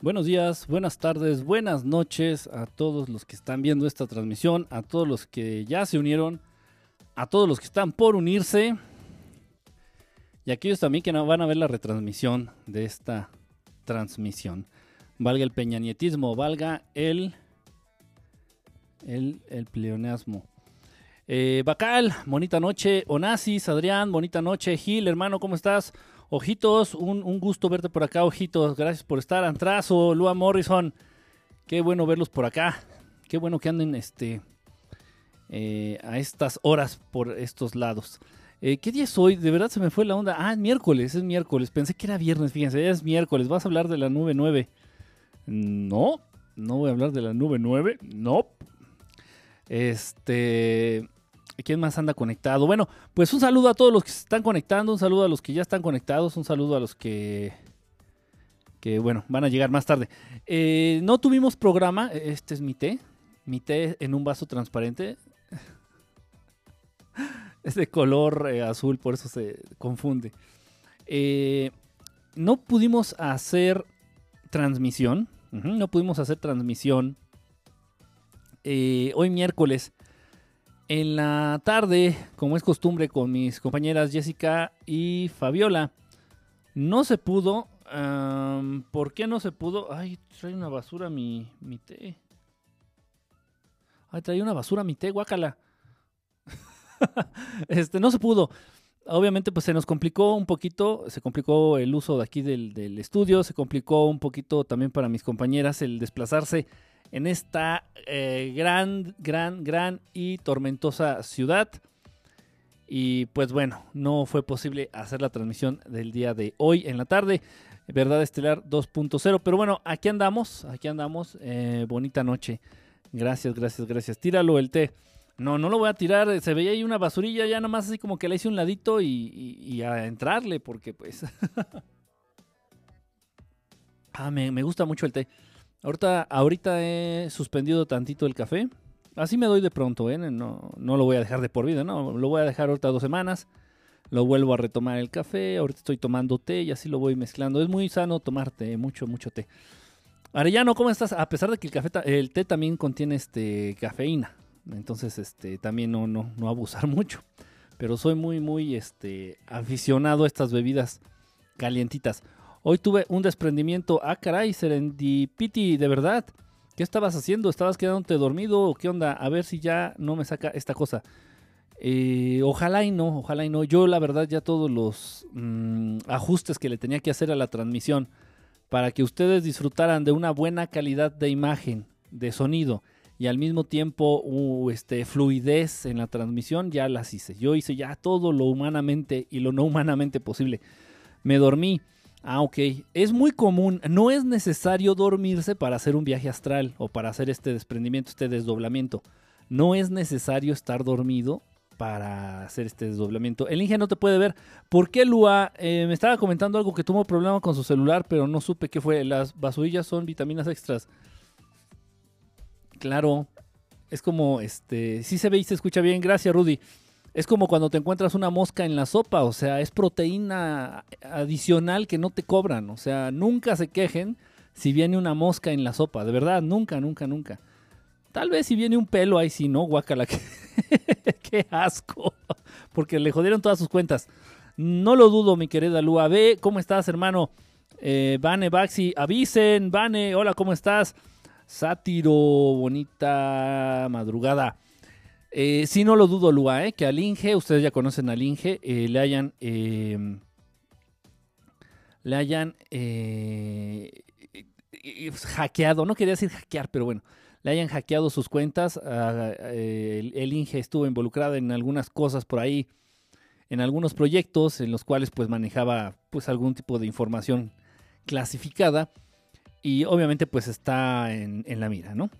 Buenos días, buenas tardes, buenas noches a todos los que están viendo esta transmisión, a todos los que ya se unieron, a todos los que están por unirse y aquellos también que van a ver la retransmisión de esta transmisión. Valga el peñanietismo, valga el, el, el pleonasmo. Eh, Bacal, bonita noche. Onassis, Adrián, bonita noche. Gil, hermano, ¿cómo estás? Ojitos, un, un, gusto verte por acá, Ojitos. Gracias por estar. Antrazo, Lua Morrison. Qué bueno verlos por acá. Qué bueno que anden este, eh, a estas horas por estos lados. Eh, ¿Qué día es hoy? De verdad se me fue la onda. Ah, es miércoles, es miércoles. Pensé que era viernes, fíjense, ya es miércoles. ¿Vas a hablar de la nube 9? No, no voy a hablar de la nube 9. No. Este. ¿Quién más anda conectado? Bueno, pues un saludo a todos los que se están conectando, un saludo a los que ya están conectados, un saludo a los que, que bueno, van a llegar más tarde. Eh, no tuvimos programa, este es mi té, mi té en un vaso transparente. Es de color eh, azul, por eso se confunde. Eh, no pudimos hacer transmisión, no pudimos hacer transmisión hoy miércoles en la tarde, como es costumbre con mis compañeras Jessica y Fabiola, no se pudo. ¿Por qué no se pudo? Ay, trae una basura mi, mi té. Ay, trae una basura mi té, guácala. este, no se pudo. Obviamente, pues se nos complicó un poquito, se complicó el uso de aquí del estudio, se complicó un poquito también para mis compañeras el desplazarse en esta eh, gran, gran, gran y tormentosa ciudad. Y pues bueno, no fue posible hacer la transmisión del día de hoy en la tarde. Verdad Estelar 2.0. Pero bueno, aquí andamos, aquí andamos. Eh, bonita noche. Gracias, gracias, gracias. Tíralo el té. No, no lo voy a tirar. Se veía ahí una basurilla ya nomás así como que le hice un ladito y, a entrarle porque pues... ah, me gusta mucho el té. Ahorita, ahorita he suspendido tantito el café. Así me doy de pronto, ¿eh? No, no lo voy a dejar de por vida, no. Lo voy a dejar ahorita dos semanas. Lo vuelvo a retomar el café. Ahorita estoy tomando té y así lo voy mezclando. Es muy sano tomar té, mucho, mucho té. Arellano, ¿cómo estás? A pesar de que el, café, el té también contiene este, cafeína. Entonces, este, también no, no, no abusar mucho. Pero soy muy, muy este, aficionado a estas bebidas calientitas. Hoy tuve un desprendimiento. Ah, caray, Serendipity, de verdad. ¿Qué estabas haciendo? ¿Estabas quedándote dormido qué onda? A ver si ya no me saca esta cosa. Eh, ojalá y no, ojalá y no. Yo la verdad ya todos los mmm, ajustes que le tenía que hacer a la transmisión para que ustedes disfrutaran de una buena calidad de imagen, de sonido y al mismo tiempo uh, este, fluidez en la transmisión, ya las hice. Yo hice ya todo lo humanamente y lo no humanamente posible. Me dormí. Ah, ok. Es muy común, no es necesario dormirse para hacer un viaje astral o para hacer este desprendimiento, este desdoblamiento. No es necesario estar dormido para hacer este desdoblamiento. El Inge no te puede ver. ¿Por qué Lua? Eh, me estaba comentando algo que tuvo problema con su celular, pero no supe qué fue. Las basurillas son vitaminas extras. Claro, es como, este, sí se ve y se escucha bien. Gracias, Rudy. Es como cuando te encuentras una mosca en la sopa, o sea, es proteína adicional que no te cobran, o sea, nunca se quejen si viene una mosca en la sopa, de verdad, nunca, nunca, nunca. Tal vez si viene un pelo ahí sí, ¿no? Guacala, qué, qué asco, porque le jodieron todas sus cuentas. No lo dudo, mi querida Lua. Ve, ¿cómo estás, hermano? Eh, Vane, Baxi, avisen, Vane, hola, ¿cómo estás? Sátiro, bonita madrugada. Eh, sí, no lo dudo, Lua, eh, que al Inge, ustedes ya conocen al Inge, eh, le hayan. eh, le hayan eh, hackeado, no quería decir hackear, pero bueno, le hayan hackeado sus cuentas. el, el Inge estuvo involucrado en algunas cosas por ahí, en algunos proyectos en los cuales pues manejaba pues algún tipo de información clasificada y obviamente pues está en, en la mira, ¿no?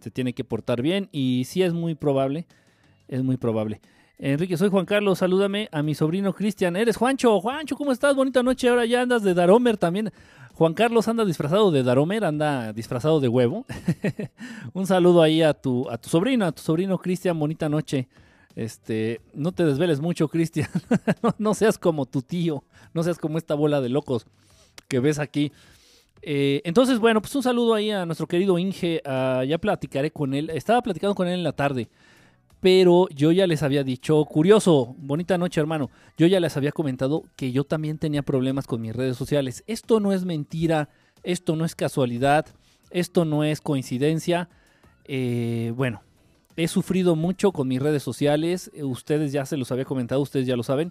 Se tiene que portar bien y sí es muy probable, es muy probable. Enrique, soy Juan Carlos, salúdame a mi sobrino Cristian. Eres Juancho, Juancho, ¿cómo estás? Bonita noche, ahora ya andas de Daromer también. Juan Carlos anda disfrazado de Daromer, anda disfrazado de huevo. Un saludo ahí a tu, a tu sobrino, a tu sobrino Cristian, bonita noche. Este, no te desveles mucho, Cristian. no, seas como tu tío, no seas como esta bola de locos que ves aquí. Eh, entonces, bueno, pues un saludo ahí a nuestro querido Inge. ah, ya platicaré con él. Estaba platicando con él en la tarde. Pero yo ya les había dicho, curioso, bonita noche hermano, yo ya les había comentado que yo también tenía problemas con mis redes sociales. Esto no es mentira, esto no es casualidad, esto no es coincidencia. Eh, bueno, he sufrido mucho con mis redes sociales, eh, ustedes ya se los había comentado, ustedes ya lo saben.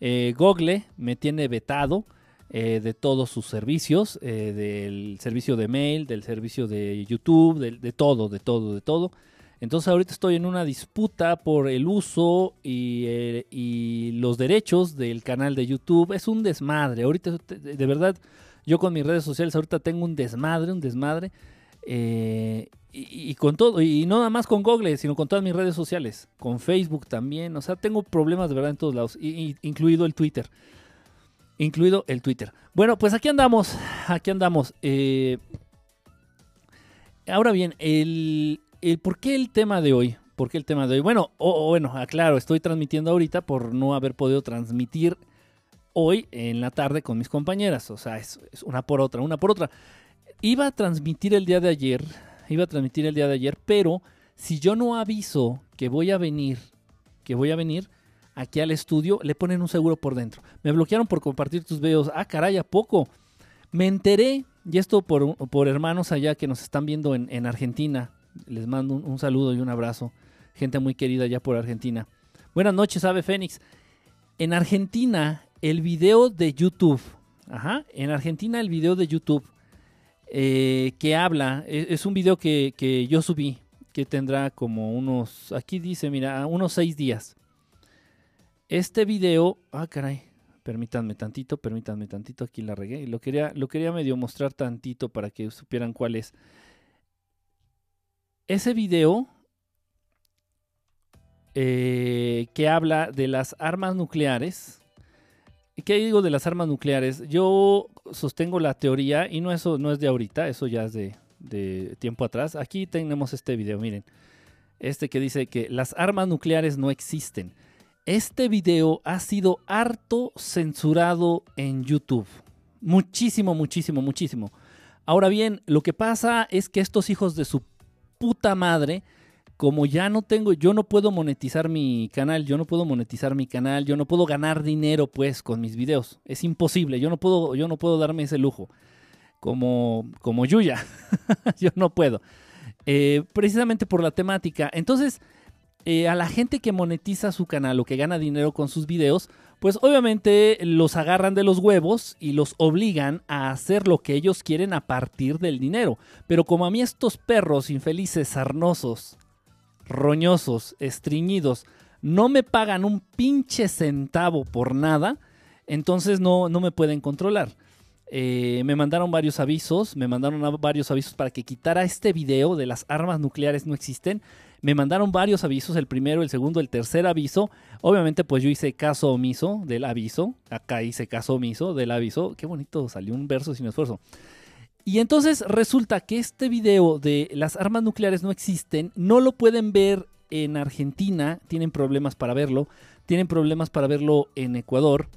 Eh, Google me tiene vetado de todos sus servicios, del servicio de mail, del servicio de YouTube, de todo, de todo, de todo. Entonces ahorita estoy en una disputa por el uso y, eh, y los derechos del canal de YouTube. Es un desmadre. Ahorita, de verdad, yo con mis redes sociales ahorita tengo un desmadre, un desmadre. eh, y, con todo, y no nada más con Google, sino con todas mis redes sociales. Con Facebook también. O sea, tengo problemas de verdad en todos lados, incluido el Twitter. Incluido el Twitter. Bueno, pues aquí andamos. Aquí andamos. Eh, ahora bien, el- ¿por qué el tema de hoy? ¿Por qué el tema de hoy? Bueno, o- o bueno, aclaro, estoy transmitiendo ahorita por no haber podido transmitir hoy en la tarde con mis compañeras. O sea, es, una por otra, una por otra. Iba a transmitir el día de ayer, iba a transmitir el día de ayer, pero si yo no aviso que voy a venir, que voy a venir aquí al estudio, le ponen un seguro por dentro. Me bloquearon por compartir tus videos. Ah, caray, ¿a poco? Me enteré, y esto por, por hermanos allá que nos están viendo en, en Argentina. Les mando un, saludo y un abrazo. Gente muy querida allá por Argentina. Buenas noches, Ave Fénix. En Argentina, el video de YouTube. Ajá. En Argentina, el video de YouTube eh, que habla. Es, es un video que, que yo subí. Que tendrá como unos. Aquí dice, mira, unos seis días. Este video. Ah, caray. Permítanme tantito, permítanme tantito. Aquí la regué. Lo quería, lo quería medio mostrar tantito para que supieran cuál es. Ese video eh, que habla de las armas nucleares. ¿Qué digo de las armas nucleares? Yo sostengo la teoría, y no, eso no es de ahorita, eso ya es de, de tiempo atrás. Aquí tenemos este video, miren. Este que dice que las armas nucleares no existen. Este video ha sido harto censurado en YouTube. Muchísimo, muchísimo, muchísimo. Ahora bien, lo que pasa es que estos hijos de su puta madre, como ya no tengo, yo no puedo monetizar mi canal, yo no puedo monetizar mi canal, yo no puedo ganar dinero pues con mis videos. Es imposible, yo no puedo, yo no puedo darme ese lujo. Como, como Yuya, yo no puedo. Eh, precisamente por la temática. Entonces, eh, a la gente que monetiza su canal o que gana dinero con sus videos, pues obviamente los agarran de los huevos y los obligan a hacer lo que ellos quieren a partir del dinero. Pero como a mí estos perros infelices, sarnosos, roñosos, estreñidos, no me pagan un pinche centavo por nada, entonces no, no me pueden controlar. Eh, me mandaron varios avisos, me mandaron varios avisos para que quitara este video de las armas nucleares no existen. Me mandaron varios avisos, el primero, el segundo, el tercer aviso. Obviamente, pues yo hice caso omiso del aviso. Acá hice caso omiso del aviso. Qué bonito, salió un verso sin esfuerzo. Y entonces resulta que este video de las armas nucleares no existen, no lo pueden ver en Argentina, tienen problemas para verlo, tienen problemas para verlo en Ecuador,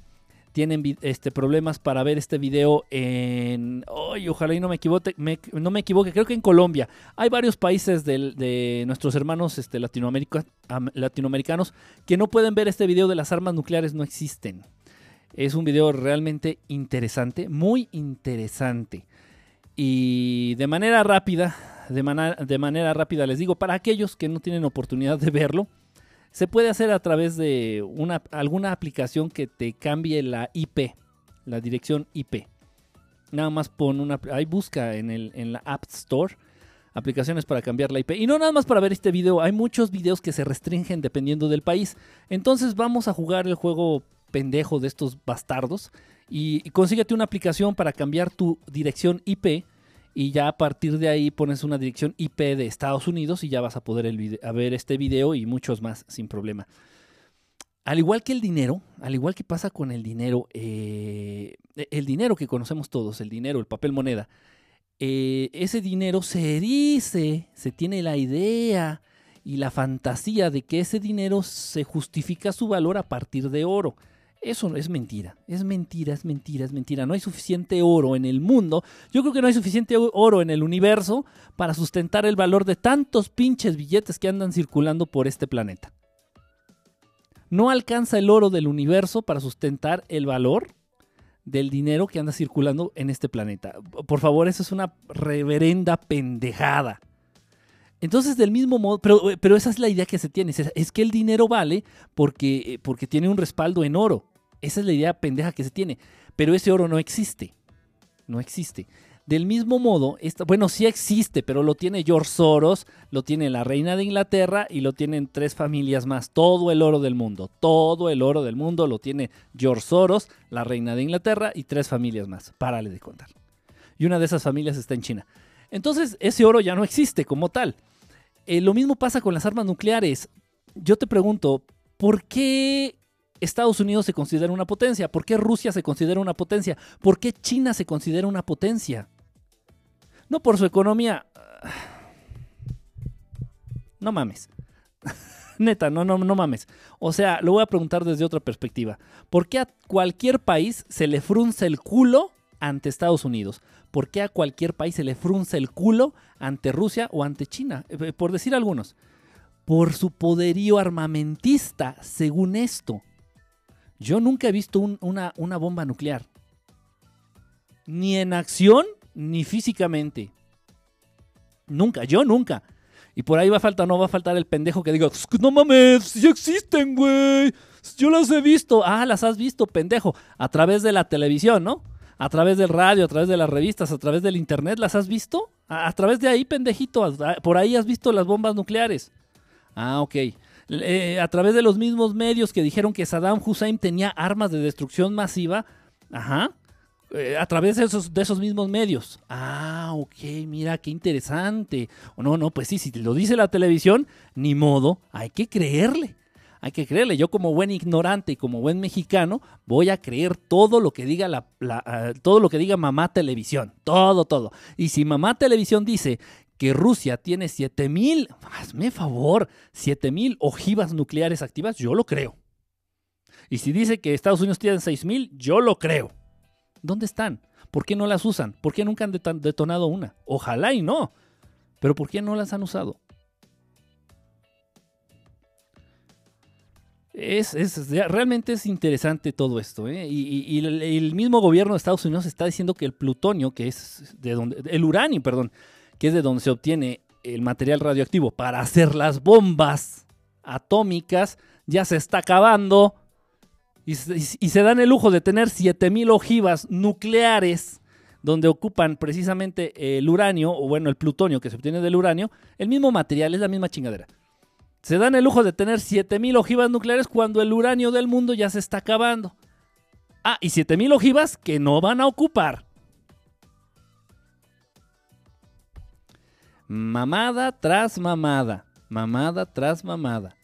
tienen este, problemas para ver este video en... ¡Ay, ojalá y no me equivoque, no me equivoque, creo que en Colombia. Hay varios países de nuestros hermanos este, am- latinoamericanos que no pueden ver este video de las armas nucleares no existen. Es un video realmente interesante, muy interesante. Y de manera rápida, de, de manera rápida les digo, para aquellos que no tienen oportunidad de verlo, se puede hacer a través de una, alguna aplicación que te cambie la IP, la dirección IP. Nada más pon una, ahí busca en, el, en la App Store aplicaciones para cambiar la IP. Y no nada más para ver este video, hay muchos videos que se restringen dependiendo del país. Entonces vamos a jugar el juego pendejo de estos bastardos y, consíguete una aplicación para cambiar tu dirección IP y ya a partir de ahí pones una dirección IP de Estados Unidos y ya vas a poder ver este video y muchos más sin problema. Al igual que el dinero, al igual que pasa con el dinero, eh, el dinero que conocemos todos, el dinero, el papel moneda, eh, ese dinero se dice, se tiene la idea y la fantasía de que ese dinero se justifica su valor a partir de oro. Eso es mentira, es mentira, es mentira, es mentira. No hay suficiente oro en el mundo. Yo creo que no hay suficiente oro en el universo para sustentar el valor de tantos pinches billetes que andan circulando por este planeta. No alcanza el oro del universo para sustentar el valor del dinero que anda circulando en este planeta. Por favor, eso es una reverenda pendejada. Entonces, del mismo modo, pero, pero, esa es la idea que se tiene, es que el dinero vale porque, porque tiene un respaldo en oro. Esa es la idea pendeja que se tiene. Pero ese oro no existe. No existe. Del mismo modo, bueno, sí existe, pero lo tiene George Soros, lo tiene la reina de Inglaterra y lo tienen tres familias más. Todo el oro del mundo, todo el oro del mundo lo tiene George Soros, la reina de Inglaterra y tres familias más. Párale de contar. Y una de esas familias está en China. Entonces, ese oro ya no existe como tal. Eh, lo mismo pasa con las armas nucleares. Yo te pregunto, ¿por qué Estados Unidos se considera una potencia? ¿Por qué Rusia se considera una potencia? ¿Por qué China se considera una potencia? No por su economía. No mames. Neta, no, no, no mames. O sea, lo voy a preguntar desde otra perspectiva. ¿Por qué a cualquier país se le frunce el culo ante Estados Unidos? ¿Por qué a cualquier país se le frunce el culo ante Rusia o ante China? Eh, por decir algunos. Por su poderío armamentista, según esto. Yo nunca he visto una, bomba nuclear. Ni en acción ni físicamente. Nunca, yo nunca. Y por ahí va a faltar, no va a faltar el pendejo que diga, no mames, sí existen, güey. Yo las he visto. Ah, las has visto, pendejo. A través de la televisión, ¿no? A través del radio, a través de las revistas, a través del internet, ¿las has visto? A, través de ahí, pendejito. por ahí has visto las bombas nucleares. Ah, ok. Eh, a través de los mismos medios que dijeron que Saddam Hussein tenía armas de destrucción masiva. Ajá. Eh, a través de esos, de esos mismos medios. Ah, ok, mira, qué interesante. No, no, pues sí, si lo dice la televisión, ni modo, hay que creerle. Hay que creerle. Yo como buen ignorante y como buen mexicano voy a creer todo lo que diga la, ah, todo lo que diga mamá televisión, todo, todo. Y si mamá televisión dice que Rusia tiene 7000, hazme favor, 7000 ojivas nucleares activas, yo lo creo. Y si dice que Estados Unidos tiene 6000, yo lo creo. ¿Dónde están? ¿Por qué no las usan? ¿Por qué nunca han detonado una? Ojalá y no. Pero ¿por qué no las han usado? Es, realmente es interesante todo esto. ¿eh? Y, el, mismo gobierno de Estados Unidos está diciendo que el plutonio, que es de donde. El uranio, perdón, que es de donde se obtiene el material radioactivo para hacer las bombas atómicas, ya se está acabando y, se dan el lujo de tener 7000 ojivas nucleares donde ocupan precisamente el uranio, o bueno, el plutonio que se obtiene del uranio, el mismo material, es la misma chingadera. Se dan el lujo de tener 7000 ojivas nucleares cuando el uranio del mundo ya se está acabando. Ah, y 7000 ojivas que no van a ocupar. Mamada tras mamada, mamada tras mamada.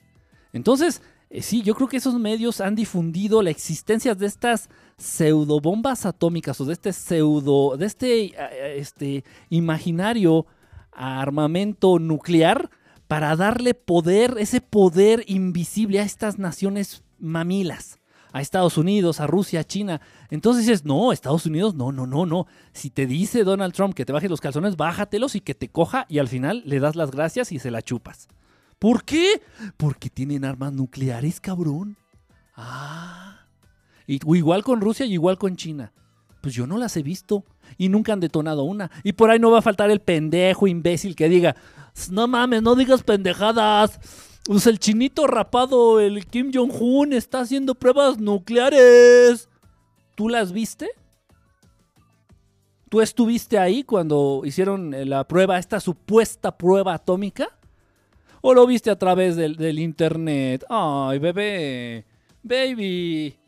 Entonces, eh, sí, yo creo que esos medios han difundido la existencia de estas pseudobombas atómicas o de este pseudo, de este, eh, este imaginario armamento nuclear para darle poder, ese poder invisible a estas naciones mamilas, a Estados Unidos, a Rusia, a China. Entonces dices, no, Estados Unidos, no, no, no, no. Si te dice Donald Trump que te bajes los calzones, bájatelos y que te coja y al final le das las gracias y se la chupas. ¿Por qué? Porque tienen armas nucleares, cabrón. Ah. igual con Rusia y igual con China. Pues yo no las he visto y nunca han detonado una. Y por ahí no va a faltar el pendejo imbécil que diga, no mames, no digas pendejadas. Pues el chinito rapado, el Kim Jong-un, está haciendo pruebas nucleares. ¿Tú las viste? ¿Tú estuviste ahí cuando hicieron eh, la prueba, esta supuesta prueba atómica? ¿O lo viste a través del, del internet? Ay, bebé, baby.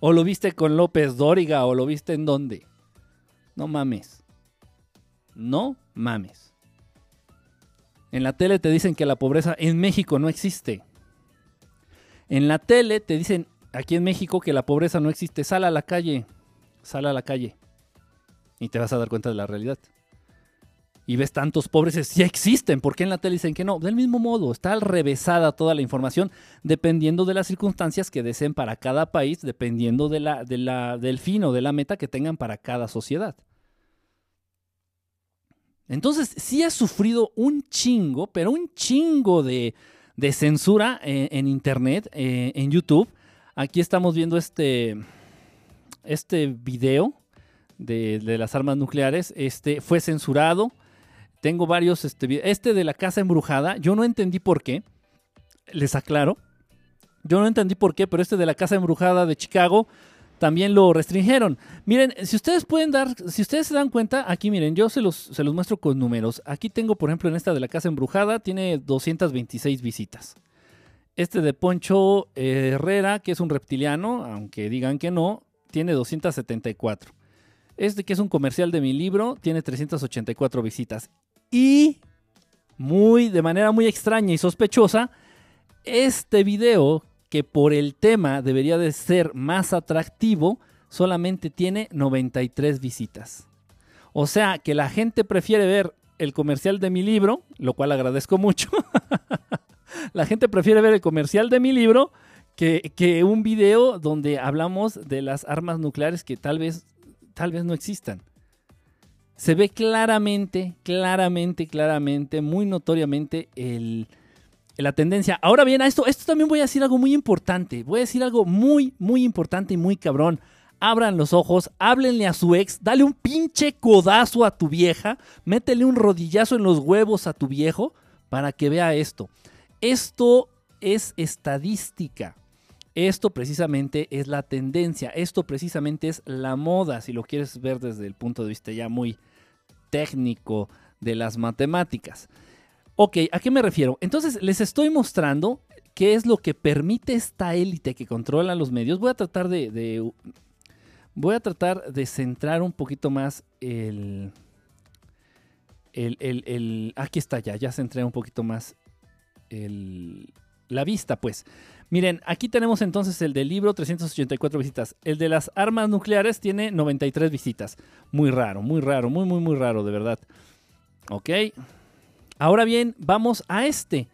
¿O lo viste con López Dóriga? ¿O lo viste en dónde? No mames. No mames. En la tele te dicen que la pobreza en México no existe. En la tele te dicen aquí en México que la pobreza no existe. Sal a la calle. Sal a la calle. Y te vas a dar cuenta de la realidad. Y ves tantos pobres, sí existen. ¿Por qué en la tele dicen que no? Del mismo modo, está al revésada toda la información dependiendo de las circunstancias que deseen para cada país, dependiendo de la, de la, del fin o de la meta que tengan para cada sociedad. Entonces, sí ha sufrido un chingo, pero un chingo de, de censura en, en Internet, eh, en YouTube. Aquí estamos viendo este, este video de, de, las armas nucleares. Este fue censurado. Tengo varios. Este, este de la casa embrujada, yo no entendí por qué. Les aclaro. Yo no entendí por qué, pero este de la casa embrujada de Chicago también lo restringieron. Miren, si ustedes pueden dar, si ustedes se dan cuenta, aquí miren, yo se los, se los muestro con números. Aquí tengo, por ejemplo, en esta de la casa embrujada, tiene 226 visitas. Este de Poncho Herrera, que es un reptiliano, aunque digan que no, tiene 274. Este que es un comercial de mi libro, tiene 384 visitas. Y, muy, de manera muy extraña y sospechosa, este video que por el tema debería de ser más atractivo, solamente tiene 93 visitas. O sea que la gente prefiere ver el comercial de mi libro, lo cual agradezco mucho. la gente prefiere ver el comercial de mi libro que, que, un video donde hablamos de las armas nucleares que tal vez, tal vez no existan. Se ve claramente, claramente, claramente, muy notoriamente el, la tendencia. Ahora bien, a esto, esto también voy a decir algo muy importante. Voy a decir algo muy, muy importante y muy cabrón. Abran los ojos, háblenle a su ex, dale un pinche codazo a tu vieja, métele un rodillazo en los huevos a tu viejo para que vea esto. Esto es estadística. Esto precisamente es la tendencia. Esto precisamente es la moda, si lo quieres ver desde el punto de vista ya muy técnico de las matemáticas. Ok, ¿a qué me refiero? Entonces les estoy mostrando qué es lo que permite esta élite que controla los medios. Voy a tratar de, voy a tratar de centrar un poquito más el, el, el, el, aquí está ya, ya centré un poquito más el, la vista, pues. Miren, aquí tenemos entonces el del libro, 384 visitas. El de las armas nucleares tiene 93 visitas. Muy raro, muy raro, muy, muy, muy raro, de verdad. Ok. Ahora bien, vamos a este.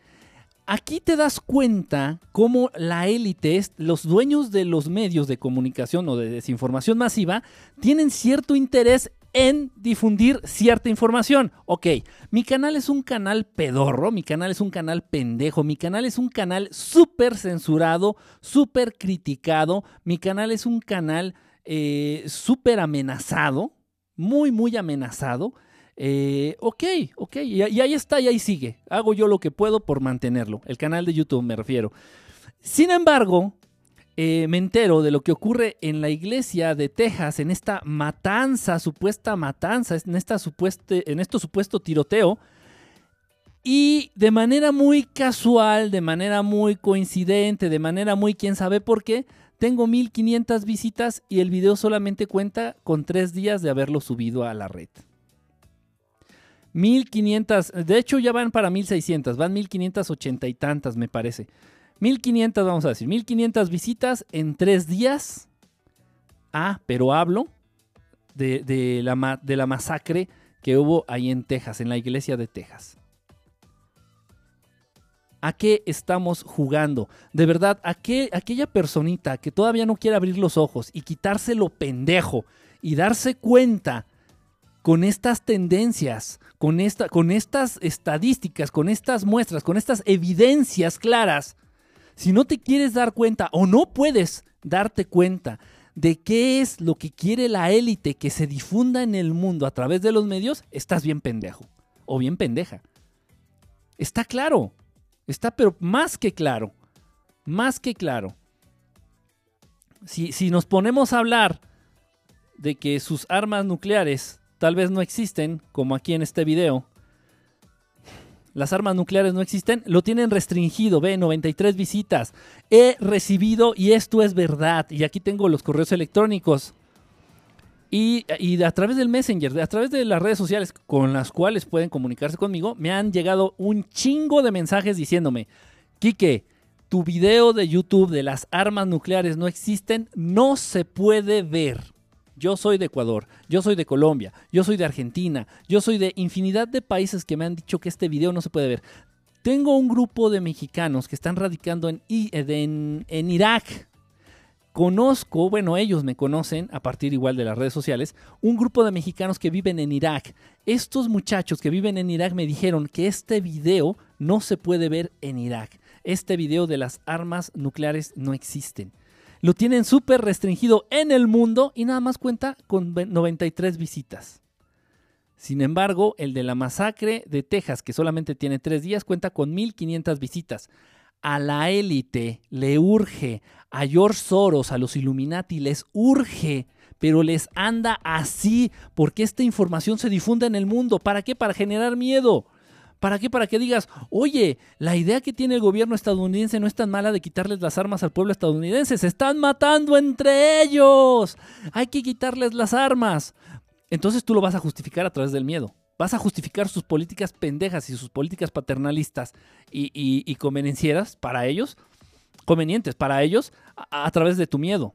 Aquí te das cuenta cómo la élite, los dueños de los medios de comunicación o de desinformación masiva, tienen cierto interés en difundir cierta información. Ok, mi canal es un canal pedorro, mi canal es un canal pendejo, mi canal es un canal súper censurado, súper criticado, mi canal es un canal eh, súper amenazado, muy, muy amenazado. Eh, ok, ok, y, y, ahí está y ahí sigue. Hago yo lo que puedo por mantenerlo. El canal de YouTube me refiero. Sin embargo, eh, me entero de lo que ocurre en la iglesia de Texas, en esta matanza, supuesta matanza, en, esta en esto supuesto tiroteo. Y de manera muy casual, de manera muy coincidente, de manera muy quién sabe por qué, tengo 1500 visitas y el video solamente cuenta con tres días de haberlo subido a la red. 1500, de hecho ya van para 1600, van 1580 y tantas me parece. 1500, vamos a decir, 1500 visitas en tres días. Ah, pero hablo de, de, la, de, la, masacre que hubo ahí en Texas, en la iglesia de Texas. ¿A qué estamos jugando? De verdad, ¿a qué, aquella personita que todavía no quiere abrir los ojos y quitárselo pendejo y darse cuenta con estas tendencias, con, esta, con estas estadísticas, con estas muestras, con estas evidencias claras, si no te quieres dar cuenta o no puedes darte cuenta de qué es lo que quiere la élite que se difunda en el mundo a través de los medios, estás bien pendejo o bien pendeja. Está claro, está pero más que claro, más que claro. Si, si nos ponemos a hablar de que sus armas nucleares tal vez no existen, como aquí en este video, las armas nucleares no existen, lo tienen restringido, ve, 93 visitas. He recibido, y esto es verdad, y aquí tengo los correos electrónicos. Y, a través del Messenger, a través de las redes sociales con las cuales pueden comunicarse conmigo, me han llegado un chingo de mensajes diciéndome, Quique, tu video de YouTube de las armas nucleares no existen, no se puede ver. Yo soy de Ecuador, yo soy de Colombia, yo soy de Argentina, yo soy de infinidad de países que me han dicho que este video no se puede ver. Tengo un grupo de mexicanos que están radicando en, en, en Irak. Conozco, bueno, ellos me conocen a partir igual de las redes sociales, un grupo de mexicanos que viven en Irak. Estos muchachos que viven en Irak me dijeron que este video no se puede ver en Irak. Este video de las armas nucleares no existen. Lo tienen súper restringido en el mundo y nada más cuenta con 93 visitas. Sin embargo, el de la masacre de Texas, que solamente tiene tres días, cuenta con 1500 visitas. A la élite le urge, a George Soros, a los Illuminati les urge, pero les anda así porque esta información se difunde en el mundo. ¿Para qué? Para generar miedo. ¿Para qué? Para que digas, oye, la idea que tiene el gobierno estadounidense no es tan mala de quitarles las armas al pueblo estadounidense. Se están matando entre ellos. Hay que quitarles las armas. Entonces tú lo vas a justificar a través del miedo. Vas a justificar sus políticas pendejas y sus políticas paternalistas y, convenencieras para ellos, convenientes para ellos, a través de tu miedo.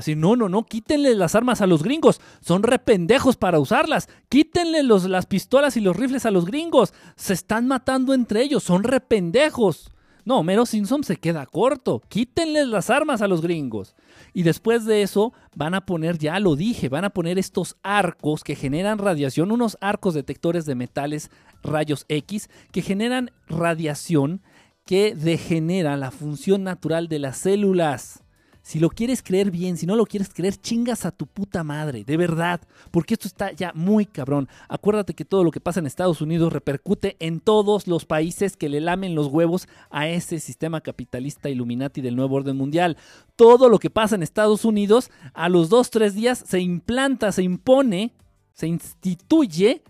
Decir, no, no, no, quítenle las armas a los gringos. Son rependejos para usarlas. Quítenle los, las pistolas y los rifles a los gringos. Se están matando entre ellos. Son rependejos. No, Mero Simpson se queda corto. Quítenle las armas a los gringos. Y después de eso van a poner, ya lo dije, van a poner estos arcos que generan radiación, unos arcos detectores de metales rayos X que generan radiación que degenera la función natural de las células. Si lo quieres creer bien, si no lo quieres creer, chingas a tu puta madre, de verdad, porque esto está ya muy cabrón. Acuérdate que todo lo que pasa en Estados Unidos repercute en todos los países que le lamen los huevos a ese sistema capitalista Illuminati del nuevo orden mundial. Todo lo que pasa en Estados Unidos, a los dos, tres días se implanta, se impone, se instituye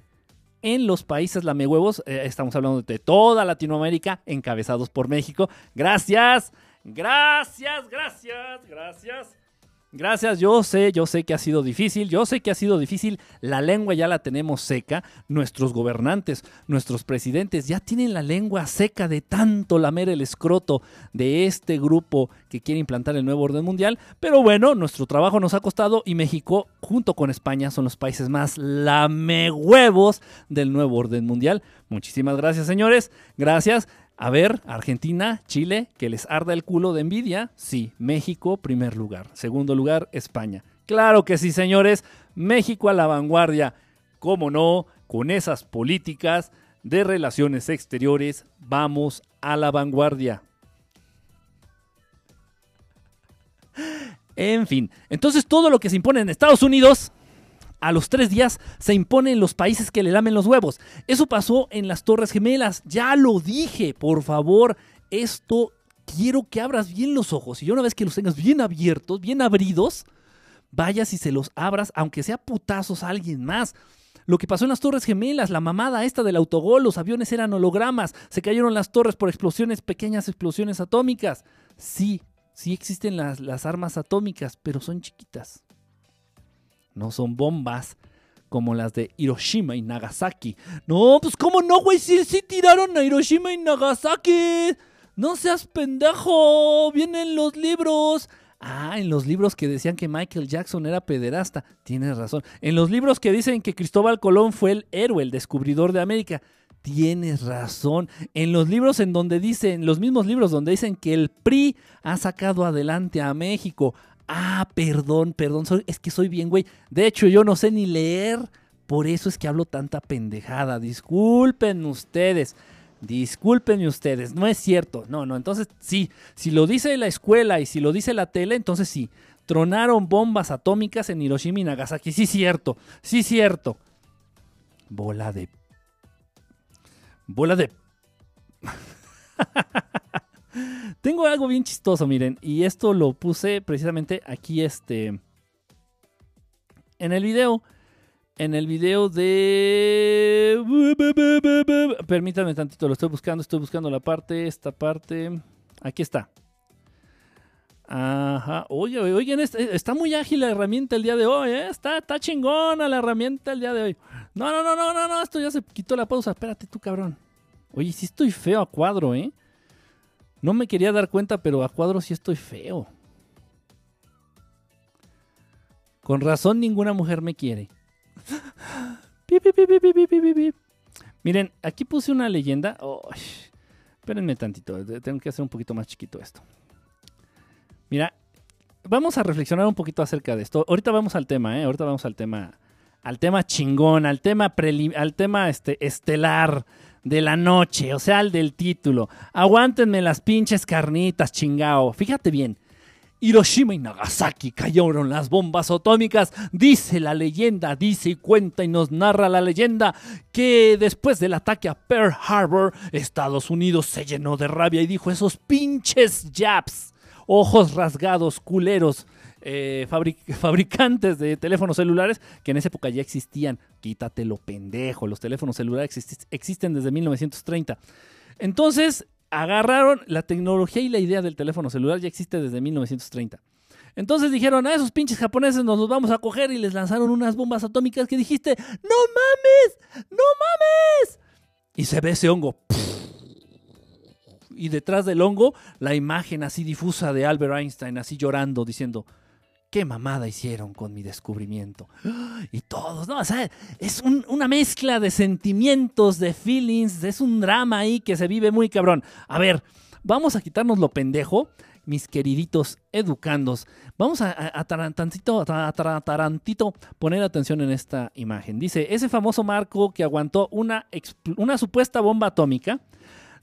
en los países lamehuevos. Eh, estamos hablando de toda Latinoamérica, encabezados por México. Gracias. Gracias, gracias, gracias. Gracias, yo sé, yo sé que ha sido difícil, yo sé que ha sido difícil, la lengua ya la tenemos seca, nuestros gobernantes, nuestros presidentes ya tienen la lengua seca de tanto lamer el escroto de este grupo que quiere implantar el nuevo orden mundial, pero bueno, nuestro trabajo nos ha costado y México junto con España son los países más lamehuevos del nuevo orden mundial. Muchísimas gracias, señores, gracias. A ver, Argentina, Chile, que les arda el culo de envidia. Sí, México, primer lugar. Segundo lugar, España. Claro que sí, señores. México a la vanguardia. ¿Cómo no? Con esas políticas de relaciones exteriores, vamos a la vanguardia. En fin, entonces todo lo que se impone en Estados Unidos a los tres días se impone en los países que le lamen los huevos. Eso pasó en las Torres Gemelas. Ya lo dije, por favor, esto quiero que abras bien los ojos. Y una vez que los tengas bien abiertos, bien abridos, vayas y se los abras, aunque sea putazos a alguien más. Lo que pasó en las Torres Gemelas, la mamada esta del autogol, los aviones eran hologramas, se cayeron las torres por explosiones, pequeñas explosiones atómicas. Sí, sí existen las, las armas atómicas, pero son chiquitas no son bombas como las de Hiroshima y Nagasaki. No, pues cómo no, güey, sí, sí tiraron a Hiroshima y Nagasaki. No seas pendejo, vienen los libros. Ah, en los libros que decían que Michael Jackson era pederasta. Tienes razón. En los libros que dicen que Cristóbal Colón fue el héroe, el descubridor de América. Tienes razón. En los libros en donde dicen, los mismos libros donde dicen que el PRI ha sacado adelante a México, Ah, perdón, perdón, es que soy bien, güey. De hecho, yo no sé ni leer. Por eso es que hablo tanta pendejada. Disculpen ustedes. Disculpen ustedes. No es cierto. No, no. Entonces, sí. Si lo dice la escuela y si lo dice la tele, entonces sí. tronaron bombas atómicas en Hiroshima y Nagasaki. Sí, cierto, sí, cierto. Bola de... Bola de... Tengo algo bien chistoso, miren, y esto lo puse precisamente aquí, este... En el video en el video de... Permítanme tantito, lo estoy buscando, estoy buscando la parte, esta parte. Aquí está. Ajá. Oye, oye, está muy ágil la herramienta el día de hoy, ¿eh? Está, está chingona la herramienta el día de hoy. No, no, no, no, no, no, esto ya se quitó la pausa. Espérate tú, cabrón. Oye, sí estoy feo a cuadro, ¿eh? No me quería dar cuenta, pero a cuadro sí estoy feo. Con razón ninguna mujer me quiere. Miren, aquí puse una leyenda. espérenme tantito, tengo que hacer un poquito más chiquito esto. Mira, vamos a reflexionar un poquito acerca de esto. Ahorita vamos al tema, ¿eh? Ahorita vamos al tema, al tema chingón, al tema al tema este, estelar de la noche, o sea, al del título. Aguántenme las pinches carnitas, chingao. Fíjate bien. Hiroshima y Nagasaki cayeron las bombas atómicas. Dice la leyenda, dice y cuenta y nos narra la leyenda que después del ataque a Pearl Harbor, Estados Unidos se llenó de rabia y dijo esos pinches Japs, ojos rasgados, culeros, eh, fabricantes de teléfonos celulares que en esa época ya existían. Quítatelo pendejo, los teléfonos celulares existen desde 1930. Entonces, agarraron la tecnología y la idea del teléfono celular ya existe desde 1930. Entonces dijeron, a esos pinches japoneses nos los vamos a coger y les lanzaron unas bombas atómicas que dijiste, no mames, no mames. Y se ve ese hongo. Y detrás del hongo, la imagen así difusa de Albert Einstein, así llorando, diciendo, qué mamada hicieron con mi descubrimiento. Y todos, ¿no? O sea, es una mezcla de sentimientos, de feelings, es un drama ahí que se vive muy cabrón. A ver, vamos a quitarnos lo pendejo, mis queriditos educandos. Vamos a, a, a tarantito poner atención en esta imagen. Dice, ese famoso marco que aguantó una, una supuesta bomba atómica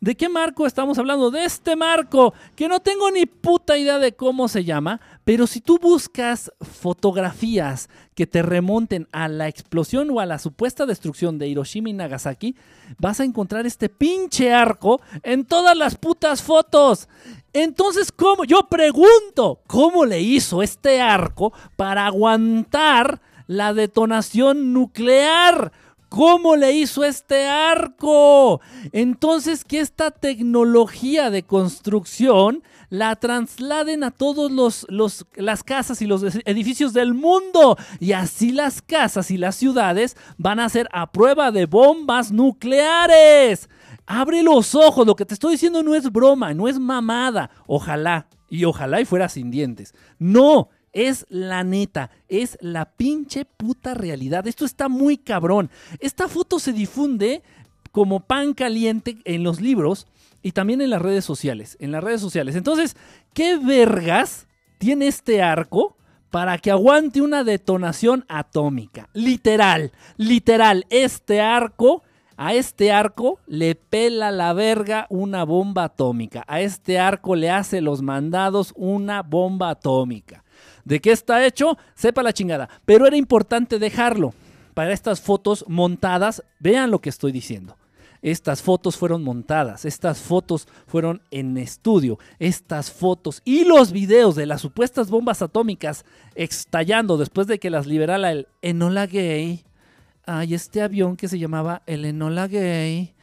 ¿De qué marco estamos hablando? De este marco, que no tengo ni puta idea de cómo se llama, pero si tú buscas fotografías que te remonten a la explosión o a la supuesta destrucción de Hiroshima y Nagasaki, vas a encontrar este pinche arco en todas las putas fotos. Entonces, ¿cómo? Yo pregunto, ¿cómo le hizo este arco para aguantar la detonación nuclear? ¿Cómo le hizo este arco? Entonces, que esta tecnología de construcción la trasladen a todos los, las casas y los edificios del mundo. Y así las casas y las ciudades van a ser a prueba de bombas nucleares. Abre los ojos, lo que te estoy diciendo no es broma, no es mamada. Ojalá, y ojalá y fuera sin dientes. No, es la neta, es la pinche puta realidad. Esto está muy cabrón. Esta foto se difunde como pan caliente en los libros y también en las redes sociales. En las redes sociales. Entonces, ¿qué vergas tiene este arco? para que aguante una detonación atómica. Literal, literal, este arco, a este arco le pela la verga una bomba atómica. A este arco le hace los mandados una bomba atómica. ¿De qué está hecho? Sepa la chingada. Pero era importante dejarlo para estas fotos montadas. Vean lo que estoy diciendo. Estas fotos fueron montadas, estas fotos fueron en estudio, estas fotos y los videos de las supuestas bombas atómicas estallando después de que las liberara el Enola Gay. Ay, este avión que se llamaba el Enola Gay.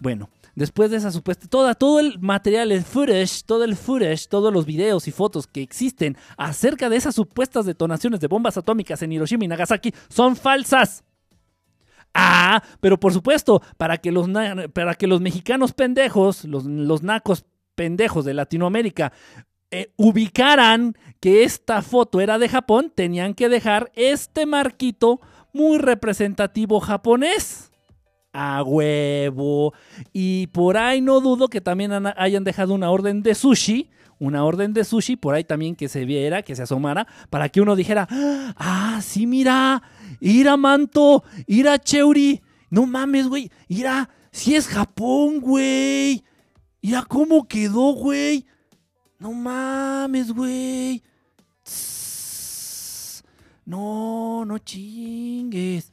Bueno, después de esa supuesta, toda, todo el material, el footage, todo el footage, todos los videos y fotos que existen acerca de esas supuestas detonaciones de bombas atómicas en Hiroshima y Nagasaki son falsas. Ah, pero por supuesto, para que los, para que los mexicanos pendejos, los, los nacos pendejos de Latinoamérica, eh, ubicaran que esta foto era de Japón, tenían que dejar este marquito muy representativo japonés a huevo. Y por ahí no dudo que también hayan dejado una orden de sushi. Una orden de sushi por ahí también que se viera, que se asomara, para que uno dijera, ah, sí, mira, ira manto, ira cheuri, no mames, güey, ira, si es Japón, güey, ira cómo quedó, güey, no mames, güey. No, no chingues.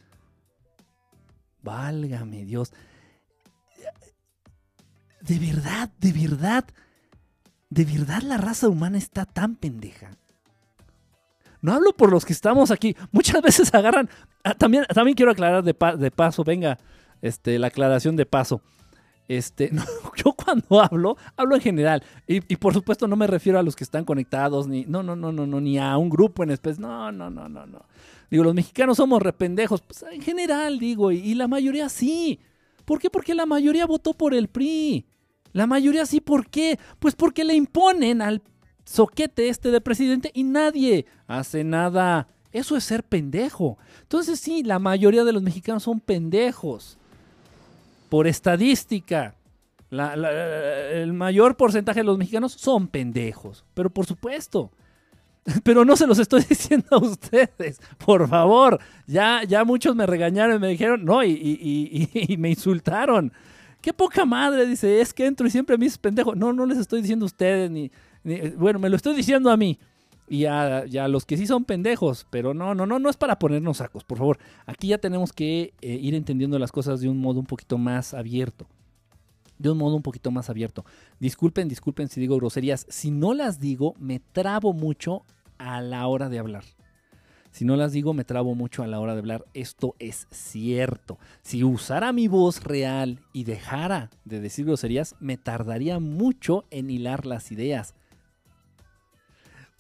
Válgame Dios. De verdad, de verdad, de verdad la raza humana está tan pendeja. No hablo por los que estamos aquí. Muchas veces agarran. ah, también, también quiero aclarar de, pa- de paso, venga, este, la aclaración de paso. Este, yo cuando hablo, hablo en general. Y, y por supuesto no me refiero a los que están conectados, ni. No, no, no, no, no, ni a un grupo en especie. No, no, no, no, no. Digo, los mexicanos somos rependejos. Pues en general, digo, y, y la mayoría sí. ¿Por qué? Porque la mayoría votó por el PRI. La mayoría sí, ¿por qué? Pues porque le imponen al soquete este de presidente y nadie hace nada. Eso es ser pendejo. Entonces sí, la mayoría de los mexicanos son pendejos. Por estadística. el mayor porcentaje de los mexicanos son pendejos. Pero por supuesto. Pero no se los estoy diciendo a ustedes. Por favor. Ya, ya muchos me regañaron y me dijeron, no, y, me insultaron. Qué poca madre, dice, es que entro y siempre me dices pendejo. No, no les estoy diciendo a ustedes, ni- bueno, me lo estoy diciendo a mí. Y a, y a los que sí son pendejos, pero no, no, no, no es para ponernos sacos, por favor. Aquí ya tenemos que eh, ir entendiendo las cosas de un modo un poquito más abierto. De un modo un poquito más abierto. Disculpen, disculpen si digo groserías. Si no las digo, me trabo mucho a la hora de hablar. Si no las digo, me trabo mucho a la hora de hablar. Esto es cierto. Si usara mi voz real y dejara de decir groserías, me tardaría mucho en hilar las ideas.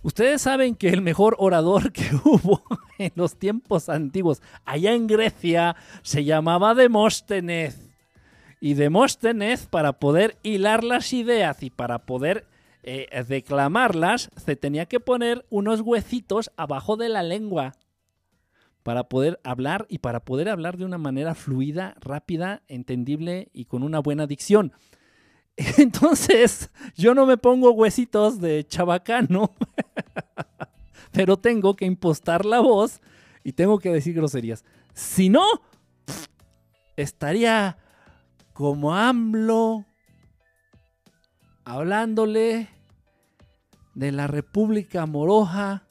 Ustedes saben que el mejor orador que hubo en los tiempos antiguos, allá en Grecia, se llamaba Demóstenes. Y Demóstenes, para poder hilar las ideas y para poder eh, declamarlas, se tenía que poner unos huesitos abajo de la lengua para poder hablar y para poder hablar de una manera fluida, rápida, entendible y con una buena dicción. Entonces, yo no me pongo huesitos de chabacano, pero tengo que impostar la voz y tengo que decir groserías. Si no, estaría como AMLO hablándole de la República Moroja,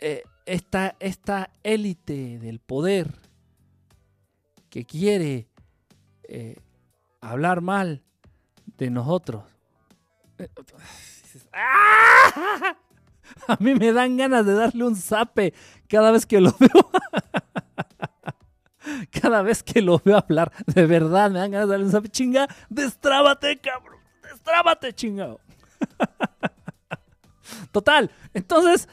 eh, esta, esta élite del poder que quiere eh, hablar mal de nosotros. Eh, ¡ah! A mí me dan ganas de darle un zape cada vez que lo veo. Cada vez que lo veo hablar, de verdad me dan ganas de darle un zape. Chinga, destrábate, cabrón. Destrábate, chingado. Total. Entonces,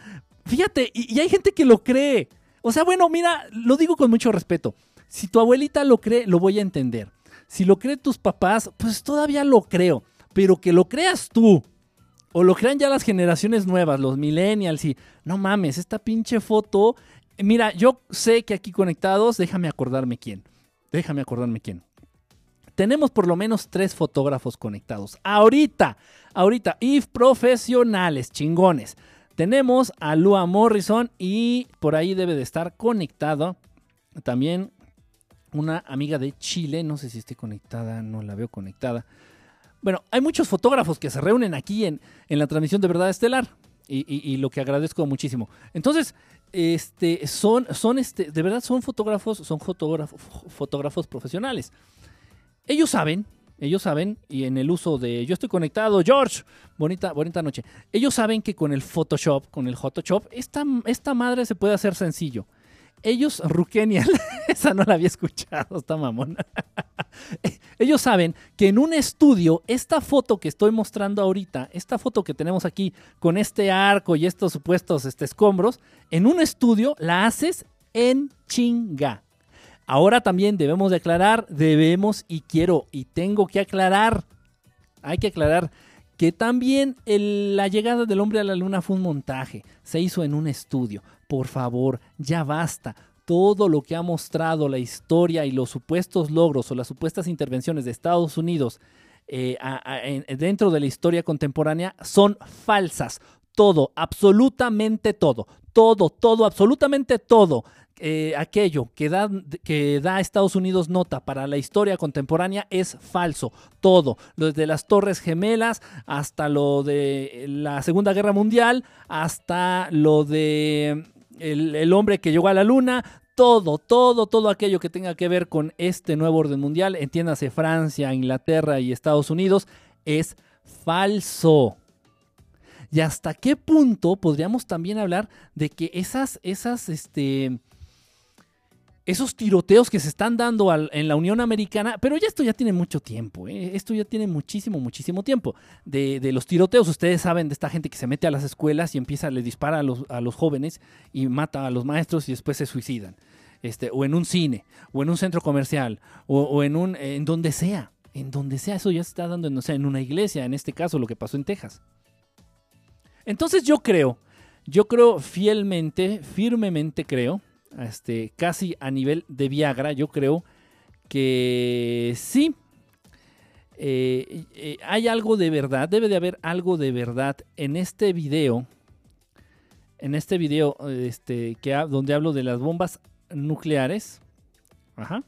fíjate, y hay gente que lo cree. O sea, bueno, mira, lo digo con mucho respeto. Si tu abuelita lo cree, lo voy a entender. Si lo creen tus papás, pues todavía lo creo. Pero que lo creas tú, o lo crean ya las generaciones nuevas, los millennials, y no mames, esta pinche foto. Mira, yo sé que aquí conectados, déjame acordarme quién. Déjame acordarme quién. Tenemos por lo menos tres fotógrafos conectados. Ahorita, ahorita, y profesionales, chingones. Tenemos a Lua Morrison y por ahí debe de estar conectado también una amiga de Chile. No sé si esté conectada, no la veo conectada. Bueno, hay muchos fotógrafos que se reúnen aquí en, en la transmisión de Verdad Estelar. Y, y- lo que agradezco muchísimo. Entonces, este, son, son este, de verdad son fotógrafos, son fotógrafos profesionales. Ellos saben, ellos saben, y en el uso de yo estoy conectado, George, bonita, bonita noche. Ellos saben que con el Photoshop, con el Photoshop, esta, esta madre se puede hacer sencillo. Ellos, Rukenial, esa no la había escuchado, está mamona. Ellos saben que en un estudio, esta foto que estoy mostrando ahorita, esta foto que tenemos aquí con este arco y estos supuestos este, escombros, en un estudio la haces en chinga. Ahora también debemos de aclarar, debemos y quiero y tengo que aclarar, hay que aclarar que también la llegada del hombre a la luna fue un montaje, se hizo en un estudio. Por favor, ya basta. Todo lo que ha mostrado la historia y los supuestos logros o las supuestas intervenciones de Estados Unidos eh, dentro de la historia contemporánea son falsas. Todo, absolutamente todo. todo, todo, absolutamente todo. Eh, aquello que da, que da Estados Unidos nota para la historia contemporánea es falso. Todo, desde las Torres Gemelas hasta lo de la Segunda Guerra Mundial, hasta lo de el, el hombre que llegó a la luna, todo, todo, todo aquello que tenga que ver con este nuevo orden mundial, entiéndase Francia, Inglaterra y Estados Unidos, es falso. ¿Y hasta qué punto podríamos también hablar de que esas, esas, este, esos tiroteos que se están dando en la Unión Americana, pero ya esto ya tiene mucho tiempo, ¿eh? esto ya tiene muchísimo, muchísimo tiempo. De, de los tiroteos, ustedes saben de esta gente que se mete a las escuelas y empieza, le dispara a los, a los jóvenes y mata a los maestros y después se suicidan. Este, o en un cine, o en un centro comercial, o, o en un, en donde sea, en donde sea, eso ya se está dando, en, o sea, en una iglesia, en este caso lo que pasó en Texas. Entonces yo creo, yo creo fielmente, firmemente creo, este, casi a nivel de Viagra, yo creo que sí. eh, eh, hay algo de verdad, debe de haber algo de verdad en este video, en este video este, que, donde hablo de las bombas nucleares. Ajá.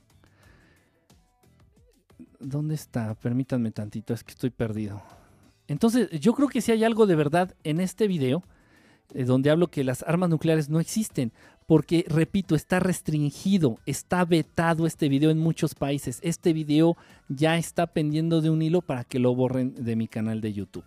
¿Dónde está? Permítanme tantito, es que estoy perdido. Entonces, yo creo que sí hay algo de verdad en este video, eh, donde hablo que las armas nucleares no existen, porque, repito, está restringido, está vetado este video en muchos países. Este video ya está pendiendo de un hilo para que lo borren de mi canal de YouTube.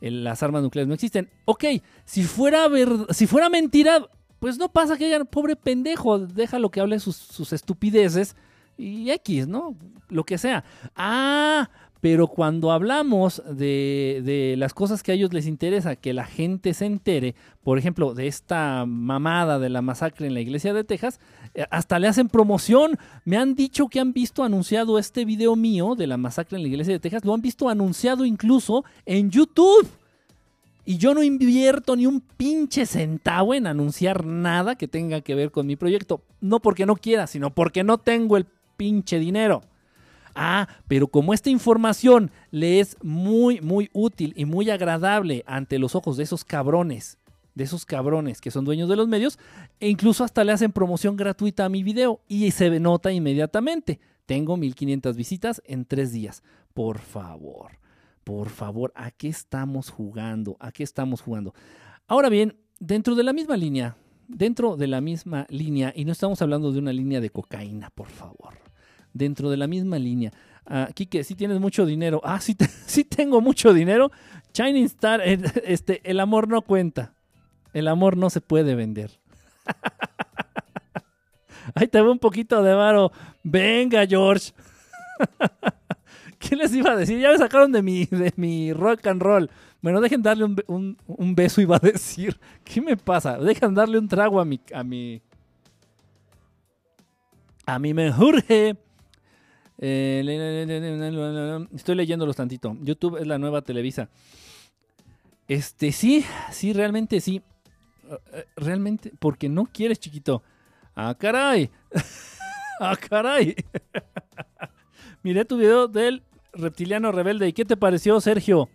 Las armas nucleares no existen. Ok, si fuera, ver- si fuera mentira, pues no pasa que haya pobre pendejo, déjalo que hable sus estupideces y X, ¿no? Lo que sea. Ah, pero cuando hablamos de, las cosas que a ellos les interesa que la gente se entere, por ejemplo, de esta mamada de la masacre en la iglesia de Texas, eh, hasta le hacen promoción. Me han dicho que han visto anunciado este video mío de la masacre en la iglesia de Texas, lo han visto anunciado incluso en YouTube. Y yo no invierto ni un pinche centavo en anunciar nada que tenga que ver con mi proyecto. No porque no quiera, sino porque no tengo el pinche dinero. Ah, pero como esta información le es muy, muy útil y muy agradable ante los ojos de esos cabrones, de esos cabrones que son dueños de los medios, e incluso hasta le hacen promoción gratuita a mi video y se nota inmediatamente. Tengo 1500 visitas en tres días. Por favor, por favor, ¿a qué estamos jugando? ¿A qué estamos jugando? Ahora bien, dentro de la misma línea, dentro de la misma línea, y no estamos hablando de una línea de cocaína, por favor dentro de la misma línea. Ah, Quique, si tienes mucho dinero. Ah, sí, sí tengo mucho dinero. Shining Star, eh, este, el amor no cuenta. El amor no se puede vender. Ahí te veo un poquito de varo. Venga, George. ¿Qué les iba a decir? Ya me sacaron de mi, de mi rock and roll. Bueno, dejen darle un, un- un beso, iba a decir. ¿Qué me pasa? Dejen darle un trago a mi, a mi, a mí me urge. Estoy leyéndolos tantito. YouTube es la nueva Televisa. Este, sí, sí, realmente sí. Eh, eh, Realmente, porque no quieres, chiquito. Ah, caray. ah, caray. Miré tu video del reptiliano rebelde. ¿Y qué te pareció, Sergio?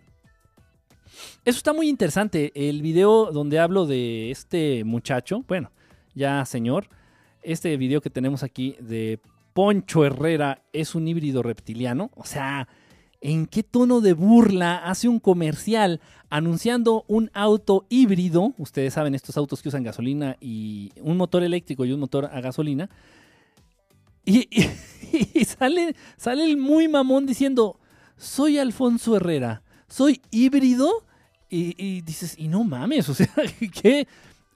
Eso está muy interesante. El video donde hablo de este muchacho, bueno, ya señor, este video que tenemos aquí de Poncho Herrera es un híbrido reptiliano. O sea, ¿en qué tono de burla hace un comercial anunciando un auto híbrido? Ustedes saben, estos autos que usan gasolina y un motor eléctrico y un motor a gasolina. Y, sale, sale el muy mamón diciendo, soy Alfonso Herrera, soy híbrido. Y, y dices, y no mames, o sea, ¿qué?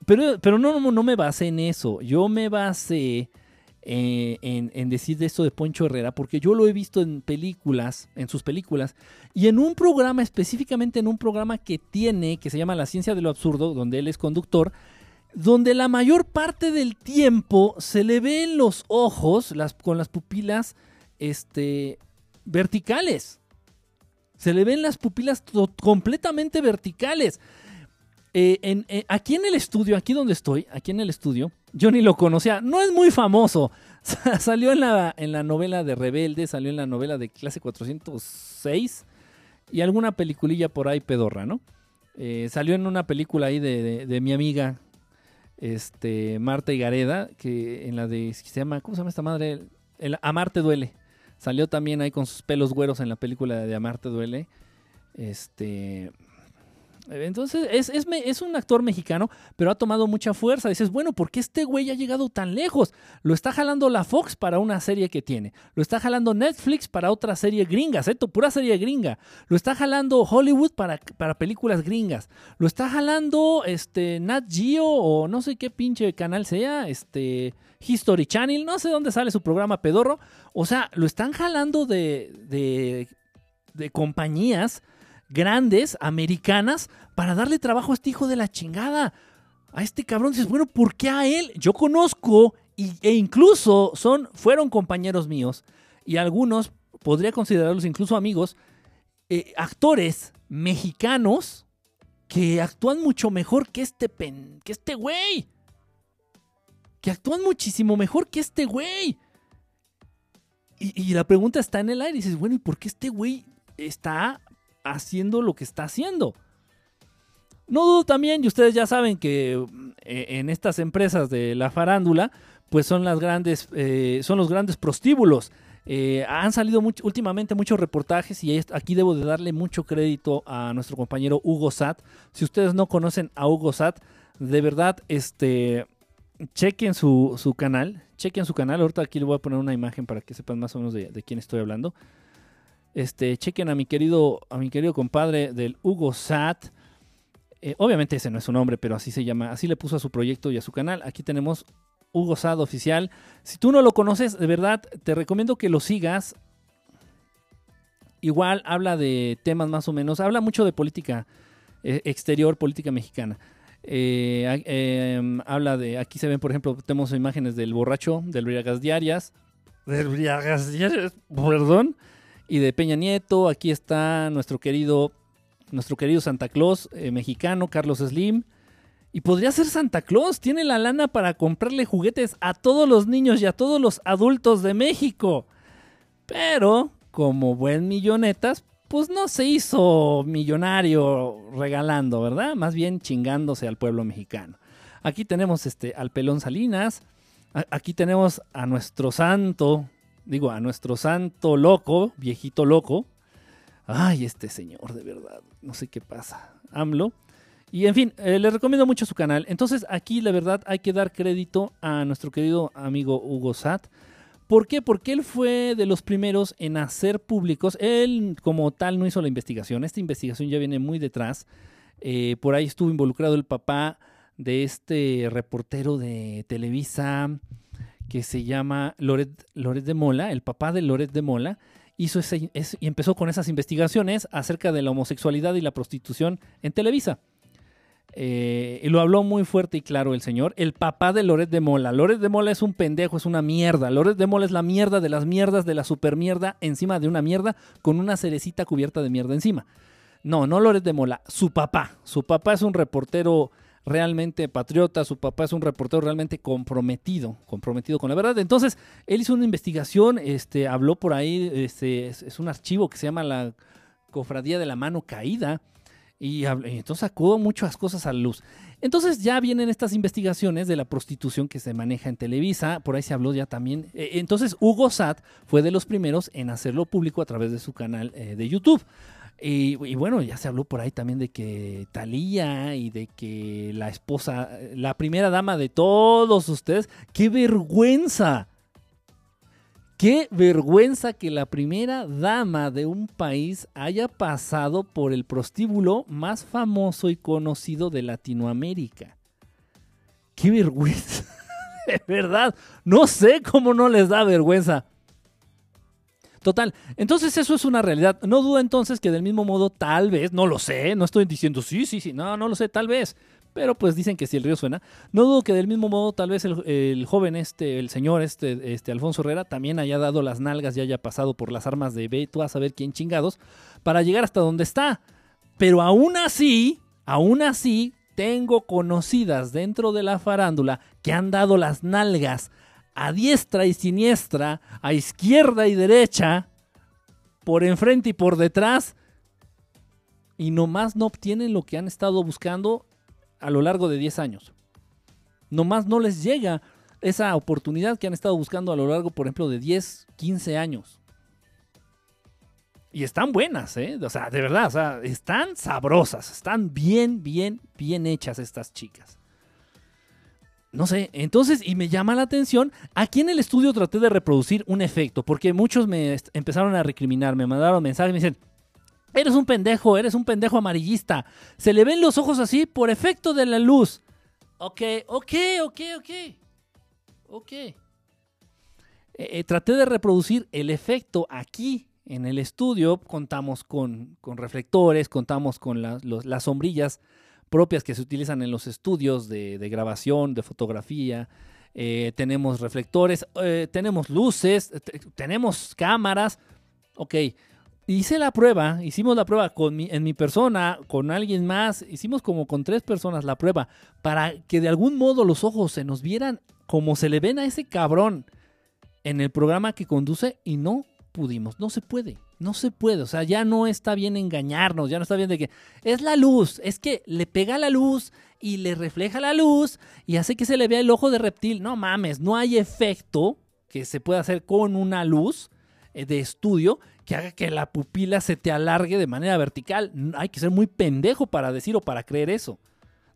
Pero, pero no, no, no me basé en eso. Yo me basé eh, en, decir de esto de Poncho Herrera, porque yo lo he visto en películas, en sus películas, y en un programa, específicamente en un programa que tiene, que se llama La Ciencia de lo Absurdo, donde él es conductor, donde la mayor parte del tiempo se le ve en los ojos, con las pupilas este, verticales. Se le ven las pupilas completamente verticales. Eh, eh, aquí en el estudio, aquí donde estoy, aquí en el estudio, yo ni lo conocía. No es muy famoso. salió en la, en la novela de Rebelde, salió en la novela de clase 406 y alguna peliculilla por ahí pedorra, ¿no? Eh, salió en una película ahí de, de- mi amiga, este, Marta Gareda, que en la de, se llama, ¿cómo se llama esta madre? El, Amarte Duele. Salió también ahí con sus pelos güeros en la película de Amarte Duele. Este, entonces, es, es, un actor mexicano, pero ha tomado mucha fuerza. Dices, bueno, ¿por qué este güey ha llegado tan lejos? Lo está jalando la Fox para una serie que tiene. Lo está jalando Netflix para otra serie gringa, ¿cierto? Pura serie gringa. Lo está jalando Hollywood para, para películas gringas. Lo está jalando este, Nat Geo o no sé qué pinche canal sea, este, History Channel, no sé dónde sale su programa pedorro. O sea, lo están jalando de, de, de compañías grandes, americanas, para darle trabajo a este hijo de la chingada. A este cabrón dices, bueno, ¿por qué a él? Yo conozco e incluso son, fueron compañeros míos y algunos, podría considerarlos incluso amigos, eh, actores mexicanos que actúan mucho mejor que este pen, que este güey. Que actúan muchísimo mejor que este güey. Y, y, la pregunta está en el aire. Y dices, bueno, ¿y por qué este güey está haciendo lo que está haciendo. No dudo también, y ustedes ya saben que eh, en estas empresas de la farándula, pues son las grandes, eh, son los grandes prostíbulos. Eh, han salido últimamente muchos reportajes y aquí debo de darle mucho crédito a nuestro compañero Hugo Sat. Si ustedes no conocen a Hugo Sat, de verdad, este, chequen su, su canal, chequen su canal. Ahorita aquí le voy a poner una imagen para que sepan más o menos de, de quién estoy hablando. Este, chequen a mi querido, a mi querido compadre del Hugo Sat. Eh, obviamente ese no es su nombre, pero así se llama, así le puso a su proyecto y a su canal. Aquí tenemos Hugo Sat oficial. Si tú no lo conoces, de verdad, te recomiendo que lo sigas. Igual habla de temas más o menos, habla mucho de política eh, exterior, política mexicana. Eh, em, habla de, aquí se ven, por ejemplo, tenemos imágenes del borracho, del Briagas Diarias. Del Briagas Diarias, perdón y de Peña Nieto. Aquí está nuestro querido, nuestro querido Santa Claus eh, mexicano, Carlos Slim. Y podría ser Santa Claus, tiene la lana para comprarle juguetes a todos los niños y a todos los adultos de México. Pero, como buen millonetas, pues no se hizo millonario regalando, ¿verdad? Más bien chingándose al pueblo mexicano. Aquí tenemos este, al Pelón Salinas. aquí tenemos a nuestro santo, digo, a nuestro santo loco, viejito loco. Ay, este señor, de verdad, no sé qué pasa. AMLO. Y en fin, eh, le recomiendo mucho su canal. Entonces aquí la verdad hay que dar crédito a nuestro querido amigo Hugo Sat. ¿Por qué? Porque él fue de los primeros en hacer públicos. Él como tal no hizo la investigación. Esta investigación ya viene muy detrás. Eh, por ahí estuvo involucrado el papá de este reportero de Televisa que se llama Loret, de Mola, el papá de Loret de Mola, hizo ese, y empezó con esas investigaciones acerca de la homosexualidad y la prostitución en Televisa. Eh, y lo habló muy fuerte y claro el señor, el papá de Loret de Mola. Loret de Mola es un pendejo, es una mierda. Loret de Mola es la mierda de las mierdas de la super mierda encima de una mierda con una cerecita cubierta de mierda encima. No, no Loret de Mola, su papá. Su papá es un reportero realmente patriota, su papá es un reportero realmente comprometido, comprometido con la verdad. Entonces, él hizo una investigación, este, habló por ahí, este, es, un archivo que se llama la Cofradía de la Mano Caída, y, entonces sacó muchas cosas a la luz. Entonces ya vienen estas investigaciones de la prostitución que se maneja en Televisa, por ahí se habló ya también. Eh, entonces Hugo Sat fue de los primeros en hacerlo público a través de su canal eh, de YouTube. Y, bueno, ya se habló por ahí también de que Talía y de que la esposa, la primera dama de todos ustedes, qué vergüenza. Qué vergüenza que la primera dama de un país haya pasado por el prostíbulo más famoso y conocido de Latinoamérica. Qué vergüenza. De verdad, no sé cómo no les da vergüenza. Total, entonces eso es una realidad. No dudo entonces que del mismo modo, tal vez, no lo sé, no estoy diciendo sí, sí, sí, no, no lo sé, tal vez. Pero pues dicen que si el río suena. No dudo que del mismo modo, tal vez el, joven este, el señor este, este, Alfonso Herrera, también haya dado las nalgas y haya pasado por las armas de B, tú a saber quién chingados, para llegar hasta donde está. Pero aún así, aún así, tengo conocidas dentro de la farándula que han dado las nalgas a diestra y siniestra, a izquierda y derecha, por enfrente y por detrás, y nomás no obtienen lo que han estado buscando a lo largo de 10 años. nomás no les llega esa oportunidad que han estado buscando a lo largo, por ejemplo, de 10, 15 años. Y están buenas, ¿eh? O sea, de verdad, o sea, están sabrosas, están bien, bien, bien hechas estas chicas. No sé, entonces, y me llama la atención, aquí en el estudio traté de reproducir un efecto, porque muchos me empezaron a recriminar, me mandaron mensajes, me dicen, eres un pendejo, eres un pendejo amarillista, se le ven los ojos así por efecto de la luz. Ok, ok, ok, ok, ok. Eh, eh, traté de reproducir el efecto aquí en el estudio contamos con, reflectores, contamos con las sombrillas propias que se utilizan en los estudios de, grabación, de fotografía. Eh, tenemos reflectores, eh, tenemos luces, tenemos cámaras. Ok, hice la prueba, hicimos la prueba con en mi persona, con alguien más, hicimos como con tres personas la prueba para que de algún modo los ojos se nos vieran como se le ven a ese cabrón en el programa que conduce y no pudimos. No se puede, no se puede. O sea, ya no está bien engañarnos, ya no está bien de que es la luz, es que le pega la luz y le refleja la luz y hace que se le vea el ojo de reptil. No mames, no hay efecto que se pueda hacer con una luz eh, de estudio que haga que la pupila se te alargue de manera vertical. Hay que ser muy pendejo para decir o para creer eso.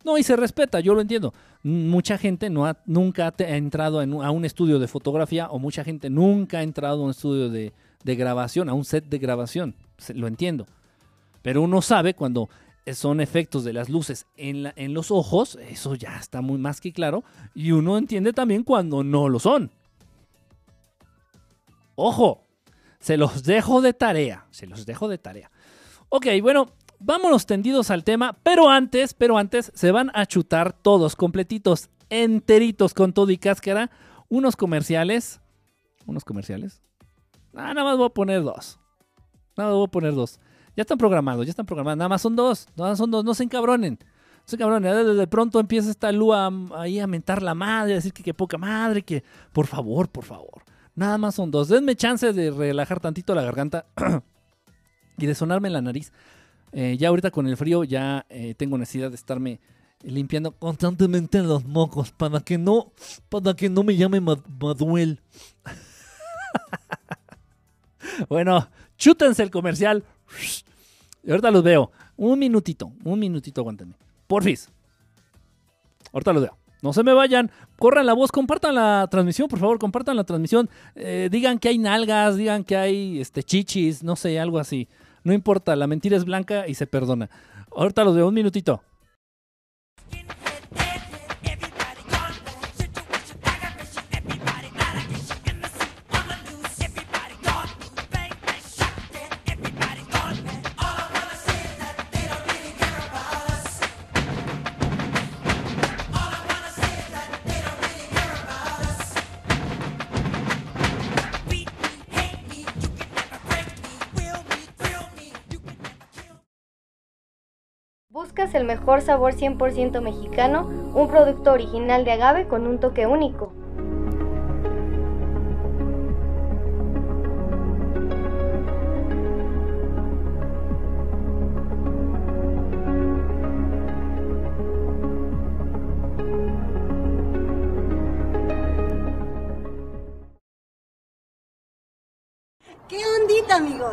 No, y se respeta, yo lo entiendo. Mucha gente no ha, nunca ha entrado a un estudio de fotografía o mucha gente nunca ha entrado a un estudio de, de grabación, a un set de grabación. Lo entiendo. Pero uno sabe cuando son efectos de las luces en, en los ojos, eso ya está muy más que claro. Y uno entiende también cuando no lo son. Ojo, se los dejo de tarea. Se los dejo de tarea. Ok, bueno, vámonos tendidos al tema. Pero antes, pero antes, se van a chutar todos completitos, enteritos con todo y cáscara. Unos comerciales. Unos comerciales. Ah, nada más voy a poner dos. Nada más voy a poner dos. Ya están programados, ya están programados. Nada más son dos. Nada más son dos. No se encabronen. No se encabronen. De pronto empieza esta lúa ahí a mentar la madre, a decir que qué poca madre, que por favor, por favor. Nada más son dos. Denme chance de relajar tantito la garganta y de sonarme la nariz. Eh, ya ahorita con el frío ya eh, tengo necesidad de estarme limpiando constantemente los mocos para que no, para que no me llame Maduel. Bueno, chútense el comercial. ahorita los veo. Un minutito, un minutito, aguántenme. Porfis. Ahorita los veo. No se me vayan, corran la voz, compartan la transmisión, por favor, compartan la transmisión. Eh, digan que hay nalgas, digan que hay este, chichis, no sé, algo así. No importa, la mentira es blanca y se perdona. Ahorita los veo, un minutito. El mejor sabor 100% mexicano, un producto original de agave con un toque único.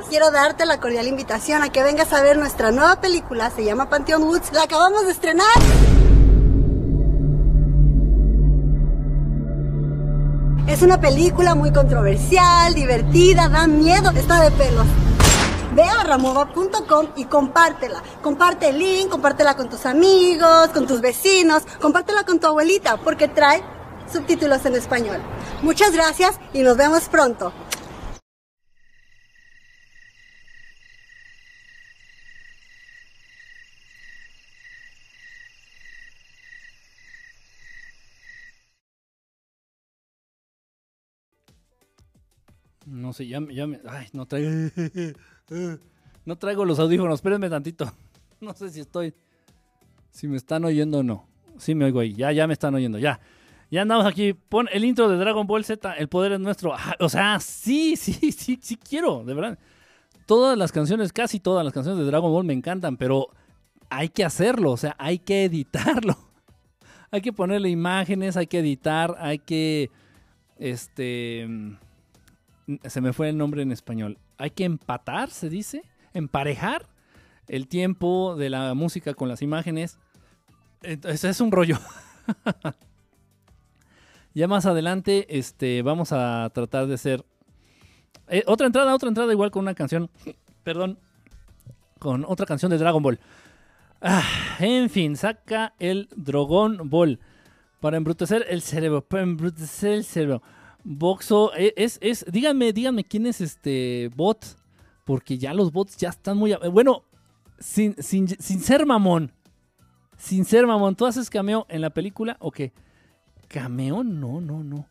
Quiero darte la cordial invitación a que vengas a ver nuestra nueva película, se llama Pantheon Woods, la acabamos de estrenar. Es una película muy controversial, divertida, da miedo, está de pelos. Ve a ramova.com y compártela. Comparte el link, compártela con tus amigos, con tus vecinos, compártela con tu abuelita, porque trae subtítulos en español. Muchas gracias y nos vemos pronto. No sé, ya, ya me. Ay, no traigo. No traigo los audífonos, espérenme tantito. No sé si estoy. Si me están oyendo o no. Sí me oigo ahí. Ya, ya me están oyendo, ya. Ya andamos aquí. Pon el intro de Dragon Ball Z, el poder es nuestro. Ah, o sea, sí, sí, sí, sí quiero, de verdad. Todas las canciones, casi todas las canciones de Dragon Ball me encantan, pero hay que hacerlo, o sea, hay que editarlo. hay que ponerle imágenes, hay que editar, hay que, este, se me fue el nombre en español, hay que empatar, se dice, emparejar el tiempo de la música con las imágenes. Entonces es un rollo. ya más adelante, este, vamos a tratar de hacer eh, otra entrada, otra entrada igual con una canción, perdón, con otra canción de Dragon Ball. Ah, en fin, saca el Dragon Ball para embrutecer el cerebro, para embrutecer el cerebro. Boxo, eh, es, es, díganme, díganme quién es este bot, porque ya los bots ya están muy... Bueno, sin, sin, sin ser mamón, sin ser mamón, ¿tú haces cameo en la película o qué? ¿Cameo? No, no, no.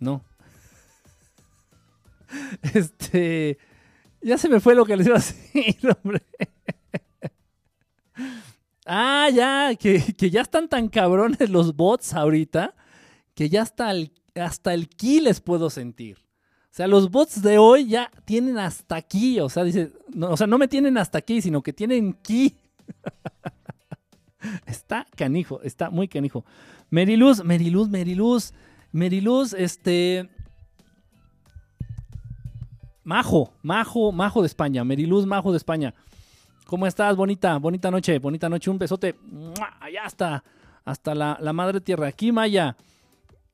No. Este... Ya se me fue lo que les iba a decir, hombre. Ah, ya, que, ya están tan cabrones los bots ahorita que ya hasta el, hasta el ki les puedo sentir. O sea, los bots de hoy ya tienen hasta aquí. O sea, dice, no, o sea, no me tienen hasta aquí, sino que tienen ki. está canijo, está muy canijo. Meriluz, Meriluz, Meriluz, Meriluz, este. Majo, Majo, Majo de España, Meriluz, Majo de España. ¿Cómo estás? Bonita, bonita noche, bonita noche. Un besote. Allá está. Hasta la, madre tierra. Aquí, Maya.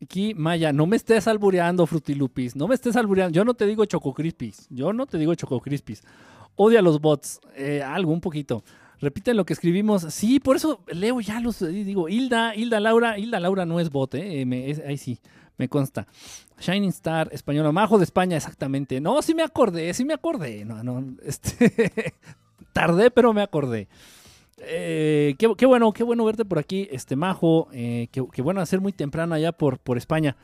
Aquí, Maya, no me estés albureando, Frutilupis. No me estés albureando. Yo no te digo Choco Crispis. Yo no te digo Choco Crispis. Odia los bots. Eh, algo, un poquito. Repiten lo que escribimos. Sí, por eso leo ya los. Digo, Hilda, Hilda Laura. Hilda Laura no es bot, ¿eh? ahí sí, me consta. Shining Star, español. Majo de España, exactamente. No, sí me acordé, sí me acordé. No, no. Este. tardé, pero me acordé. Eh, qué, bueno, qué bueno verte por aquí, este Majo. Eh, qué, bueno hacer muy temprano allá por, por España.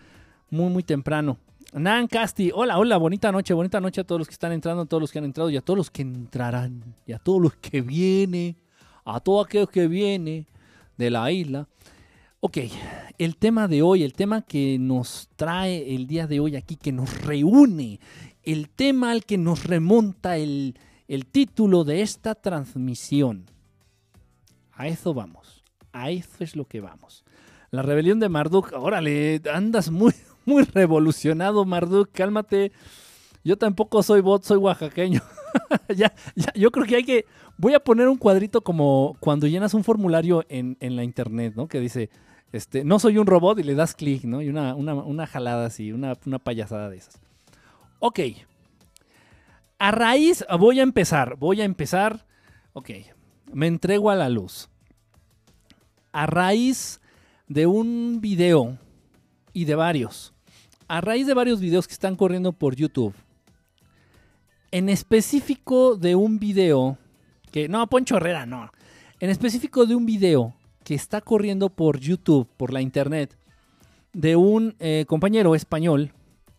Muy, muy temprano. Nan Casti, hola, hola, bonita noche, bonita noche a todos los que están entrando, a todos los que han entrado y a todos los que entrarán, y a todos los que vienen, a todos aquellos que vienen de la isla. Ok, el tema de hoy, el tema que nos trae el día de hoy aquí, que nos reúne, el tema al que nos remonta el, el título de esta transmisión. A eso vamos. A eso es lo que vamos. La rebelión de Marduk. Órale, andas muy, muy revolucionado, Marduk. Cálmate. Yo tampoco soy bot, soy oaxaqueño. ya, ya, yo creo que hay que. Voy a poner un cuadrito como cuando llenas un formulario en, la internet, ¿no? Que dice, este, no soy un robot y le das clic, ¿no? Y una, una, una jalada así, una, una payasada de esas. Ok, a raíz, voy a empezar, voy a empezar, ok, me entrego a la luz. A raíz de un video y de varios, a raíz de varios videos que están corriendo por YouTube, en específico de un video que, no, Poncho Herrera, no, en específico de un video que está corriendo por YouTube, por la internet, de un eh, compañero español,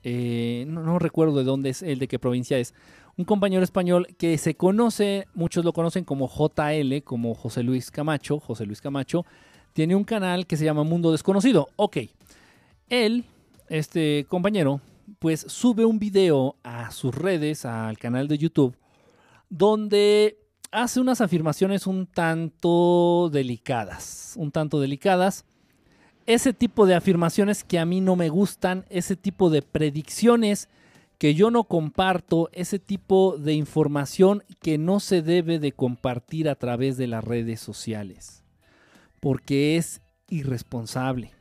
eh, no, no, recuerdo de dónde es, el de qué provincia es, un compañero español que se conoce, muchos lo conocen como JL, como José Luis Camacho, José Luis Camacho, tiene un canal que se llama Mundo Desconocido. Ok, él, este compañero, pues sube un video a sus redes, al canal de YouTube, donde hace unas afirmaciones un tanto delicadas, un tanto delicadas. Ese tipo de afirmaciones que a mí no me gustan, ese tipo de predicciones que yo no comparto ese tipo de información que no se debe de compartir a través de las redes sociales, porque es irresponsable.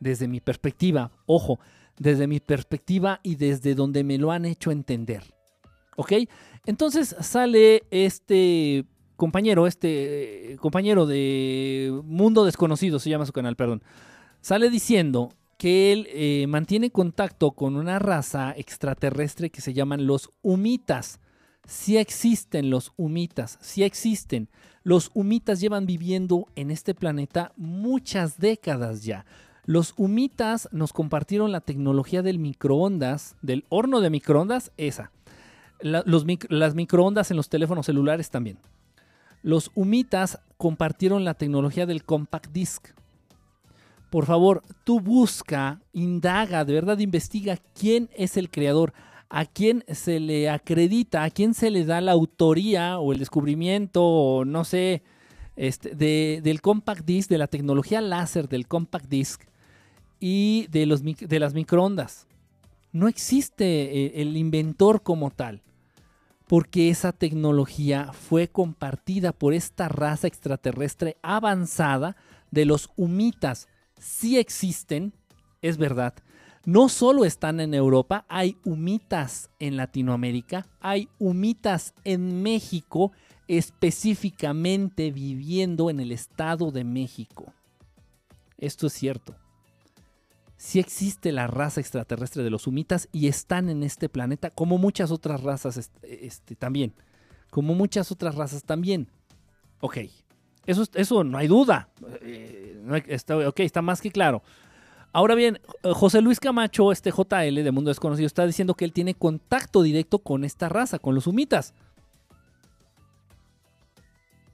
Desde mi perspectiva, ojo, desde mi perspectiva y desde donde me lo han hecho entender. ¿Ok? Entonces sale este compañero, este compañero de Mundo Desconocido, se llama su canal, perdón, sale diciendo que él eh, mantiene contacto con una raza extraterrestre que se llaman los humitas. Sí existen los humitas, sí existen. Los humitas llevan viviendo en este planeta muchas décadas ya. Los humitas nos compartieron la tecnología del microondas, del horno de microondas, esa. las microondas en los teléfonos celulares también. Los humitas compartieron la tecnología del compact disc por favor, tú busca, indaga, de verdad investiga quién es el creador, a quién se le acredita, a quién se le da la autoría o el descubrimiento o no sé, este, de- del compact disc, de la tecnología láser del compact disc y de, los, de las microondas. No existe eh, el inventor como tal, porque esa tecnología fue compartida por esta raza extraterrestre avanzada de los humitas. Sí existen, es verdad. No solo están en Europa, hay humitas en Latinoamérica, hay humitas en México, específicamente viviendo en el Estado de México. Esto es cierto. Sí existe la raza extraterrestre de los humitas y están en este planeta, como muchas otras razas est- este, también. Como muchas otras razas también. Ok, eso, es- eso no hay duda. Eh, está, ok, está más que claro. Ahora bien, eh, José Luis Camacho, este JL de Mundo Desconocido, está diciendo que él tiene contacto directo con esta raza, con los humitas.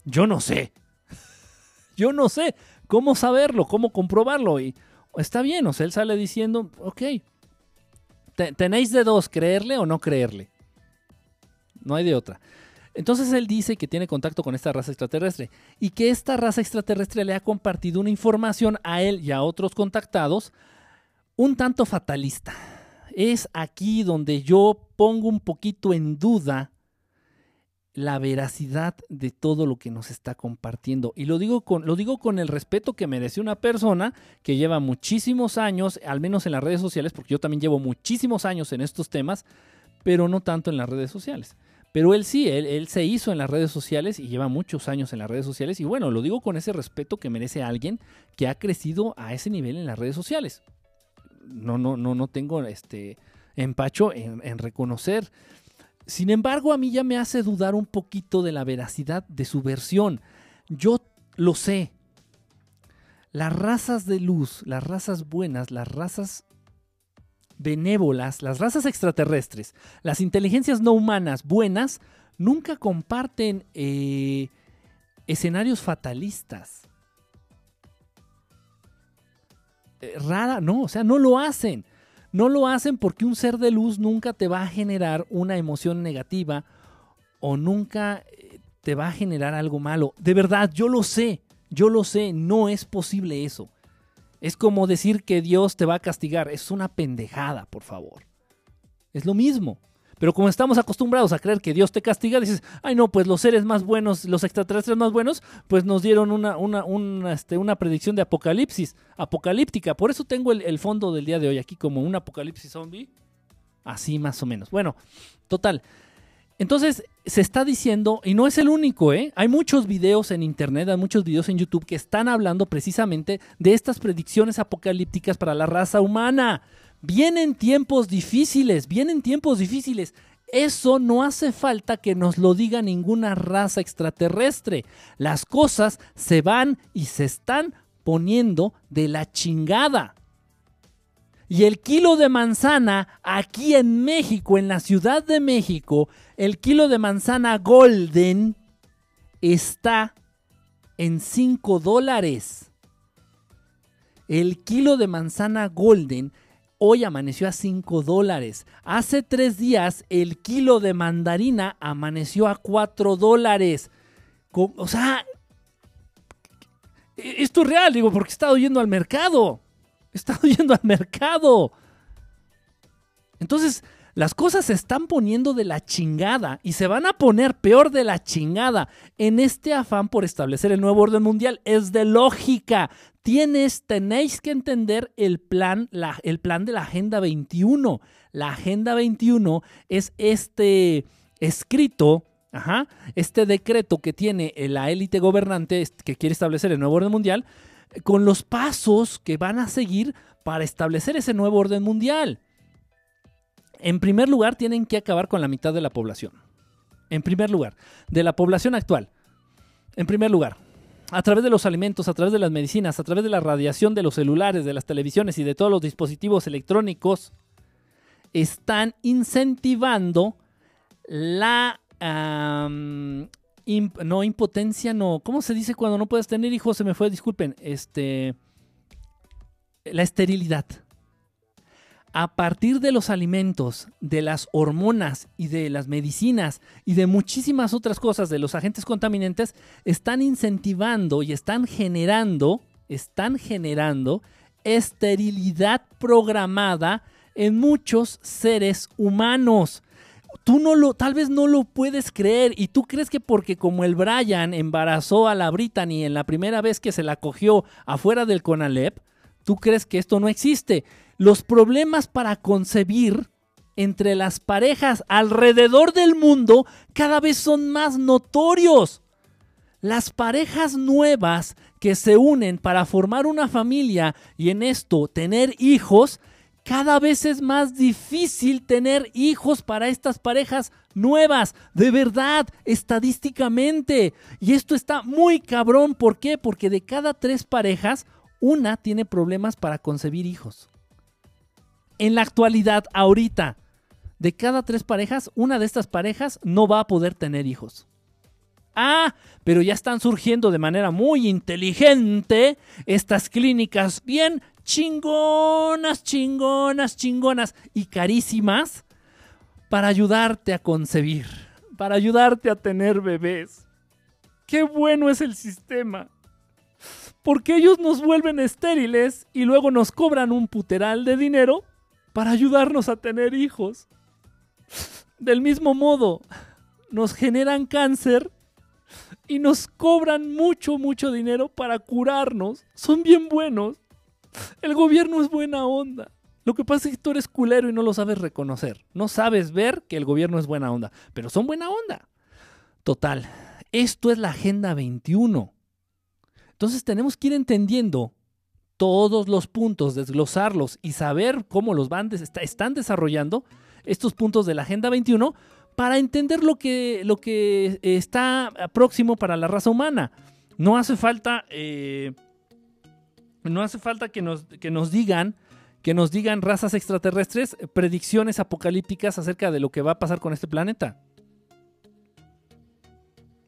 Yo no sé. Yo no sé cómo saberlo, cómo comprobarlo. Y está bien, o sea, él sale diciendo, ok, te- tenéis de dos, creerle o no creerle. No hay de otra. Entonces él dice que tiene contacto con esta raza extraterrestre y que esta raza extraterrestre le ha compartido una información a él y a otros contactados un tanto fatalista. Es aquí donde yo pongo un poquito en duda la veracidad de todo lo que nos está compartiendo. Y lo digo con, lo digo con el respeto que merece una persona que lleva muchísimos años, al menos en las redes sociales, porque yo también llevo muchísimos años en estos temas, pero no tanto en las redes sociales. Pero él sí, él, se hizo en las redes sociales y lleva muchos años en las redes sociales. Y bueno, lo digo con ese respeto que merece alguien que ha crecido a ese nivel en las redes sociales. No, no, no, no tengo este empacho en reconocer. Sin embargo, a mí ya me hace dudar un poquito de la veracidad de su versión. Yo lo sé. Las razas de luz, las razas buenas, las razas benévolas, las razas extraterrestres, las inteligencias no humanas buenas, nunca comparten eh, escenarios fatalistas. Eh, rara, no, o sea, no lo hacen. No lo hacen porque un ser de luz nunca te va a generar una emoción negativa o nunca eh, te va a generar algo malo. De verdad, yo lo sé, yo lo sé, no es posible eso. Es como decir que Dios te va a castigar. Es una pendejada, por favor. Es lo mismo. Pero como estamos acostumbrados a creer que Dios te castiga, dices, ay no, pues los seres más buenos, los extraterrestres más buenos, pues nos dieron una, una, una, este, una predicción de apocalipsis, apocalíptica. Por eso tengo el, el fondo del día de hoy aquí como un apocalipsis zombie. Así más o menos. Bueno, total. Entonces, se está diciendo, y no es el único, ¿eh? Hay muchos videos en internet, hay muchos videos en YouTube que están hablando precisamente de estas predicciones apocalípticas para la raza humana. Vienen tiempos difíciles, vienen tiempos difíciles. Eso no hace falta que nos lo diga ninguna raza extraterrestre. Las cosas se van y se están poniendo de la chingada. Y el kilo de manzana aquí en México, en la Ciudad de México, el kilo de manzana golden está en 5 dólares. El kilo de manzana golden hoy amaneció a 5 dólares. Hace tres días el kilo de mandarina amaneció a 4 dólares. O sea, e- esto es real, digo, porque he estado yendo al mercado. Estado yendo al mercado. Entonces, las cosas se están poniendo de la chingada y se van a poner peor de la chingada en este afán por establecer el nuevo orden mundial. Es de lógica. Tienes, tenéis que entender el plan, la- el plan de la Agenda 21. La Agenda 21 es este escrito, ajá, este decreto que tiene la élite gobernante est- que quiere establecer el nuevo orden mundial con los pasos que van a seguir para establecer ese nuevo orden mundial. En primer lugar, tienen que acabar con la mitad de la población. En primer lugar, de la población actual. En primer lugar, a través de los alimentos, a través de las medicinas, a través de la radiación de los celulares, de las televisiones y de todos los dispositivos electrónicos, están incentivando la... no, impotencia, no. ¿Cómo se dice cuando no puedes tener hijos? Se me fue, disculpen. Este... La esterilidad a partir de los alimentos, de las hormonas y de las medicinas y de muchísimas otras cosas de los agentes contaminantes, están incentivando y están generando, están generando esterilidad programada en muchos seres humanos. Tú no lo, tal vez no lo puedes creer y tú crees que porque como el Brian embarazó a la Brittany en la primera vez que se la cogió afuera del Conalep, tú crees que esto no existe. Los problemas para concebir entre las parejas alrededor del mundo cada vez son más notorios. Las parejas nuevas que se unen para formar una familia y en esto tener hijos, cada vez es más difícil tener hijos para estas parejas nuevas, de verdad, estadísticamente. Y esto está muy cabrón, ¿por qué? Porque de cada tres parejas, una tiene problemas para concebir hijos. En la actualidad, ahorita, de cada tres parejas, una de estas parejas no va a poder tener hijos. Ah, pero ya están surgiendo de manera muy inteligente estas clínicas bien chingonas, chingonas, chingonas y carísimas para ayudarte a concebir, para ayudarte a tener bebés. Qué bueno es el sistema. Porque ellos nos vuelven estériles y luego nos cobran un puteral de dinero para ayudarnos a tener hijos. Del mismo modo, nos generan cáncer y nos cobran mucho, mucho dinero para curarnos. Son bien buenos. El gobierno es buena onda. Lo que pasa es que tú eres culero y no lo sabes reconocer. No sabes ver que el gobierno es buena onda, pero son buena onda. Total, esto es la Agenda 21. Entonces tenemos que ir entendiendo todos los puntos, desglosarlos y saber cómo los van están desarrollando estos puntos de la Agenda 21 para entender lo que, lo que está próximo para la raza humana. No hace falta, eh, no hace falta que nos, que nos digan que nos digan razas extraterrestres predicciones apocalípticas acerca de lo que va a pasar con este planeta.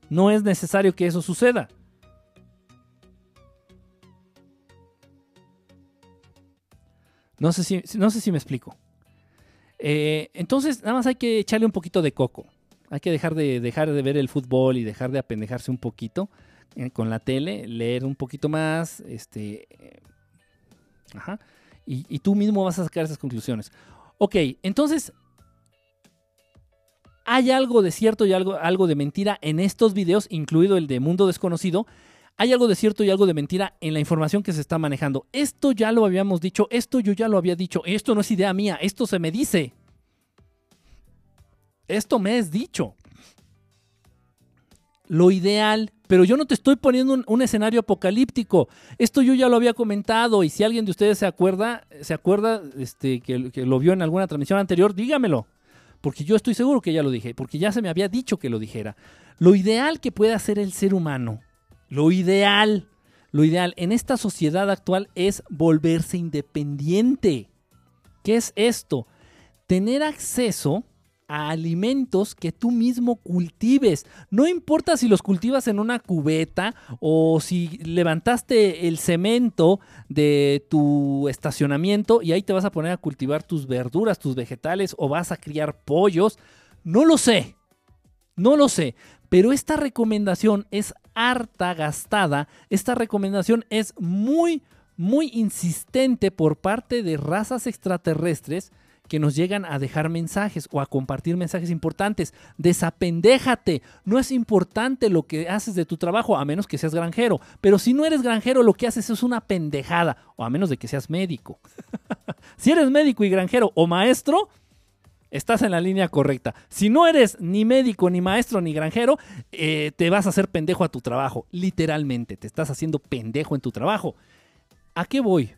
No es necesario que eso suceda. No sé si, no sé si me explico. Eh, entonces, nada más hay que echarle un poquito de coco. Hay que dejar de, dejar de ver el fútbol y dejar de apendejarse un poquito con la tele, leer un poquito más, este, eh, ajá, y, tú mismo vas a sacar esas conclusiones. Ok, entonces, hay algo de cierto y algo, algo de mentira en estos videos, incluido el de Mundo Desconocido. Hay algo de cierto y algo de mentira en la información que se está manejando. Esto ya lo habíamos dicho, esto yo ya lo había dicho, esto no es idea mía, esto se me dice. Esto me es dicho. Lo ideal, pero yo no te estoy poniendo un, escenario apocalíptico. Esto yo ya lo había comentado y si alguien de ustedes se acuerda, se acuerda este, que, que lo vio en alguna transmisión anterior, dígamelo. Porque yo estoy seguro que ya lo dije, porque ya se me había dicho que lo dijera. Lo ideal que puede hacer el ser humano lo ideal, lo ideal en esta sociedad actual es volverse independiente. ¿Qué es esto? Tener acceso a alimentos que tú mismo cultives. No importa si los cultivas en una cubeta o si levantaste el cemento de tu estacionamiento y ahí te vas a poner a cultivar tus verduras, tus vegetales o vas a criar pollos. No lo sé. No lo sé. Pero esta recomendación es harta gastada. Esta recomendación es muy, muy insistente por parte de razas extraterrestres que nos llegan a dejar mensajes o a compartir mensajes importantes. Desapendéjate. No es importante lo que haces de tu trabajo, a menos que seas granjero. Pero si no eres granjero, lo que haces es una pendejada, o a menos de que seas médico. si eres médico y granjero o maestro, estás en la línea correcta. Si no eres ni médico, ni maestro, ni granjero, eh, te vas a hacer pendejo a tu trabajo. Literalmente, te estás haciendo pendejo en tu trabajo. ¿A qué voy?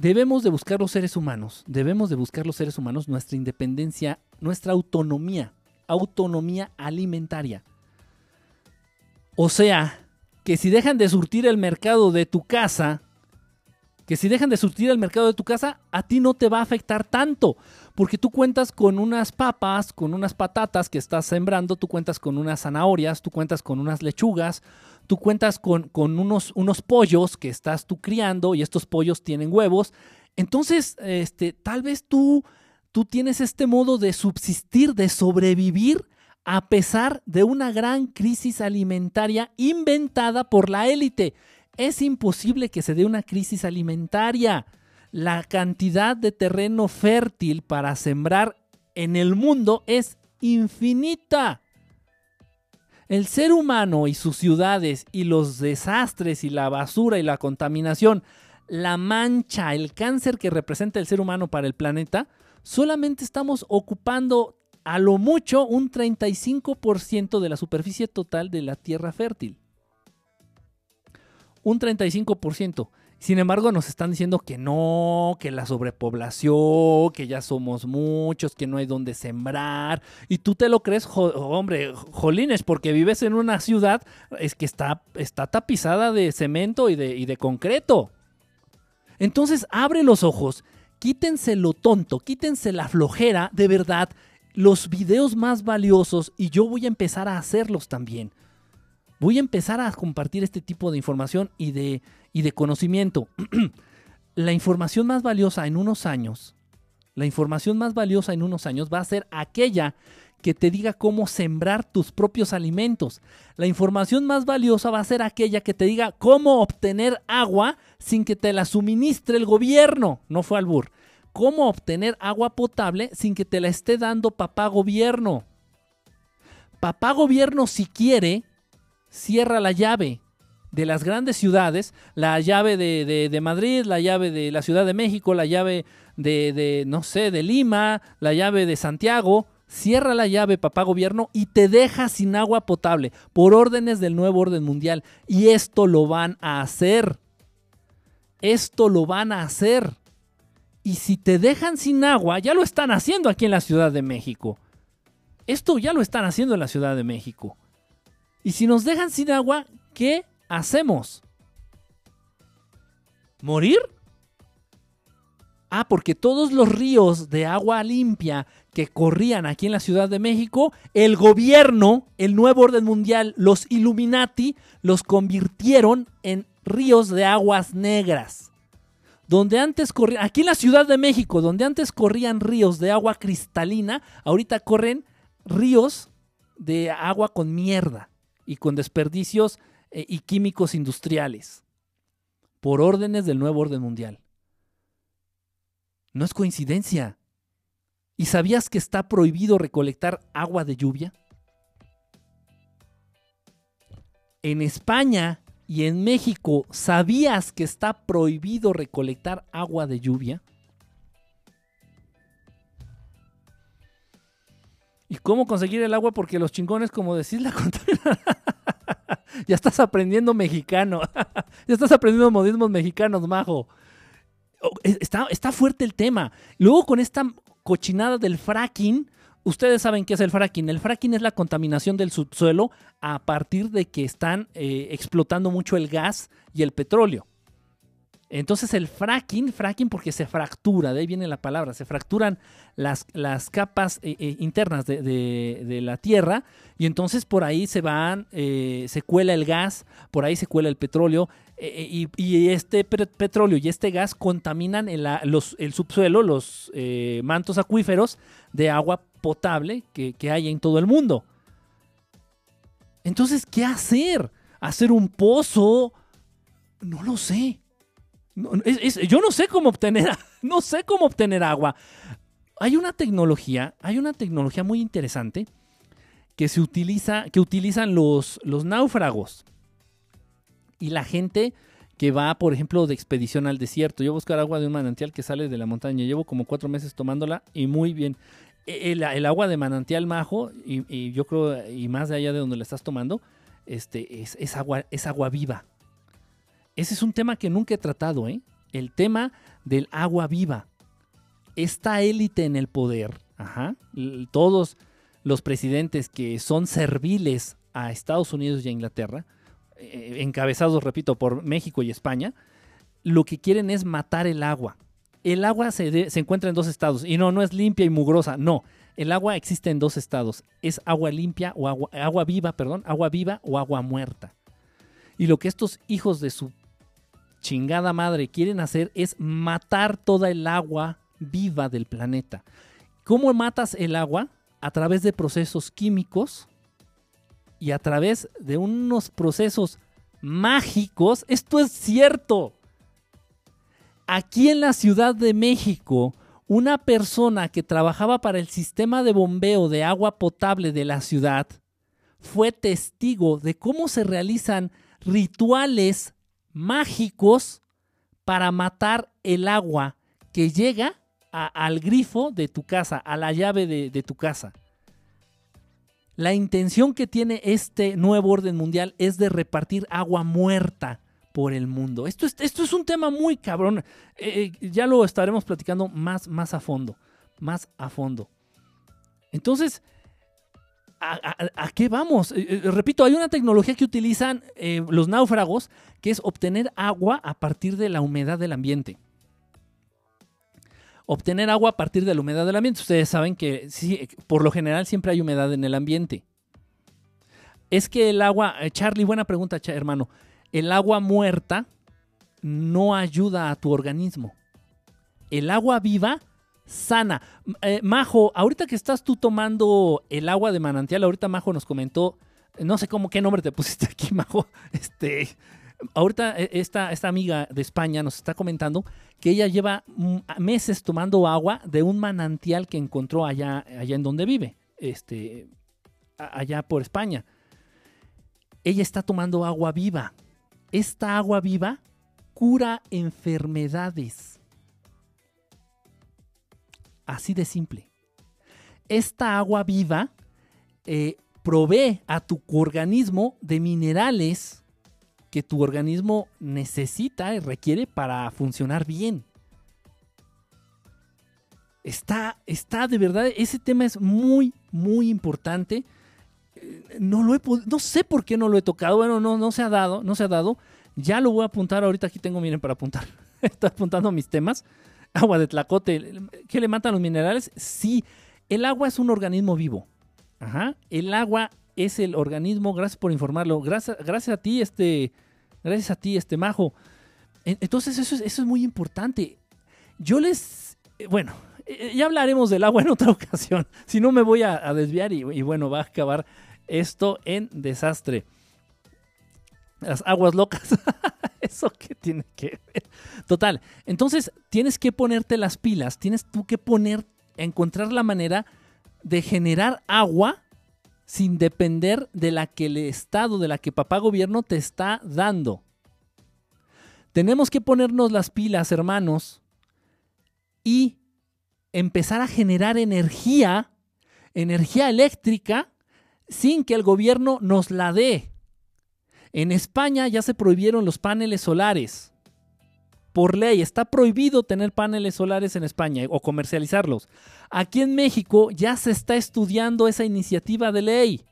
Debemos de buscar los seres humanos, debemos de buscar los seres humanos nuestra independencia, nuestra autonomía, autonomía alimentaria. O sea, que si dejan de surtir el mercado de tu casa, que si dejan de surtir el mercado de tu casa, a ti no te va a afectar tanto, porque tú cuentas con unas papas, con unas patatas que estás sembrando, tú cuentas con unas zanahorias, tú cuentas con unas lechugas, tú cuentas con, unos, unos pollos que estás tú criando y estos pollos tienen huevos. Entonces, este, tal vez tú, tú tienes este modo de subsistir, de sobrevivir a pesar de una gran crisis alimentaria inventada por la élite. Es imposible que se dé una crisis alimentaria. La cantidad de terreno fértil para sembrar en el mundo es infinita. El ser humano y sus ciudades y los desastres y la basura y la contaminación, la mancha, el cáncer que representa el ser humano para el planeta, solamente estamos ocupando a lo mucho un 35% de la superficie total de la tierra fértil. Un 35%. Sin embargo, nos están diciendo que no, que la sobrepoblación, que ya somos muchos, que no hay donde sembrar. Y tú te lo crees, hombre, jolines, porque vives en una ciudad es que está, está tapizada de cemento y de, y de concreto. Entonces, abre los ojos, quítense lo tonto, quítense la flojera, de verdad, los videos más valiosos y yo voy a empezar a hacerlos también. Voy a empezar a compartir este tipo de información y de, y de conocimiento. la información más valiosa en unos años, la información más valiosa en unos años va a ser aquella que te diga cómo sembrar tus propios alimentos. La información más valiosa va a ser aquella que te diga cómo obtener agua sin que te la suministre el gobierno. No fue albur cómo obtener agua potable sin que te la esté dando papá gobierno. Papá gobierno si quiere, cierra la llave de las grandes ciudades, la llave de, Madrid, la llave de la Ciudad de México, la llave de, de, no sé, de Lima, la llave de Santiago, cierra la llave papá gobierno y te deja sin agua potable por órdenes del nuevo orden mundial. Y esto lo van a hacer. Esto lo van a hacer. Y si te dejan sin agua, ya lo están haciendo aquí en la Ciudad de México. Esto ya lo están haciendo en la Ciudad de México. Y si nos dejan sin agua, ¿qué hacemos? ¿Morir? Ah, porque todos los ríos de agua limpia que corrían aquí en la Ciudad de México, el gobierno, el nuevo orden mundial, los Illuminati, los convirtieron en ríos de aguas negras donde antes corrían, aquí en la Ciudad de México, donde antes corrían ríos de agua cristalina, ahorita corren ríos de agua con mierda y con desperdicios y químicos industriales, por órdenes del nuevo orden mundial. No es coincidencia. ¿Y sabías que está prohibido recolectar agua de lluvia? En España y en México, ¿sabías que está prohibido recolectar agua de lluvia? ¿Y cómo conseguir el agua? Porque los chingones, como decís, la contaminan. ya estás aprendiendo mexicano. ya estás aprendiendo modismos mexicanos, majo. Oh, está, está fuerte el tema. Luego con esta cochinada del fracking, Ustedes saben qué es el fracking. El fracking es la contaminación del subsuelo a partir de que están eh, explotando mucho el gas y el petróleo. Entonces el fracking, fracking porque se fractura, de ahí viene la palabra, se fracturan las, las capas eh, eh, internas de, la Tierra y entonces por ahí se van, se cuela el gas, por ahí se cuela el petróleo y, este petróleo y este gas contaminan el, el subsuelo, los mantos acuíferos de agua potable que, hay en todo el mundo. Entonces, ¿qué hacer? ¿Hacer un pozo? No lo sé. Yo no sé cómo obtener, no sé cómo obtener agua. Hay una tecnología, hay una tecnología muy interesante que se utiliza, que utilizan los, los náufragos y la gente que va, por ejemplo, de expedición al desierto. Yo buscar agua de un manantial que sale de la montaña. Llevo como cuatro meses tomándola y muy bien. E, el, agua de manantial majo, y, yo creo, y más de allá de donde la estás tomando, este, es, agua, es agua viva. Ese es un tema que nunca he tratado, ¿eh? El tema del agua viva. Esta élite en el poder, todos los presidentes que son serviles a Estados Unidos y a Inglaterra, eh, encabezados, repito, por México y España, lo que quieren es matar el agua el agua se, encuentra en dos estados. Y no, no es limpia y mugrosa. No. El agua existe en dos estados. Es agua limpia o agua, agua viva, perdón, agua viva o agua muerta. Y lo que estos hijos de su chingada madre quieren hacer es matar toda el agua viva del planeta. ¿Cómo matas el agua? A través de procesos químicos y a través de unos procesos mágicos. Esto es cierto. Aquí en la Ciudad de México, una persona que trabajaba para el sistema de bombeo de agua potable de la ciudad fue testigo de cómo se realizan rituales mágicos para matar el agua que llega al grifo de tu casa, a la llave de, tu casa. La intención que tiene este nuevo orden mundial es de repartir agua muerta por el mundo. Esto es, esto es un tema muy cabrón. Eh, eh, ya lo estaremos platicando más, más a fondo. Más a fondo. Entonces, ¿a, qué vamos? Eh, repito, hay una tecnología que utilizan los náufragos que es obtener agua a partir de la humedad del ambiente. Obtener agua a partir de la humedad del ambiente. Ustedes saben que sí, por lo general siempre hay humedad en el ambiente. Es que el agua, Charlie, buena pregunta, hermano el agua muerta no ayuda a tu organismo. El agua viva sana. Eh, Majo, ahorita que estás tú tomando el agua de manantial, ahorita Majo nos comentó, no sé cómo qué nombre te pusiste aquí, Majo. Este, ahorita eh, esta, esta amiga de España nos está comentando que ella lleva meses tomando agua de un manantial que encontró allá, allá en donde vive, este, allá por España. Ella está tomando agua viva esta agua viva cura enfermedades. Así de simple. Esta agua viva eh, provee a tu organismo de minerales que tu organismo necesita y requiere para funcionar bien. Está, está de verdad, ese tema es muy, muy importante no lo he no sé por qué no lo he tocado, bueno, no, no se ha dado, no se ha dado. Ya lo voy a apuntar ahorita, aquí tengo, miren, para apuntar. Estoy apuntando mis temas. Agua de tlacote, ¿qué le matan los minerales? Sí, el agua es un organismo vivo. Ajá, el agua es el organismo, gracias por informarlo, gracias, gracias a ti, este, gracias a ti, este majo. Entonces eso es, eso es muy importante. Yo les, eh, bueno, eh, ya hablaremos del agua en otra ocasión. Si no me voy a, desviar y, bueno, va a acabar esto en desastre. Las aguas locas. ¿Eso qué tiene que ver? Total. Entonces, tienes que ponerte las pilas. Tienes tú que poner, encontrar la manera de generar agua sin depender de la que el Estado, de la que papá gobierno te está dando. Tenemos que ponernos las pilas, hermanos, y empezar a generar energía, energía eléctrica, sin que el gobierno nos la dé. En España ya se prohibieron los paneles solares. Por ley, está prohibido tener paneles solares en España o comercializarlos. Aquí en México ya se está estudiando esa iniciativa de ley.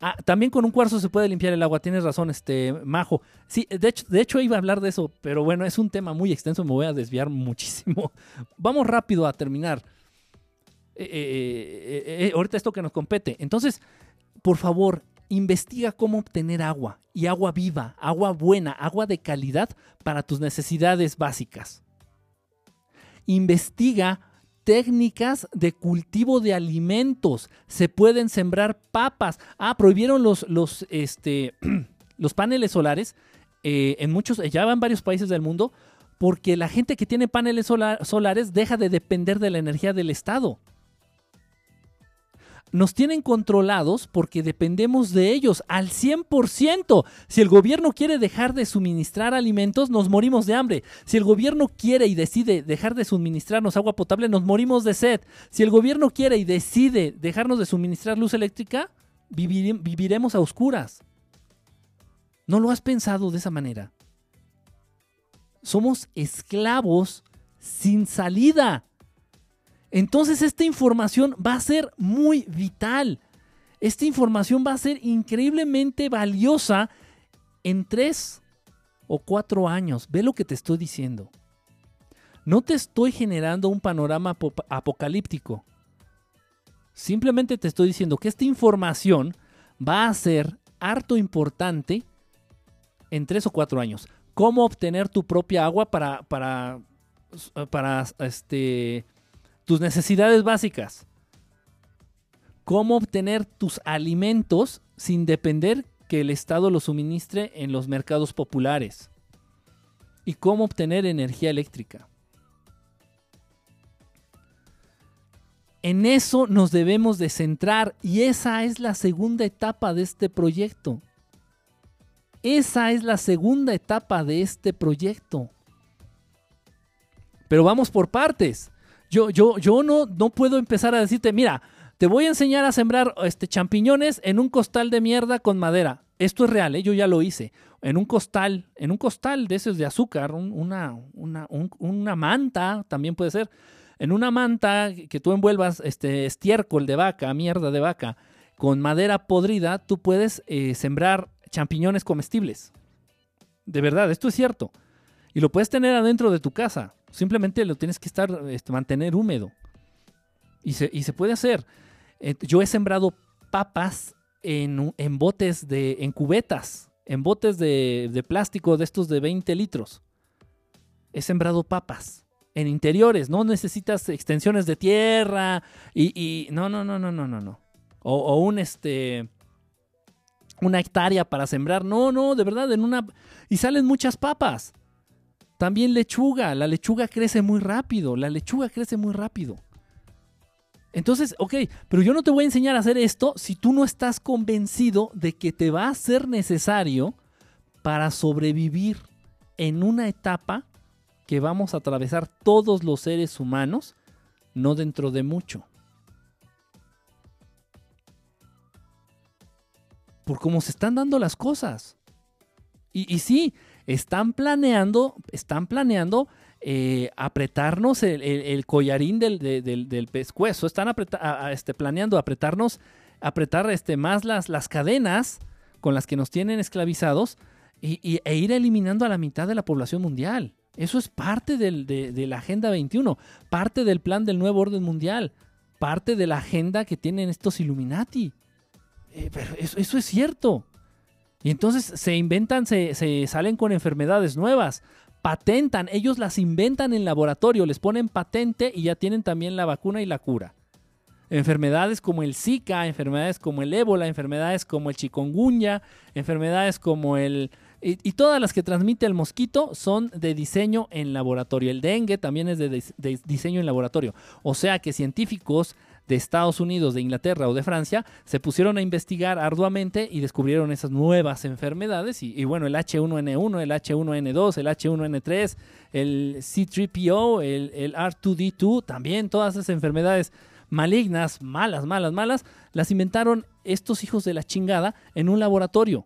Ah, también con un cuarzo se puede limpiar el agua, tienes razón, este Majo. Sí, de hecho, de hecho iba a hablar de eso, pero bueno, es un tema muy extenso, me voy a desviar muchísimo. Vamos rápido a terminar. Eh, eh, eh, ahorita esto que nos compete. Entonces, por favor, investiga cómo obtener agua y agua viva, agua buena, agua de calidad para tus necesidades básicas. Investiga técnicas de cultivo de alimentos. Se pueden sembrar papas. Ah, prohibieron los, los, este, los paneles solares en muchos, ya van varios países del mundo, porque la gente que tiene paneles solares deja de depender de la energía del Estado nos tienen controlados porque dependemos de ellos al 100%. Si el gobierno quiere dejar de suministrar alimentos, nos morimos de hambre. Si el gobierno quiere y decide dejar de suministrarnos agua potable, nos morimos de sed. Si el gobierno quiere y decide dejarnos de suministrar luz eléctrica, viviremos a oscuras. ¿No lo has pensado de esa manera? Somos esclavos sin salida. Entonces esta información va a ser muy vital. Esta información va a ser increíblemente valiosa en tres o cuatro años. Ve lo que te estoy diciendo. No te estoy generando un panorama apocalíptico. Simplemente te estoy diciendo que esta información va a ser harto importante en tres o cuatro años. cómo obtener tu propia agua para, para, para este, tus necesidades básicas. Cómo obtener tus alimentos sin depender que el Estado los suministre en los mercados populares. Y cómo obtener energía eléctrica. En eso nos debemos de centrar y esa es la segunda etapa de este proyecto. Esa es la segunda etapa de este proyecto. Pero vamos por partes. Yo, yo, yo no, no puedo empezar a decirte, mira, te voy a enseñar a sembrar este, champiñones en un costal de mierda con madera. Esto es real, ¿eh? yo ya lo hice. En un costal, en un costal de esos de azúcar, una, una, una manta también puede ser en una manta que tú envuelvas este estiércol de vaca, mierda de vaca, con madera podrida, tú puedes eh, sembrar champiñones comestibles. De verdad, esto es cierto. Y lo puedes tener adentro de tu casa. Simplemente lo tienes que estar, este, mantener húmedo. Y se, y se puede hacer. Eh, yo he sembrado papas en, en, botes de, en cubetas, en botes de, de plástico de estos de 20 litros. He sembrado papas en interiores, no necesitas extensiones de tierra y, no, no, no, no, no, no, no. O, un este una hectárea para sembrar. No, no, de verdad, en una y salen muchas papas. También lechuga, la lechuga crece muy rápido, la lechuga crece muy rápido. Entonces, ok, pero yo no te voy a enseñar a hacer esto si tú no estás convencido de que te va a ser necesario para sobrevivir en una etapa que vamos a atravesar todos los seres humanos, no dentro de mucho. Por cómo se están dando las cosas. Y, sí, están planeando, están planeando eh, apretarnos el, collarín del, pescuezo. Están este, planeando apretarnos, apretar este, más las, las cadenas con las que nos tienen esclavizados y, e ir eliminando a la mitad de la población mundial. Eso es parte de, la Agenda 21, parte del plan del nuevo orden mundial, parte de la agenda que tienen estos Illuminati. Eh, pero eso, es cierto. Y entonces se inventan, se, se salen con enfermedades nuevas, patentan, ellos las inventan en laboratorio, les ponen patente y ya tienen también la vacuna y la cura. Enfermedades como el Zika, enfermedades como el ébola, enfermedades como el chikungunya, enfermedades como el, y, todas las que transmite el mosquito son de diseño en laboratorio. El dengue también es de, diseño en laboratorio. O sea que científicos de Estados Unidos, de Inglaterra o de Francia se pusieron a investigar arduamente y descubrieron esas nuevas enfermedades. Y, bueno, el H1N1, el H1N2, el H1N3, el C3PO, el, el R2D2, también todas esas enfermedades malignas, malas, malas, malas, las inventaron estos hijos de la chingada en un laboratorio.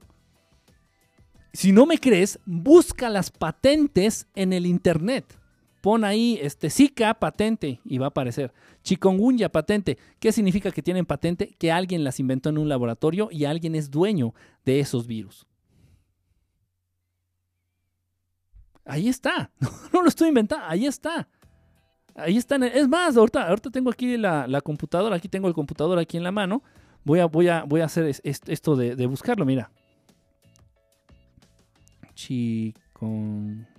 Si no me crees, busca las patentes en el internet. Pon ahí este Zika patente y va a aparecer. Chikungunya patente. ¿Qué significa que tienen patente? Que alguien las inventó en un laboratorio y alguien es dueño de esos virus. Ahí está. No, lo estoy inventando. Ahí está. Ahí están. Es más, ahorita, ahorita tengo aquí la, computadora. Aquí tengo el computador aquí en la mano. Voy a, voy a, voy a hacer esto de, buscarlo. Mira. Chicon.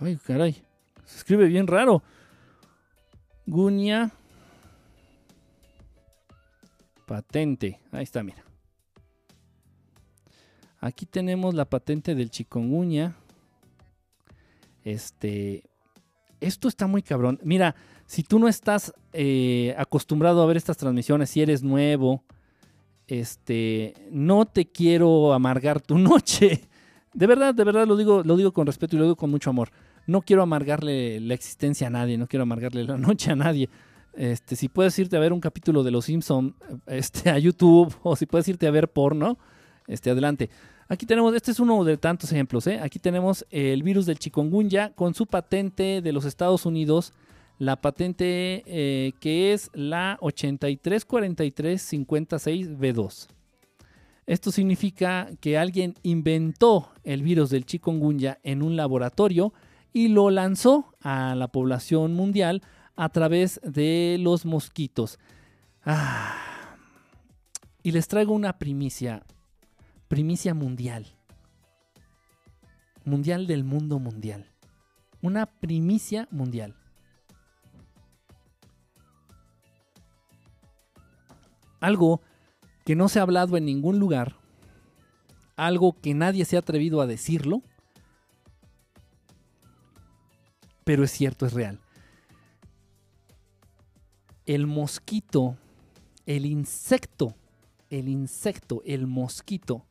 Ay, caray. Se escribe bien raro. Guña. Patente. Ahí está, mira. Aquí tenemos la patente del chikungunya. Este. Esto está muy cabrón. Mira, si tú no estás eh, acostumbrado a ver estas transmisiones, si eres nuevo, este, no te quiero amargar tu noche. De verdad, de verdad lo digo, lo digo con respeto y lo digo con mucho amor. No quiero amargarle la existencia a nadie, no quiero amargarle la noche a nadie. Este, si puedes irte a ver un capítulo de Los Simpson este, a YouTube o si puedes irte a ver porno, este, adelante. Aquí tenemos, este es uno de tantos ejemplos. ¿eh? Aquí tenemos el virus del chikungunya con su patente de los Estados Unidos la patente eh, que es la 834356B2. Esto significa que alguien inventó el virus del chikungunya en un laboratorio y lo lanzó a la población mundial a través de los mosquitos. Ah. Y les traigo una primicia, primicia mundial. mundial del mundo mundial. Una primicia mundial. Algo que no se ha hablado en ningún lugar. Algo que nadie se ha atrevido a decirlo. Pero es cierto, es real. El mosquito, el insecto, el insecto, el mosquito.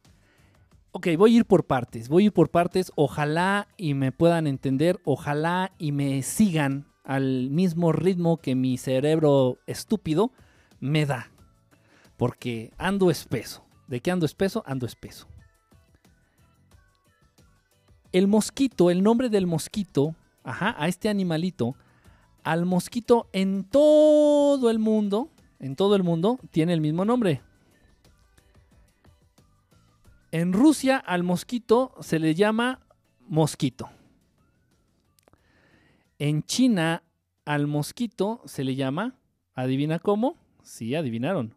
Ok, voy a ir por partes, voy a ir por partes. Ojalá y me puedan entender, ojalá y me sigan al mismo ritmo que mi cerebro estúpido me da. Porque ando espeso. ¿De qué ando espeso? Ando espeso. El mosquito, el nombre del mosquito, ajá, a este animalito, al mosquito en todo el mundo, en todo el mundo, tiene el mismo nombre. En Rusia al mosquito se le llama mosquito. En China al mosquito se le llama, ¿adivina cómo? Sí, adivinaron,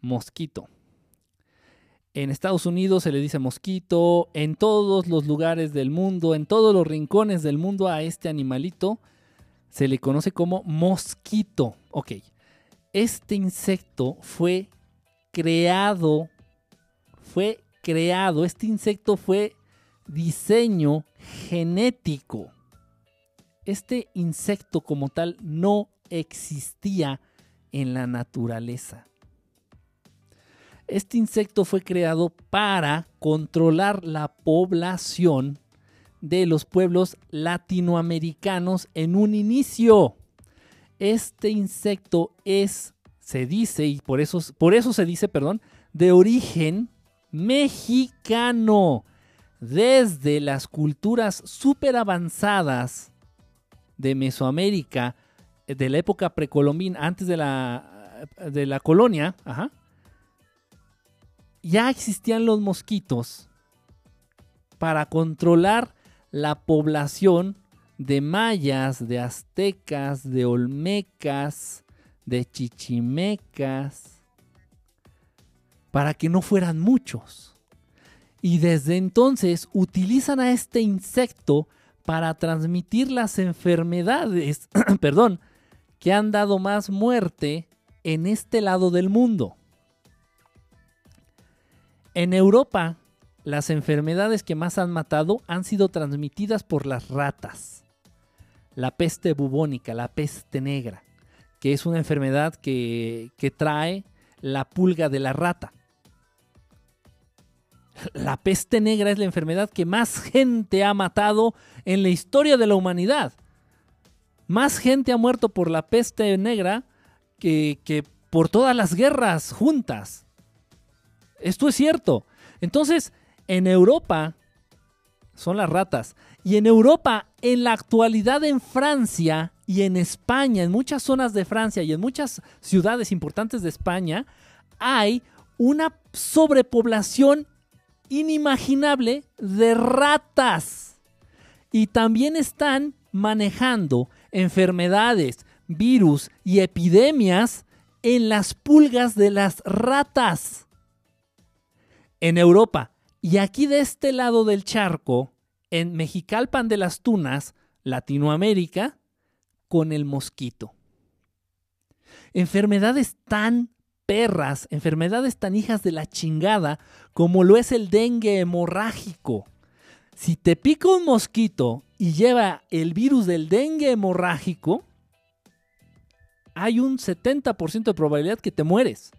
mosquito. En Estados Unidos se le dice mosquito, en todos los lugares del mundo, en todos los rincones del mundo a este animalito se le conoce como mosquito. Ok, este insecto fue creado, fue creado, este insecto fue diseño genético. Este insecto como tal no existía en la naturaleza. Este insecto fue creado para controlar la población de los pueblos latinoamericanos en un inicio. Este insecto es, se dice, y por eso, por eso se dice, perdón, de origen mexicano. Desde las culturas súper avanzadas de Mesoamérica, de la época precolombina, antes de la, de la colonia, ajá, ya existían los mosquitos para controlar la población de mayas, de aztecas, de olmecas, de chichimecas, para que no fueran muchos. Y desde entonces utilizan a este insecto para transmitir las enfermedades, perdón, que han dado más muerte en este lado del mundo. En Europa, las enfermedades que más han matado han sido transmitidas por las ratas. La peste bubónica, la peste negra, que es una enfermedad que, que trae la pulga de la rata. La peste negra es la enfermedad que más gente ha matado en la historia de la humanidad. Más gente ha muerto por la peste negra que, que por todas las guerras juntas. Esto es cierto. Entonces, en Europa son las ratas. Y en Europa, en la actualidad en Francia y en España, en muchas zonas de Francia y en muchas ciudades importantes de España, hay una sobrepoblación inimaginable de ratas. Y también están manejando enfermedades, virus y epidemias en las pulgas de las ratas. En Europa y aquí de este lado del charco, en Mexicalpan de las Tunas, Latinoamérica, con el mosquito. Enfermedades tan perras, enfermedades tan hijas de la chingada como lo es el dengue hemorrágico. Si te pica un mosquito y lleva el virus del dengue hemorrágico, hay un 70% de probabilidad que te mueres.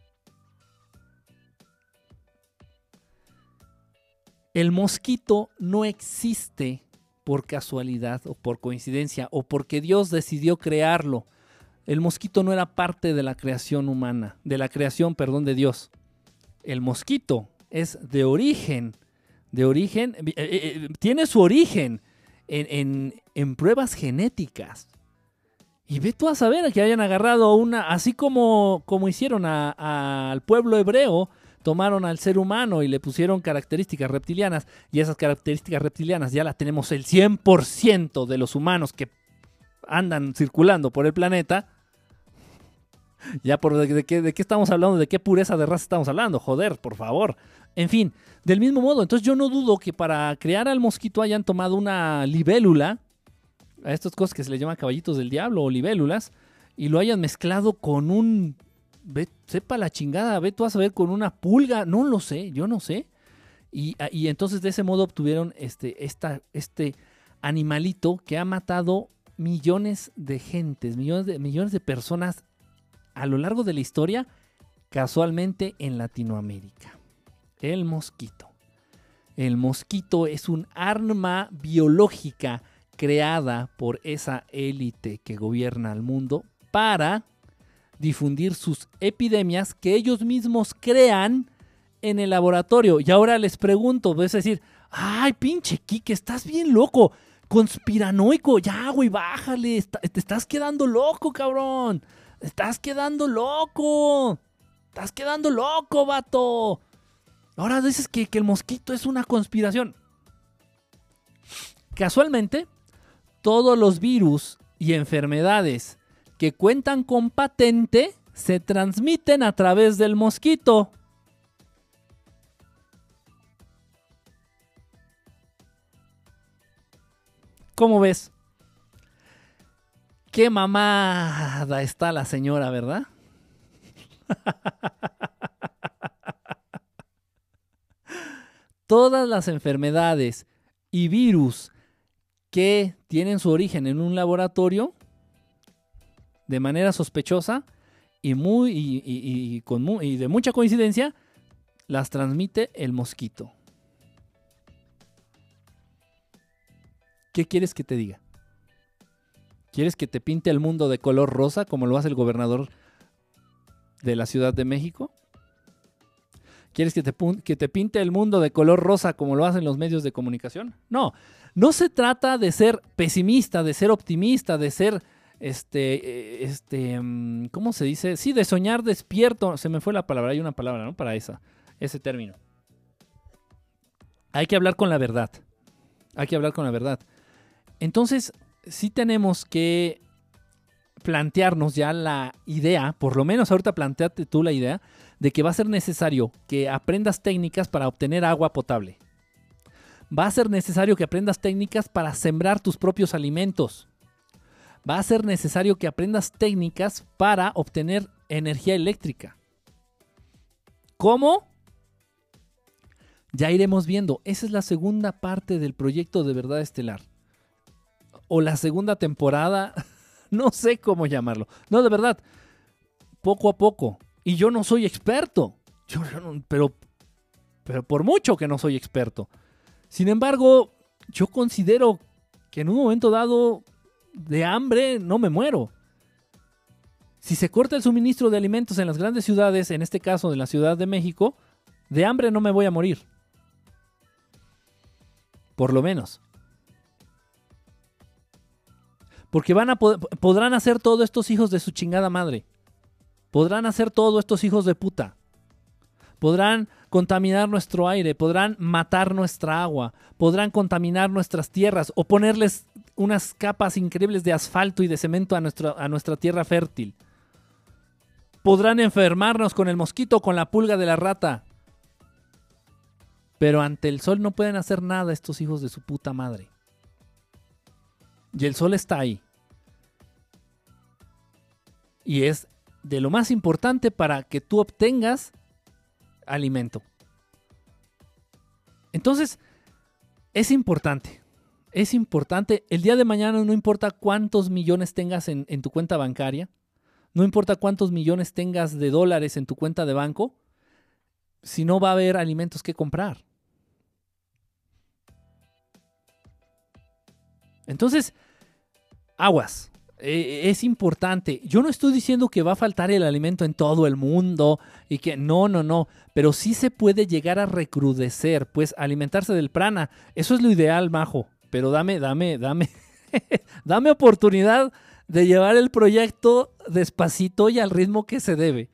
El mosquito no existe por casualidad o por coincidencia o porque Dios decidió crearlo. El mosquito no era parte de la creación humana, de la creación, perdón, de Dios. El mosquito es de origen, de origen, eh, eh, eh, tiene su origen en, pruebas genéticas. Y ve tú a saber que hayan agarrado una, así como, como hicieron al pueblo hebreo, tomaron al ser humano y le pusieron características reptilianas y esas características reptilianas ya las tenemos el 100% de los humanos que andan circulando por el planeta. Ya por de, qué, de qué estamos hablando, de qué pureza de raza estamos hablando, joder, por favor. En fin, del mismo modo, entonces yo no dudo que para crear al mosquito hayan tomado una libélula, a estas cosas que se les llama caballitos del diablo o libélulas, y lo hayan mezclado con un, ve, sepa la chingada, ve tú vas a ver con una pulga, no lo sé, yo no sé. Y, y entonces de ese modo obtuvieron este, este animalito que ha matado millones de gentes, millones de, millones de personas a lo largo de la historia, casualmente en Latinoamérica. El mosquito. El mosquito es un arma biológica creada por esa élite que gobierna el mundo para difundir sus epidemias que ellos mismos crean en el laboratorio. Y ahora les pregunto, es decir, ay, pinche Kike, estás bien loco, conspiranoico, ya, güey, bájale, te estás quedando loco, cabrón. Estás quedando loco. Estás quedando loco, vato. Ahora dices que, que el mosquito es una conspiración. Casualmente, todos los virus y enfermedades que cuentan con patente se transmiten a través del mosquito. ¿Cómo ves? Qué mamada está la señora, ¿verdad? Todas las enfermedades y virus que tienen su origen en un laboratorio de manera sospechosa y, muy, y, de mucha coincidencia, las transmite el mosquito. ¿Qué quieres que te diga? ¿Quieres que te pinte el mundo de color rosa como lo hace el gobernador de la Ciudad de México? ¿Quieres que te, que te, pinte el mundo de color rosa como lo hacen los medios de comunicación? No, no se trata de ser pesimista, de ser optimista, de ser, este, eh, este, mm, ¿cómo se dice? Sí, de soñar despierto. Se me fue la palabra, hay una palabra, ¿no? Para esa, ese término. Hay que hablar con la verdad. Hay que hablar con la verdad. Entonces, sí tenemos que plantearnos ya la idea, por lo menos ahorita planteate tú la idea, de que va a ser necesario que aprendas técnicas para obtener agua potable. Va a ser necesario que aprendas técnicas para sembrar tus propios alimentos. Va a ser necesario que aprendas técnicas para obtener energía eléctrica. ¿Cómo? Ya iremos viendo. Esa es la segunda parte del proyecto de verdad estelar o la segunda temporada, no sé cómo llamarlo. No, de verdad, poco a poco. Y yo no soy experto, yo, pero, pero por mucho que no soy experto. Sin embargo, yo considero que en un momento dado de hambre no me muero. Si se corta el suministro de alimentos en las grandes ciudades, en este caso en la Ciudad de México, de hambre no me voy a morir. Por lo menos. Porque van a podrán hacer todo estos hijos de su chingada madre. Podrán hacer todo estos hijos de puta. Podrán contaminar nuestro aire, podrán matar nuestra agua, podrán contaminar nuestras tierras o ponerles unas capas increíbles de asfalto y de cemento a, a nuestra tierra fértil. Podrán enfermarnos con el mosquito, con la pulga de la rata. Pero ante el sol no pueden hacer nada estos hijos de su puta madre. Y el sol está ahí. Y es de lo más importante para que tú obtengas alimento. Entonces, es importante. Es importante. El día de mañana no importa cuántos millones tengas en, tu cuenta bancaria. No importa cuántos millones tengas de dólares en tu cuenta de banco. Si no va a haber alimentos que comprar. Entonces, aguas. E, es importante. Yo no estoy diciendo que va a faltar el alimento en todo el mundo y que no, no, no. Pero sí se puede llegar a recrudecer, pues alimentarse del prana. Eso es lo ideal, majo. Pero dame, dame, dame, dame oportunidad de llevar el proyecto despacito y al ritmo que se debe.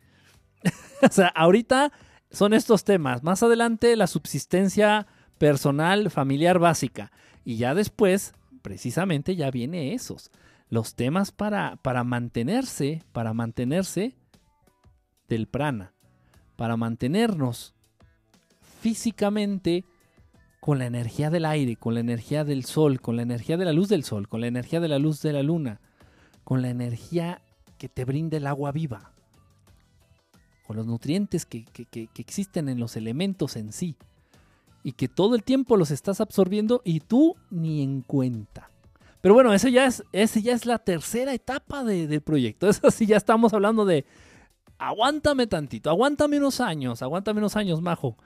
o sea, ahorita son estos temas. Más adelante la subsistencia personal, familiar básica. Y ya después precisamente ya viene esos. Los temas para, para mantenerse, para mantenerse del prana, para mantenernos físicamente con la energía del aire, con la energía del sol, con la energía de la luz del sol, con la energía de la luz de la luna, con la energía que te brinda el agua viva, con los nutrientes que, que- que- existen en los elementos en sí, y que todo el tiempo los estás absorbiendo y tú ni en cuenta. Pero bueno, ese ya es, ese ya es la tercera etapa de- del proyecto. Eso sí, ya estamos hablando de aguántame tantito, aguántame unos años, aguántame unos años, majo.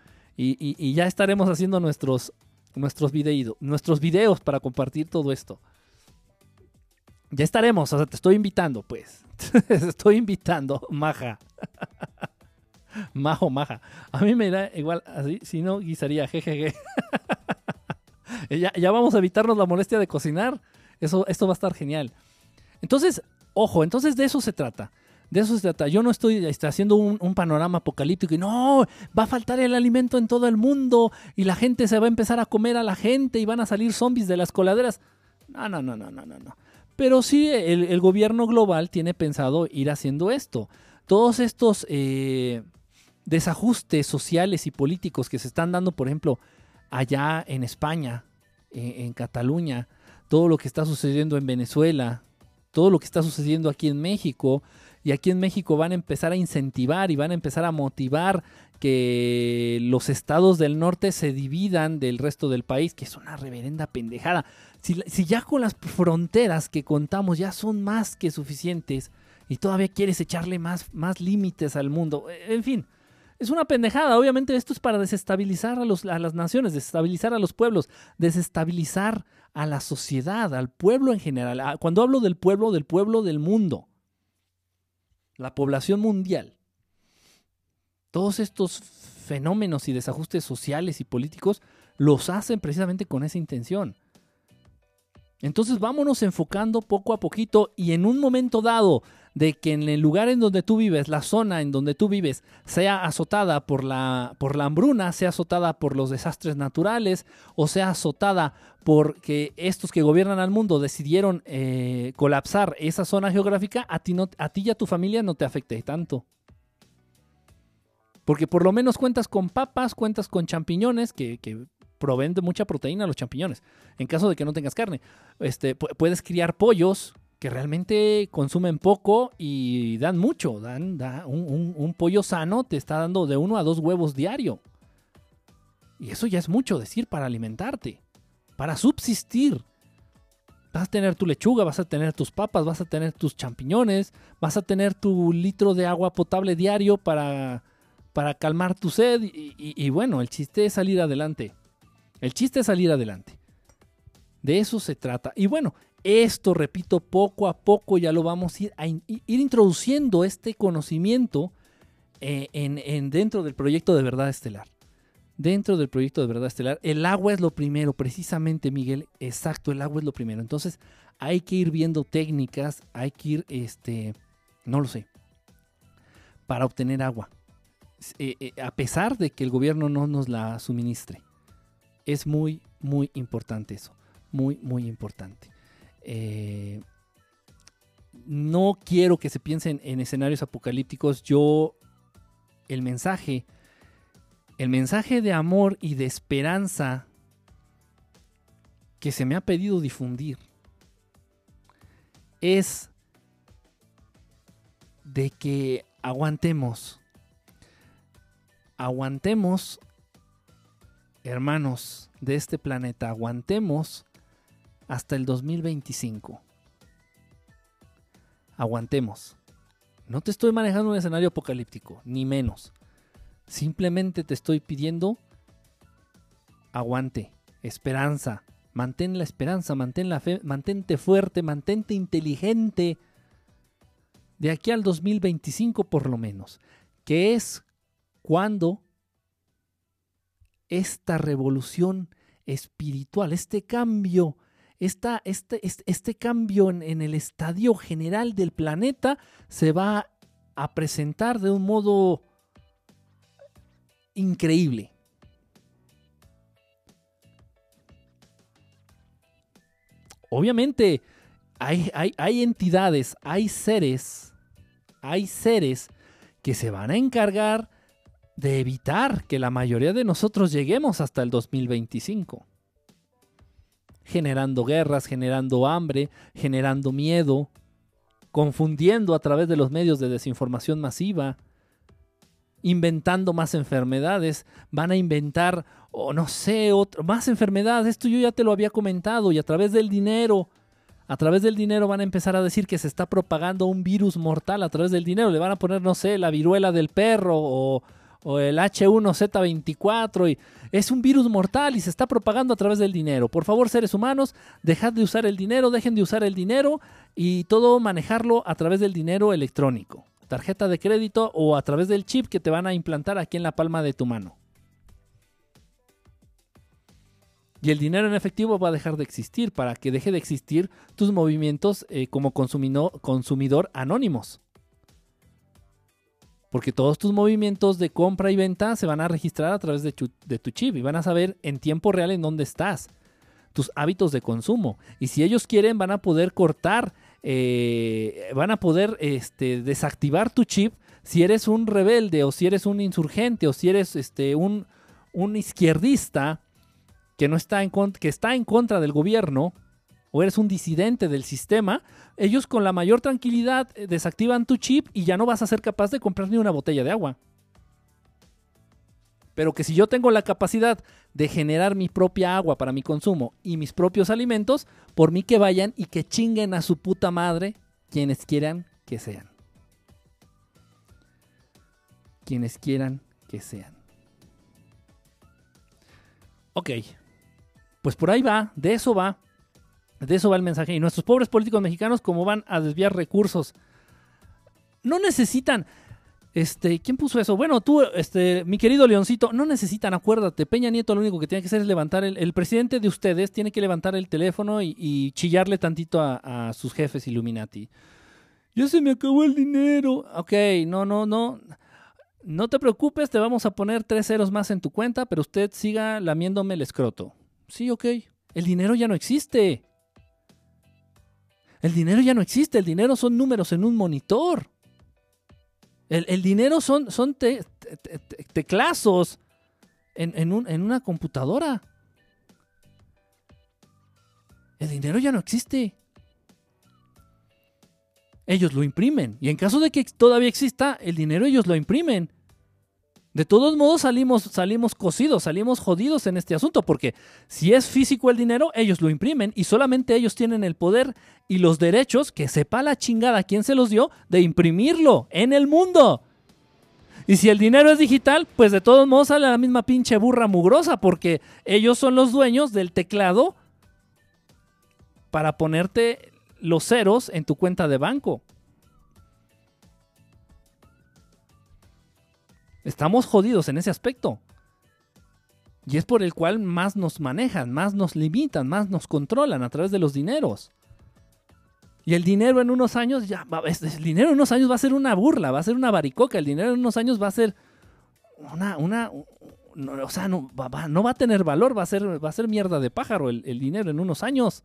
Y, ya estaremos haciendo nuestros, nuestros, nuestros videos para compartir todo esto. Ya estaremos, o sea, te estoy invitando, pues. Te estoy invitando, maja. Majo, maja. A mí me da igual, así, si no, guisaría, jejeje. ya, ya vamos a evitarnos la molestia de cocinar. Eso, esto va a estar genial. Entonces, ojo, entonces de eso se trata. De eso se trata. Yo no estoy este, haciendo un, panorama apocalíptico y no, va a faltar el alimento en todo el mundo y la gente se va a empezar a comer a la gente y van a salir zombies de las coladeras. No, no, no, no, no, no. Pero sí, el, gobierno global tiene pensado ir haciendo esto. Todos estos eh, desajustes sociales y políticos que se están dando, por ejemplo, allá en España, en, en Cataluña, todo lo que está sucediendo en Venezuela, todo lo que está sucediendo aquí en México, y aquí en México van a empezar a incentivar y van a empezar a motivar que los estados del norte se dividan del resto del país, que es una reverenda pendejada. Si, ya con las fronteras que contamos ya son más que suficientes y todavía quieres echarle más, más límites al mundo, en fin, es una pendejada. Obviamente esto es para desestabilizar a las naciones, desestabilizar a los pueblos, desestabilizar a la sociedad, al pueblo en general. Ah, Cuando hablo del pueblo, del pueblo del mundo, la población mundial. Todos estos fenómenos y desajustes sociales y políticos los hacen precisamente con esa intención. Entonces vámonos enfocando poco a poquito y en un momento dado de que en el lugar en donde tú vives, la zona en donde tú vives, sea azotada por la, por la hambruna, sea azotada por los desastres naturales o sea azotada porque estos que gobiernan al mundo decidieron eh, colapsar esa zona geográfica, a ti, no, a ti y a tu familia no te afecte tanto. Porque por lo menos cuentas con papas, cuentas con champiñones que, que proveen mucha proteína los champiñones. En caso de que no tengas carne, este, pu- puedes criar pollos que realmente consumen poco y dan mucho. Dan, da un, un- pollo sano te está dando de uno a dos huevos diario. Y eso ya es mucho decir para alimentarte, para subsistir. Vas a tener tu lechuga, vas a tener tus papas, vas a tener tus champiñones, vas a tener tu litro de agua potable diario para, para calmar tu sed. Y- y bueno, el chiste es salir adelante. El chiste es salir adelante. De eso se trata. Y bueno, esto, repito, poco a poco ya lo vamos a ir, a ir introduciendo este conocimiento eh, en, en- dentro del proyecto de verdad estelar. Dentro del proyecto de verdad estelar, el agua es lo primero, precisamente, Miguel. Exacto, el agua es lo primero. Entonces, hay que ir viendo técnicas, hay que ir, este, no lo sé, para obtener agua. Eh, eh, a pesar de que el gobierno no nos la suministre. Es muy, muy importante eso. Muy, muy importante. Eh, no quiero que se piensen en escenarios apocalípticos. Yo, el mensaje, el mensaje de amor y de esperanza que se me ha pedido difundir es de que aguantemos. Aguantemos, hermanos de este planeta, aguantemos hasta el 2025. Aguantemos. No te estoy manejando un escenario apocalíptico, ni menos. Simplemente te estoy pidiendo aguante, esperanza. Mantén la esperanza, mantén la fe, mantente fuerte, mantente inteligente. De aquí al 2025 por lo menos, que es cuando esta revolución espiritual, este cambio, este, este, cambio en, el estadio general del planeta se va a presentar de un modo increíble. Obviamente hay entidades, hay seres, hay seres que se van a encargar de evitar que la mayoría de nosotros lleguemos hasta el 2025. Generando guerras, generando hambre, generando miedo, confundiendo a través de los medios de desinformación masiva, inventando más enfermedades, van a inventar, o no sé, más enfermedades, esto yo ya te lo había comentado, y a través del dinero, a través del dinero van a empezar a decir que se está propagando un virus mortal a través del dinero, le van a poner, no sé, la viruela del perro o, o el H1Z24 y es un virus mortal y se está propagando a través del dinero. Por favor, seres humanos, dejad de usar el dinero, dejen de usar el dinero y todo manejarlo a través del dinero electrónico tarjeta de crédito o a través del chip que te van a implantar aquí en la palma de tu mano. Y el dinero en efectivo va a dejar de existir para que deje de existir tus movimientos eh, como consumidor anónimos. Porque todos tus movimientos de compra y venta se van a registrar a través de, tu chip y van a saber en tiempo real en dónde estás, tus hábitos de consumo. Y si ellos quieren van a poder cortar eh, van a poder este, desactivar tu chip si eres un rebelde o si eres un insurgente o si eres este, un, un izquierdista que, no está en, que está en contra del gobierno o eres un disidente del sistema, ellos con la mayor tranquilidad eh, desactivan tu chip y ya no vas a ser capaz de comprar ni una botella de agua. Pero que si yo tengo la capacidad de generar mi propia agua para mi consumo y mis propios alimentos, por mí que vayan y que chinguen a su puta madre quienes quieran que sean. Quienes quieran que sean. Ok, pues por ahí va, de eso va, de eso va el mensaje. Y nuestros pobres políticos mexicanos, como van a desviar recursos, no necesitan, este, ¿quién puso eso? Bueno, tú, este, mi querido Leoncito, no necesitan, acuérdate, Peña Nieto lo único que tiene que hacer es levantar, el, el presidente de ustedes tiene que levantar el teléfono y, chillarle tantito a, sus jefes Illuminati. Ya se me acabó el dinero. Ok, no, no, no. No te preocupes, te vamos a poner tres ceros más en tu cuenta, pero usted siga lamiéndome el escroto. Sí, ok. El dinero ya no existe. El dinero ya no existe, el dinero son números en un monitor. El, dinero son, son teclazos en, una computadora. El dinero ya no existe. Ellos lo imprimen. Y en caso de que todavía exista, el dinero ellos lo imprimen. De todos modos salimos, salimos cosidos, salimos jodidos en este asunto, porque si es físico el dinero, ellos lo imprimen y solamente ellos tienen el poder y los derechos, que sepa la chingada quién se los dio, de imprimirlo en el mundo. Y si el dinero es digital, pues de todos modos sale la misma pinche burra mugrosa, porque ellos son los dueños del teclado para ponerte los ceros en tu cuenta de banco. Estamos jodidos en ese aspecto. Y es por el cual más nos manejan, más nos limitan, más nos controlan a través de los dineros. Y el dinero en unos años ya el dinero en unos años va a ser una burla, va a ser una baricoca, el dinero en unos años va a ser una, una o sea, no va, no va, a tener valor, va a ser, va a ser mierda de pájaro el dinero en unos años.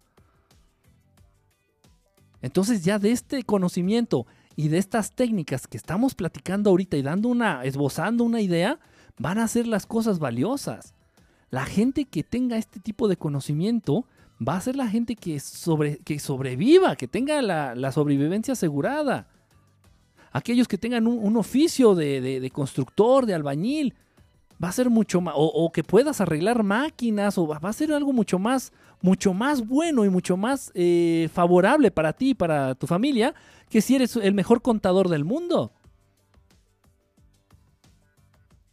Entonces ya de este conocimiento y de estas técnicas que estamos platicando ahorita y dando una, esbozando una idea, van a ser las cosas valiosas. La gente que tenga este tipo de conocimiento va a ser la gente que, sobre, que sobreviva, que tenga la, sobrevivencia asegurada. Aquellos que tengan un, oficio de, constructor, de albañil, va a ser mucho más, o, que puedas arreglar máquinas, o va, a ser algo mucho más, mucho más bueno y mucho más eh, favorable para ti y para tu familia que si eres el mejor contador del mundo.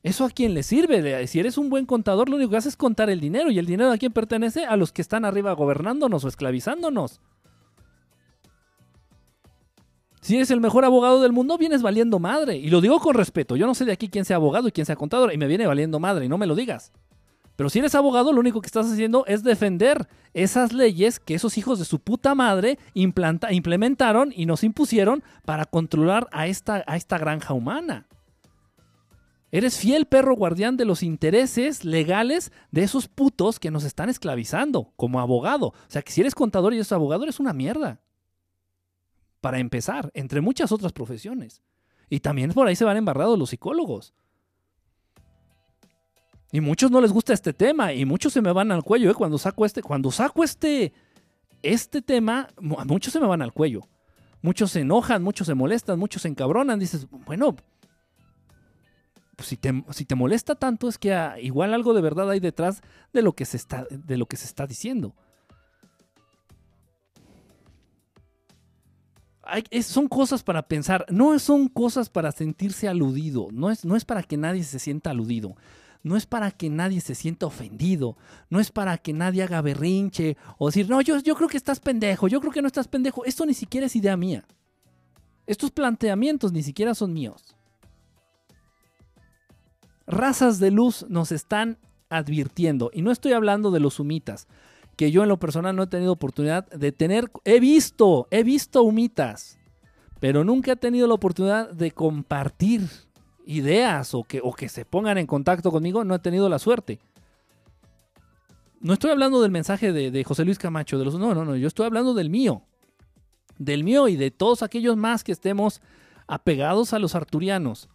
¿Eso a quién le sirve? Si eres un buen contador, lo único que haces es contar el dinero. ¿Y el dinero a quién pertenece? A los que están arriba gobernándonos o esclavizándonos. Si eres el mejor abogado del mundo, vienes valiendo madre. Y lo digo con respeto. Yo no sé de aquí quién sea abogado y quién sea contador. Y me viene valiendo madre. Y no me lo digas. Pero si eres abogado, lo único que estás haciendo es defender esas leyes que esos hijos de su puta madre implementaron y nos impusieron para controlar a esta, a esta granja humana. Eres fiel perro guardián de los intereses legales de esos putos que nos están esclavizando como abogado. O sea que si eres contador y eres abogado, eres una mierda. Para empezar, entre muchas otras profesiones. Y también por ahí se van embarrados los psicólogos. Y muchos no les gusta este tema y muchos se me van al cuello, ¿eh? Cuando saco este, cuando saco este, este tema, muchos se me van al cuello. Muchos se enojan, muchos se molestan, muchos se encabronan. Dices, bueno, pues si, te, si te molesta tanto es que igual algo de verdad hay detrás de lo que se está, de lo que se está diciendo. son cosas para pensar, no son cosas para sentirse aludido, no es, no es para que nadie se sienta aludido no es para que nadie se sienta ofendido, no es para que nadie haga berrinche o decir, no, yo, yo creo que estás pendejo, yo creo que no estás pendejo. Esto ni siquiera es idea mía. Estos planteamientos ni siquiera son míos. Razas de luz nos están advirtiendo, y no estoy hablando de los humitas, que yo en lo personal no he tenido oportunidad de tener, he visto, he visto humitas, pero nunca he tenido la oportunidad de compartir ideas o que, o que se pongan en contacto conmigo, no he tenido la suerte. No estoy hablando del mensaje de, José Luis Camacho, de los, no, no, no, yo estoy hablando del mío. Del mío y de todos aquellos más que estemos apegados a los arturianos.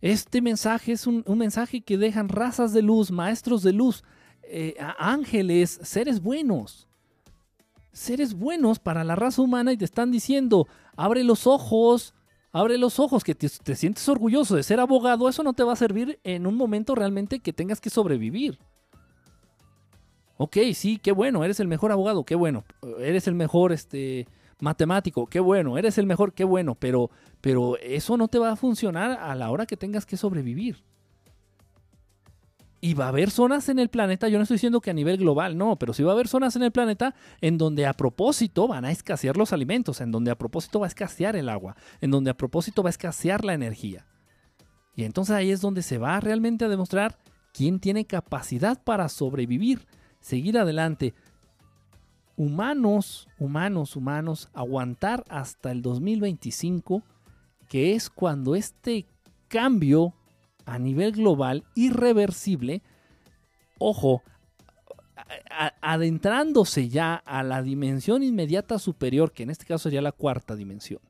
Este mensaje es un, mensaje que dejan razas de luz, maestros de luz, eh, ángeles, seres buenos. Seres buenos para la raza humana y te están diciendo, abre los ojos, Abre los ojos, que te, sientes orgulloso de ser abogado, eso no te va a servir en un momento realmente que tengas que sobrevivir. Ok, sí, qué bueno, eres el mejor abogado, qué bueno. Eres el mejor este, matemático, qué bueno. Eres el mejor, qué bueno. Pero, pero eso no te va a funcionar a la hora que tengas que sobrevivir. Y va a haber zonas en el planeta, yo no estoy diciendo que a nivel global, no, pero sí va a haber zonas en el planeta en donde a propósito van a escasear los alimentos, en donde a propósito va a escasear el agua, en donde a propósito va a escasear la energía. Y entonces ahí es donde se va realmente a demostrar quién tiene capacidad para sobrevivir, seguir adelante. Humanos, humanos, humanos, aguantar hasta el 2025, que es cuando este cambio a nivel global irreversible, ojo, adentrándose ya a la dimensión inmediata superior, que en este caso sería la cuarta dimensión.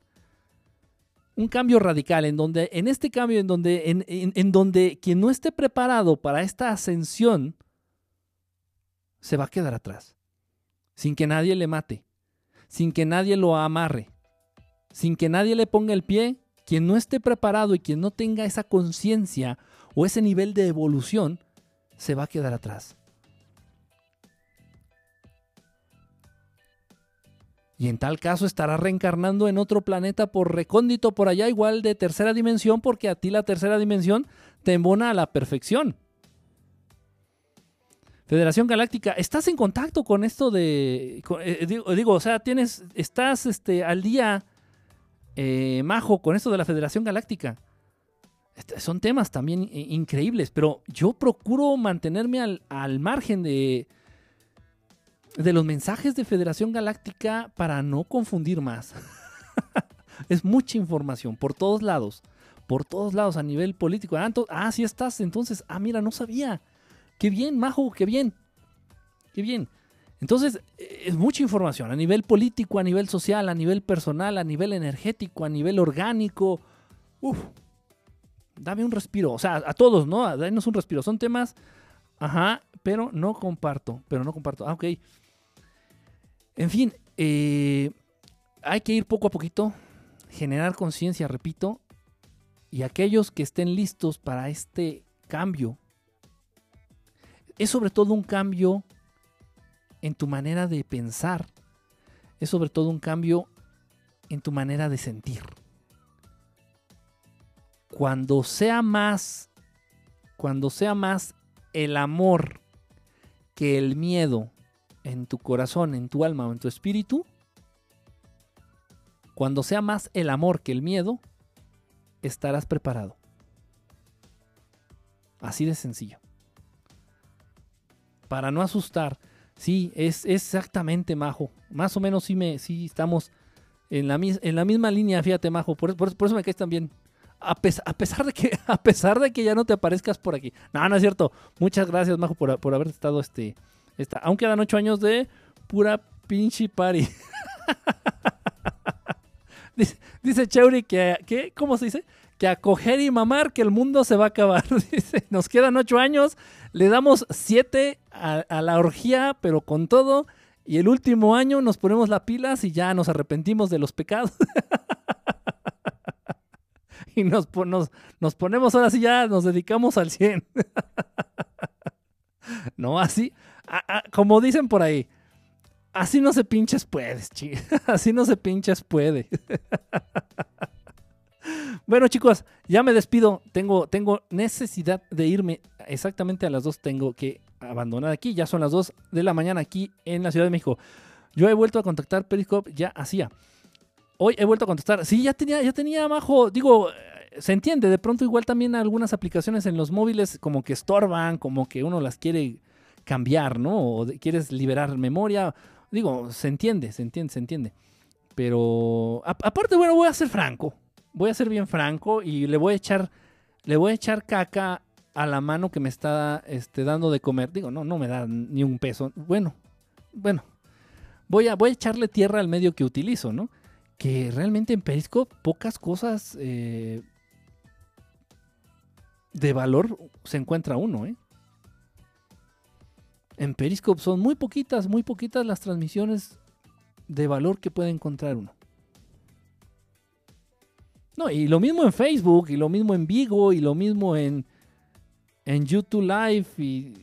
Un cambio radical en donde, en este cambio, en donde, en, donde quien no esté preparado para esta ascensión se va a quedar atrás, sin que nadie le mate, sin que nadie lo amarre, sin que nadie le ponga el pie quien no esté preparado y quien no tenga esa conciencia o ese nivel de evolución, se va a quedar atrás. Y en tal caso estará reencarnando en otro planeta por recóndito por allá, igual de tercera dimensión, porque a ti la tercera dimensión te embona a la perfección. Federación Galáctica, ¿estás en contacto con esto de... Eh, digo, o sea, tienes, estás este, al día eh, Majo, con esto de la Federación Galáctica. Son temas también increíbles, pero yo procuro mantenerme al, margen de, de los mensajes de Federación Galáctica para no confundir más. es mucha información por todos lados, por todos lados a nivel político. Ah, ah, sí estás, entonces, ah, mira, no sabía. Qué bien, Majo, qué bien. Qué bien. Entonces, es mucha información a nivel político, a nivel social, a nivel personal, a nivel energético, a nivel orgánico. Uf, dame un respiro. O sea, a todos, ¿no? Danos un respiro. Son temas, ajá, pero no comparto. Pero no comparto. Ah, ok. En fin, eh, hay que ir poco a poquito, generar conciencia, repito. Y aquellos que estén listos para este cambio, es sobre todo un cambio en tu manera de pensar. Es sobre todo un cambio en tu manera de sentir. Cuando sea más, cuando sea más el amor que el miedo en tu corazón, en tu alma o en tu espíritu, cuando sea más el amor que el miedo, estarás preparado. Así de sencillo. Para no asustar, Sí, es, exactamente Majo. Más o menos sí, me, sí estamos en la, en la misma línea, fíjate Majo. Por, eso me caes también. A, a, pesar de que, a pesar de que ya no te aparezcas por aquí. No, no es cierto. Muchas gracias, Majo, por, por haber estado este. Esta, aún quedan ocho años de pura pinche party. dice, dice Chauri que, que, ¿cómo se dice? Que a coger y mamar que el mundo se va a acabar. Dice, nos quedan ocho años, le damos siete a, la orgía, pero con todo. Y el último año nos ponemos las pilas y ya nos arrepentimos de los pecados. y nos, po- nos, nos ponemos ahora sí ya, nos dedicamos al 100. no, así, como dicen por ahí, así no se pinches puedes, así no se pinches puede. Bueno, chicos, ya me despido. Tengo, tengo necesidad de irme exactamente a las 2. Tengo que abandonar aquí. Ya son las 2 de la mañana aquí en la Ciudad de México. Yo he vuelto a contactar Periscope, ya hacía. Hoy he vuelto a contestar. Sí, ya tenía, ya tenía Majo. Digo, eh, se entiende. De pronto, igual también algunas aplicaciones en los móviles como que estorban, como que uno las quiere cambiar, ¿no? O quieres liberar memoria. Digo, se entiende, se entiende, se entiende. Pero aparte, bueno, voy a ser franco. Voy a ser bien franco y le voy a echar, le voy a echar caca a la mano que me está este, dando de comer. Digo, no, no me da ni un peso. Bueno, bueno. Voy a, voy a echarle tierra al medio que utilizo, ¿no? Que realmente en Periscope pocas cosas eh, de valor se encuentra uno, ¿eh? En Periscope son muy poquitas, muy poquitas las transmisiones de valor que puede encontrar uno. No, y lo mismo en Facebook, y lo mismo en Vigo, y lo mismo en, en YouTube Live, y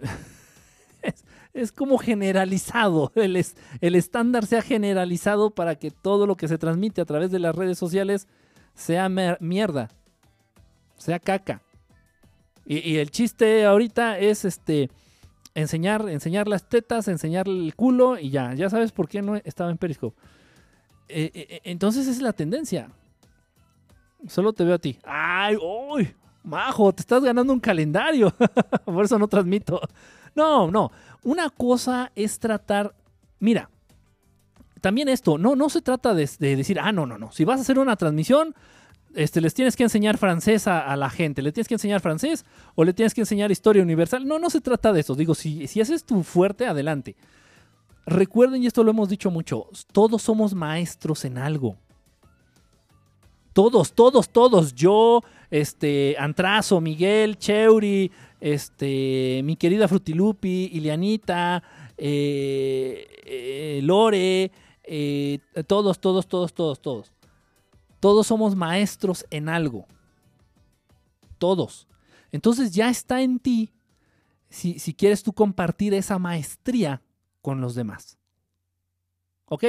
es, como generalizado. El, es- el estándar se ha generalizado para que todo lo que se transmite a través de las redes sociales sea mierda, sea caca. Y, y el chiste ahorita es este enseñar, enseñar las tetas, enseñar el culo y ya. Ya sabes por qué no estaba en Periscope. Eh, eh, eh, entonces es la tendencia. Solo te veo a ti. ¡Ay! ¡Uy! Majo, te estás ganando un calendario. por eso no transmito. No, no. Una cosa es tratar. Mira, también esto, no, no se trata de, de decir, ah, no, no, no. Si vas a hacer una transmisión, este, les tienes que enseñar francés a, a la gente. ¿Le tienes que enseñar francés o le tienes que enseñar historia universal? No, no se trata de eso. Digo, si, si ese es tu fuerte, adelante. Recuerden, y esto lo hemos dicho mucho, todos somos maestros en algo. Todos, todos, todos. Yo, este, Antrazo, Miguel, Cheuri, este, mi querida Frutilupi, Ilianita, eh, eh, Lore, eh, todos, todos, todos, todos, todos. Todos somos maestros en algo. Todos. Entonces ya está en ti si, si quieres tú compartir esa maestría con los demás. Ok,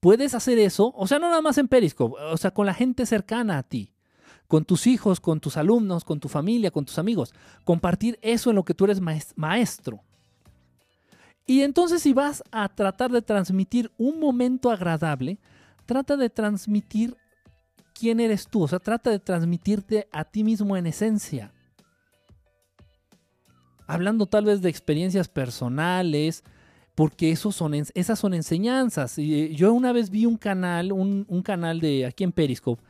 puedes hacer eso, o sea, no nada más en Periscope, o sea, con la gente cercana a ti, con tus hijos, con tus alumnos, con tu familia, con tus amigos. Compartir eso en lo que tú eres maes- maestro. Y entonces si vas a tratar de transmitir un momento agradable, trata de transmitir quién eres tú, o sea, trata de transmitirte a ti mismo en esencia. Hablando tal vez de experiencias personales, porque esos son, esas son enseñanzas. Eh, yo una vez vi un canal, un, un canal de aquí en Periscope,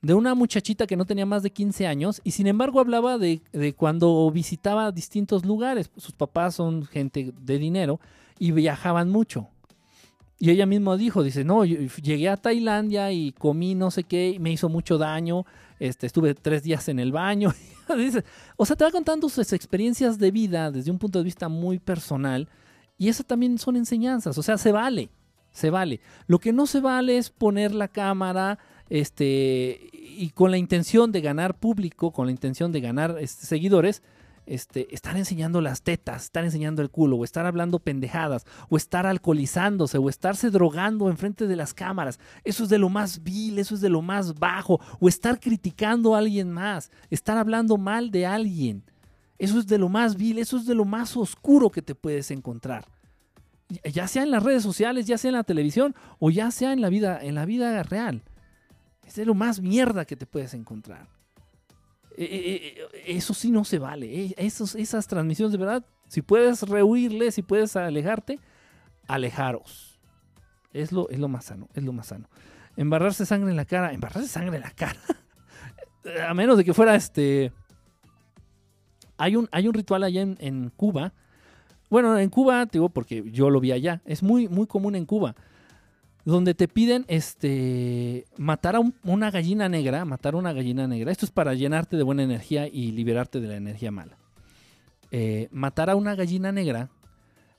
de una muchachita que no tenía más de 15 años y sin embargo hablaba de, de cuando visitaba distintos lugares. Sus papás son gente de dinero y viajaban mucho. Y ella misma dijo, dice, no, yo llegué a Tailandia y comí no sé qué, me hizo mucho daño, este, estuve tres días en el baño. Dice, o sea, te va contando sus experiencias de vida desde un punto de vista muy personal y eso también son enseñanzas, o sea, se vale, se vale. Lo que no se vale es poner la cámara este, y con la intención de ganar público, con la intención de ganar este, seguidores, este, estar enseñando las tetas, estar enseñando el culo, o estar hablando pendejadas, o estar alcoholizándose, o estarse drogando enfrente de las cámaras. Eso es de lo más vil, eso es de lo más bajo, o estar criticando a alguien más, estar hablando mal de alguien. Eso es de lo más vil, eso es de lo más oscuro que te puedes encontrar. Ya sea en las redes sociales, ya sea en la televisión, o ya sea en la vida, en la vida real. Es de lo más mierda que te puedes encontrar. Eh, eh, eh, eso sí no se vale. esas transmisiones de verdad, si puedes rehuirle, si puedes alejarte, alejaros. Es lo, es lo más sano, es lo más sano. Embarrarse sangre en la cara, embarrarse sangre en la cara. A menos de que fuera este. Hay un, hay un ritual allá en, en Cuba. Bueno, en Cuba, te digo porque yo lo vi allá. Es muy, muy común en Cuba. donde te piden este matar a un- una gallina negra, matar a una gallina negra. Esto es para llenarte de buena energía y liberarte de la energía mala. Eh, matar a una gallina negra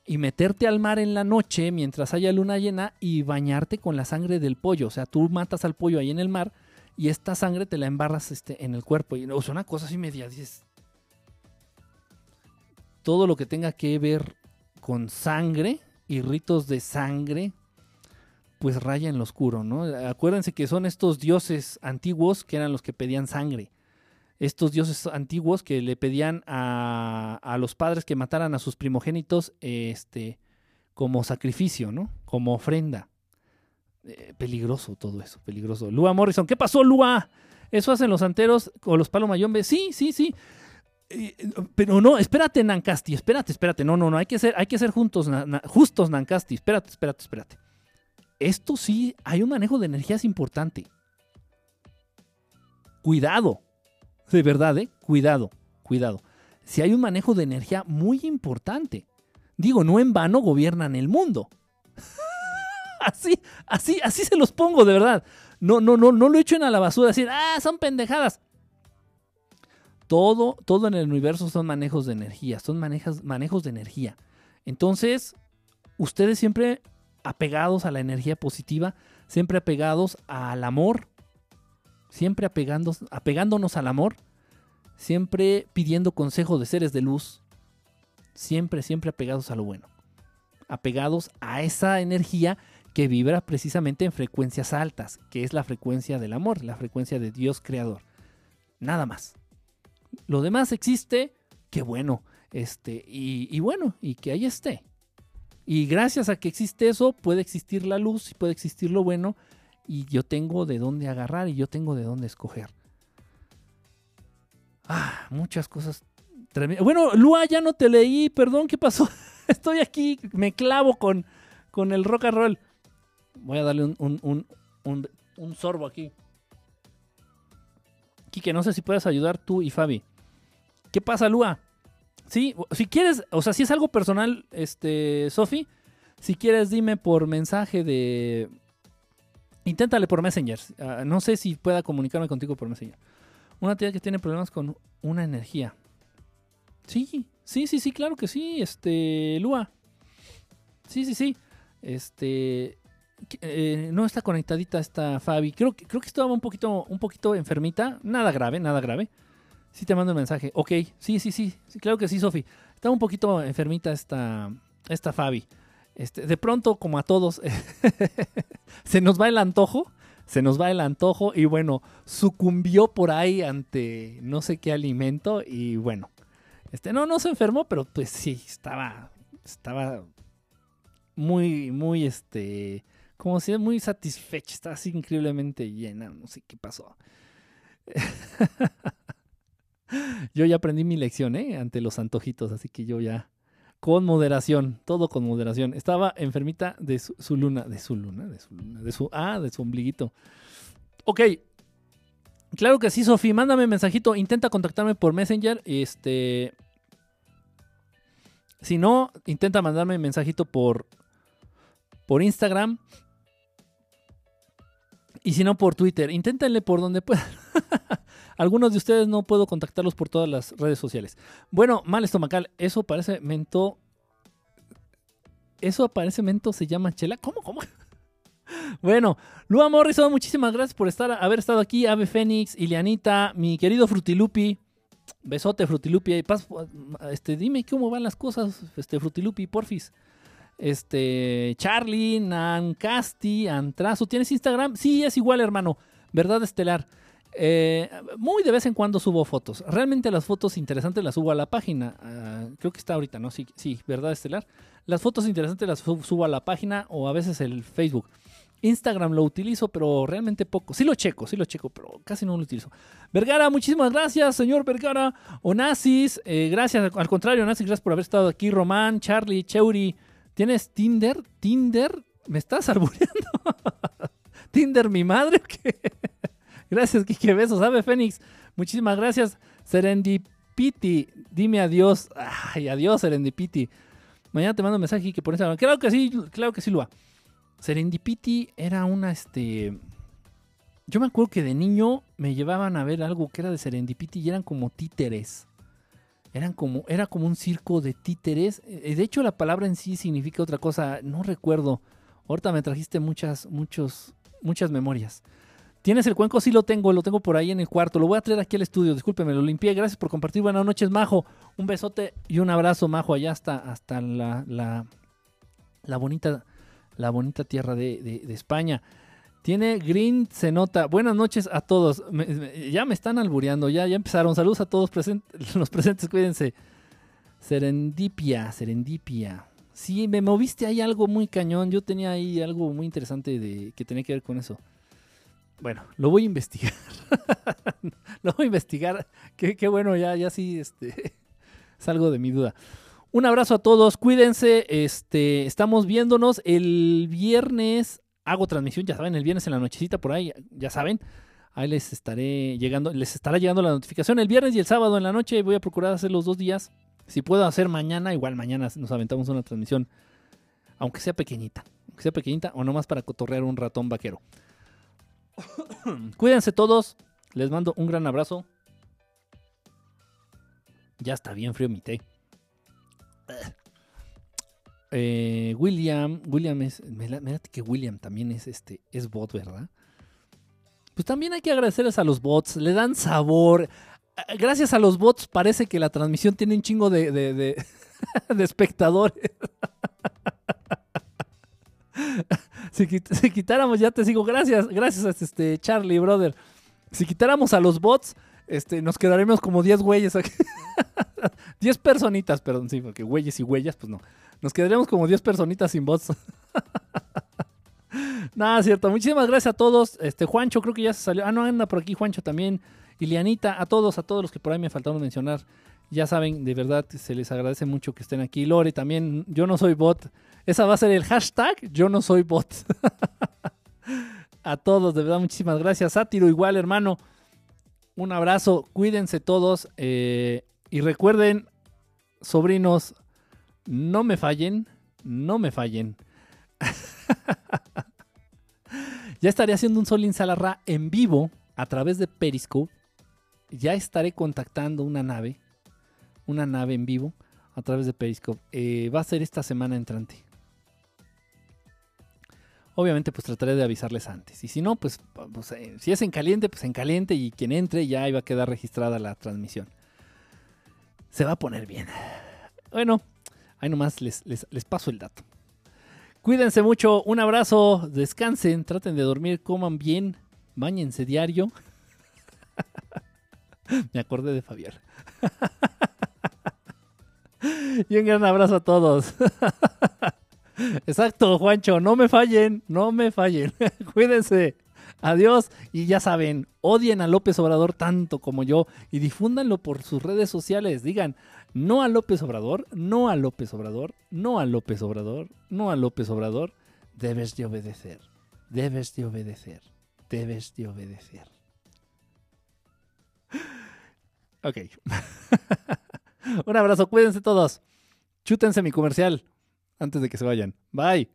y meterte al mar en la noche mientras haya luna llena y bañarte con la sangre del pollo. O sea, tú matas al pollo ahí en el mar y esta sangre te la embarras este, en el cuerpo. Y, o sea, una cosa así media. dices, todo lo que tenga que ver con sangre y ritos de sangre, pues raya en lo oscuro, ¿no? Acuérdense que son estos dioses antiguos que eran los que pedían sangre. Estos dioses antiguos que le pedían a, a los padres que mataran a sus primogénitos este, como sacrificio, ¿no? Como ofrenda. Eh, peligroso todo eso, peligroso. Lua Morrison, ¿qué pasó, Lua? ¿Eso hacen los santeros o los palomayombe? Sí, sí, sí. Eh, pero no, espérate, Nancasti, espérate, espérate. No, no, no, hay que ser, hay que ser juntos, justos, Nancasti. Espérate, espérate, espérate. Esto sí, hay un manejo de energías importante. Cuidado. De verdad, ¿eh? Cuidado, cuidado. Si hay un manejo de energía muy importante. Digo, no en vano gobiernan el mundo. así, así, así se los pongo, de verdad. No, no, no, no lo echen a la basura, decir, ah, son pendejadas. Todo, todo en el universo son manejos de energía, son manejas, manejos de energía. Entonces, ustedes siempre apegados a la energía positiva, siempre apegados al amor, siempre apegándonos, apegándonos al amor, siempre pidiendo consejo de seres de luz, siempre, siempre apegados a lo bueno, apegados a esa energía que vibra precisamente en frecuencias altas, que es la frecuencia del amor, la frecuencia de Dios creador. Nada más. Lo demás existe, qué bueno, este, y, bueno, y que ahí esté. Y gracias a que existe eso, puede existir la luz y puede existir lo bueno, y yo tengo de dónde agarrar y yo tengo de dónde escoger. Ah, muchas cosas tremendas. Bueno, Lua, ya no te leí, perdón, ¿qué pasó? Estoy aquí, me clavo con, con el rock and roll. Voy a darle un, un, un, un sorbo aquí. Quique, no sé si puedes ayudar tú y Fabi. ¿Qué pasa, Lua? Sí, si quieres, o sea, si es algo personal, este, Sofi, si quieres dime por mensaje de... Inténtale por Messenger. Ah, no sé si pueda comunicarme contigo por Messenger. Una tía que tiene problemas con una energía. Sí, sí, sí, sí, claro que sí, este, Lua. Sí, sí, sí. Este, que- eh, no está conectadita esta Fabi. Creo creo que estaba un poquito, un poquito enfermita. Nada grave, nada grave. Sí te mando un mensaje. Ok, sí, sí, sí. sí claro que sí, Sofi. Está un poquito enfermita esta, esta Fabi. Este, de pronto, como a todos, se nos va el antojo. Se nos va el antojo y bueno, sucumbió por ahí ante no sé qué alimento y bueno, este no, no se enfermó, pero pues sí, estaba, estaba muy, muy, este, como si muy satisfecha, estaba así increíblemente llena, no sé qué pasó. yo ya aprendí mi lección, ¿eh? Ante los antojitos, así que yo ya, con moderación, todo con moderación. Estaba enfermita de su, su luna, de su luna, de su luna, de su, ah, de su ombliguito. Ok. Claro que sí, Sofi, mándame mensajito, intenta contactarme por Messenger, este... Si no, intenta mandarme mensajito por, por Instagram. Y si no, por Twitter. Inténtenle por donde puedan. Algunos de ustedes no puedo contactarlos por todas las redes sociales. Bueno, mal estomacal. Eso parece mento. Eso parece mento, se llama chela. ¿Cómo? ¿Cómo? Bueno, Lua Morrison, muchísimas gracias por estar, haber estado aquí. Ave Fénix, Ilianita, mi querido Frutilupi. Besote, Frutilupi. Este, dime cómo van las cosas, este, Frutilupi, porfis. Este, Charlie, Nancasti, Antrazo. ¿Tienes Instagram? Sí, es igual, hermano. Verdad Estelar. Eh, muy de vez en cuando subo fotos. Realmente las fotos interesantes las subo a la página. Ah, creo que está ahorita, ¿no? Sí, sí, Verdad Estelar. Las fotos interesantes las sub- subo a la página o a veces el Facebook. Instagram lo utilizo, pero realmente poco. Sí lo checo, sí lo checo, pero casi no lo utilizo. Vergara, muchísimas gracias, señor Vergara. Onassis, eh, gracias. Al contrario, Onassis, gracias por haber estado aquí. Román, Charlie, Cheuri. ¿Tienes Tinder? ¿Tinder? ¿Me estás albureando? ¿Tinder mi madre o qué? gracias, Kike Besos. Ave Fénix, muchísimas gracias. Serendipity, dime adiós. Ay, adiós, Serendipity. Mañana te mando un mensaje que por Instagram. Claro que sí, claro que sí, Lua. Serendipity era una, este... Yo me acuerdo que de niño me llevaban a ver algo que era de Serendipity y eran como títeres. Eran como, era como un circo de títeres. Eh, De hecho, la palabra en sí significa otra cosa. No recuerdo. Ahorita me trajiste muchas, muchos, muchas memorias. ¿Tienes el cuenco? Sí lo tengo, lo tengo por ahí en el cuarto. Lo voy a traer aquí al estudio, discúlpeme, lo limpié. Gracias por compartir. Buenas noches, Majo. Un besote y un abrazo, Majo, allá hasta, hasta la, la, bonita, la bonita tierra de- de España. Tiene Green, se nota. Buenas noches a todos. Ya me están albureando, ya, ya empezaron. Saludos a todos presen- los presentes, cuídense. Serendipia, serendipia. Sí, me moviste ahí algo muy cañón. Yo tenía ahí algo muy interesante de, que tenía que ver con eso. Bueno, lo voy a investigar. lo voy a investigar. Qué, qué bueno, ya, ya sí, este, salgo de mi duda. Un abrazo a todos, cuídense. Este, estamos viéndonos el viernes. Hago transmisión, ya saben, el viernes en la nochecita por ahí, ya saben. Ahí les estaré llegando, les estará llegando la notificación el viernes y el sábado en la noche. Voy a procurar hacer los dos días. Si puedo hacer mañana, igual mañana nos aventamos una transmisión, aunque sea pequeñita, aunque sea pequeñita o nomás para cotorrear un ratón vaquero. Cuídense todos, les mando un gran abrazo. Ya está bien frío mi té. Eh, William, William es, me que William también es este, es bot, ¿verdad? Pues también hay que agradecerles a los bots, le dan sabor. Ah, Gracias a los bots parece que la transmisión tiene un chingo de, espectadores. si, si quitáramos, ya te sigo, gracias, gracias este Charlie, brother. Si quitáramos a los bots, este, nos quedaremos como 10 güeyes aquí. 10 personitas, perdón, sí, porque güeyes y huellas, pues no. Nos quedaremos como 10 personitas sin bots. Nada, cierto. Muchísimas gracias a todos. Este, Juancho, creo que ya se salió. Ah, no, anda por aquí Juancho también. Ilianita, a todos, a todos los que por ahí me faltaron mencionar. Ya saben, de verdad, se les agradece mucho que estén aquí. Lore también, yo no soy bot. Esa va a ser el hashtag, yo no soy bot. a todos, de verdad, muchísimas gracias. Sátiro, igual, hermano. Un abrazo, cuídense todos. eh, y recuerden, sobrinos, no me fallen, no me fallen. ya estaré haciendo un Sol Insalarra en vivo a través de Periscope. Ya estaré contactando una nave, una nave en vivo a través de Periscope. Eh, va a ser esta semana entrante. Obviamente, pues trataré de avisarles antes. Y si no, pues, eh, si es en caliente, pues en caliente. Y quien entre ya iba a quedar registrada la transmisión. Se va a poner bien. Bueno, ahí nomás les, les, les paso el dato. Cuídense mucho, un abrazo, descansen, traten de dormir, coman bien, bañense diario. Me acordé de Fabián. y un gran abrazo a todos. Exacto, Juancho, no me fallen, no me fallen. Cuídense. Adiós. Y ya saben, odien a López Obrador tanto como yo y difúndanlo por sus redes sociales. Digan, no a López Obrador, no a López Obrador, no a López Obrador, no a López Obrador. Debes de obedecer, debes de obedecer, debes de obedecer. Ok. Un abrazo, cuídense todos. Chútense mi comercial antes de que se vayan. Bye.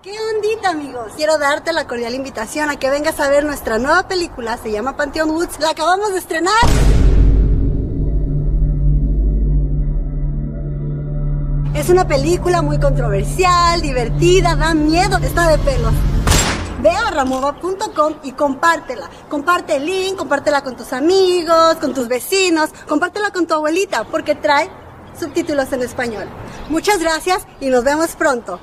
¿Qué ondita, amigos? Quiero darte la cordial invitación a que vengas a ver nuestra nueva película, se llama Panteón Woods, la acabamos de estrenar. Es una película muy controversial, divertida, da miedo, está de pelos. Ve a ramova.com y compártela. Comparte el link, compártela con tus amigos, con tus vecinos, compártela con tu abuelita, porque trae subtítulos en español. Muchas gracias y nos vemos pronto.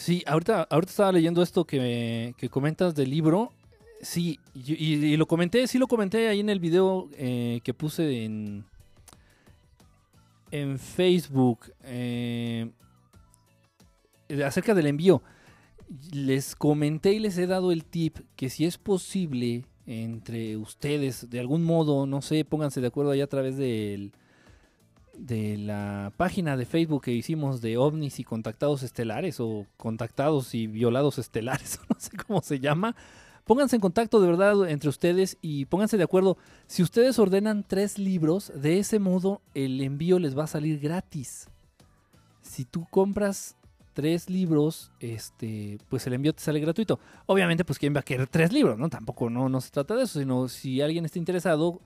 Sí, ahorita, ahorita estaba leyendo esto que, que comentas del libro. Sí, y, lo comenté, sí lo comenté ahí en el video eh, que puse en, en Facebook eh, acerca del envío. Les comenté y les he dado el tip que si es posible entre ustedes, de algún modo, no sé, pónganse de acuerdo ahí a través del, de la página de Facebook que hicimos de ovnis y contactados estelares o contactados y violados estelares, no sé cómo se llama. Pónganse en contacto de verdad entre ustedes y pónganse de acuerdo. Si ustedes ordenan tres libros, de ese modo el envío les va a salir gratis. Si tú compras tres libros, este, pues el envío te sale gratuito. Obviamente, pues quién va a querer tres libros, ¿no? Tampoco no, no se trata de eso, sino si alguien está interesado,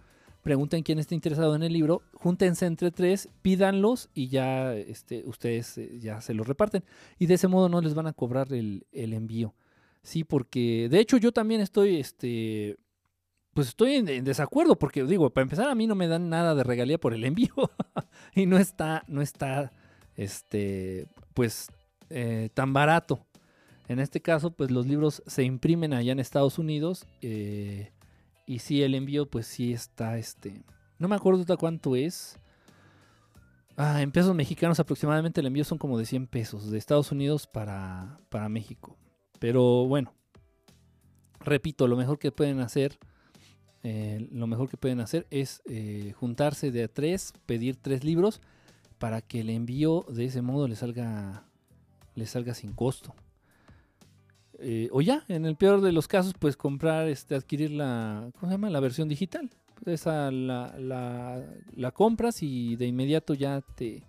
pregunten quién está interesado en el libro, júntense entre tres, pídanlos y ya este, ustedes eh, ya se los reparten. Y de ese modo no les van a cobrar el, envío. Sí, porque de hecho yo también estoy, este, pues estoy en, en desacuerdo, porque digo, para empezar a mí no me dan nada de regalía por el envío y no está, no está, este, pues eh, tan barato. En este caso, pues los libros se imprimen allá en Estados Unidos eh, y sí, el envío, pues sí está, este, no me acuerdo cuánto es. Ah, en pesos mexicanos aproximadamente el envío son como de 100 pesos de Estados Unidos para, para México. Pero bueno, repito, lo mejor que pueden hacer, eh, lo mejor que pueden hacer es eh, juntarse de a tres, pedir tres libros para que el envío de ese modo les salga, les salga sin costo. Eh, o ya, en el peor de los casos, pues comprar, este, adquirir la, ¿cómo se llama? La versión digital. Esa la, compras y de inmediato ya te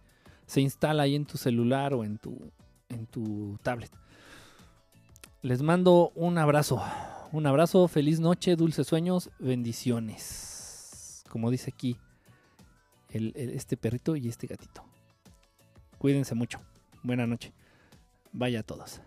se instala ahí en tu celular o en tu, en tu tablet. Les mando un abrazo. Un abrazo, feliz noche, dulces sueños, bendiciones. Como dice aquí el- este perrito y este gatito. Cuídense mucho. Buena noche. Vaya a todos.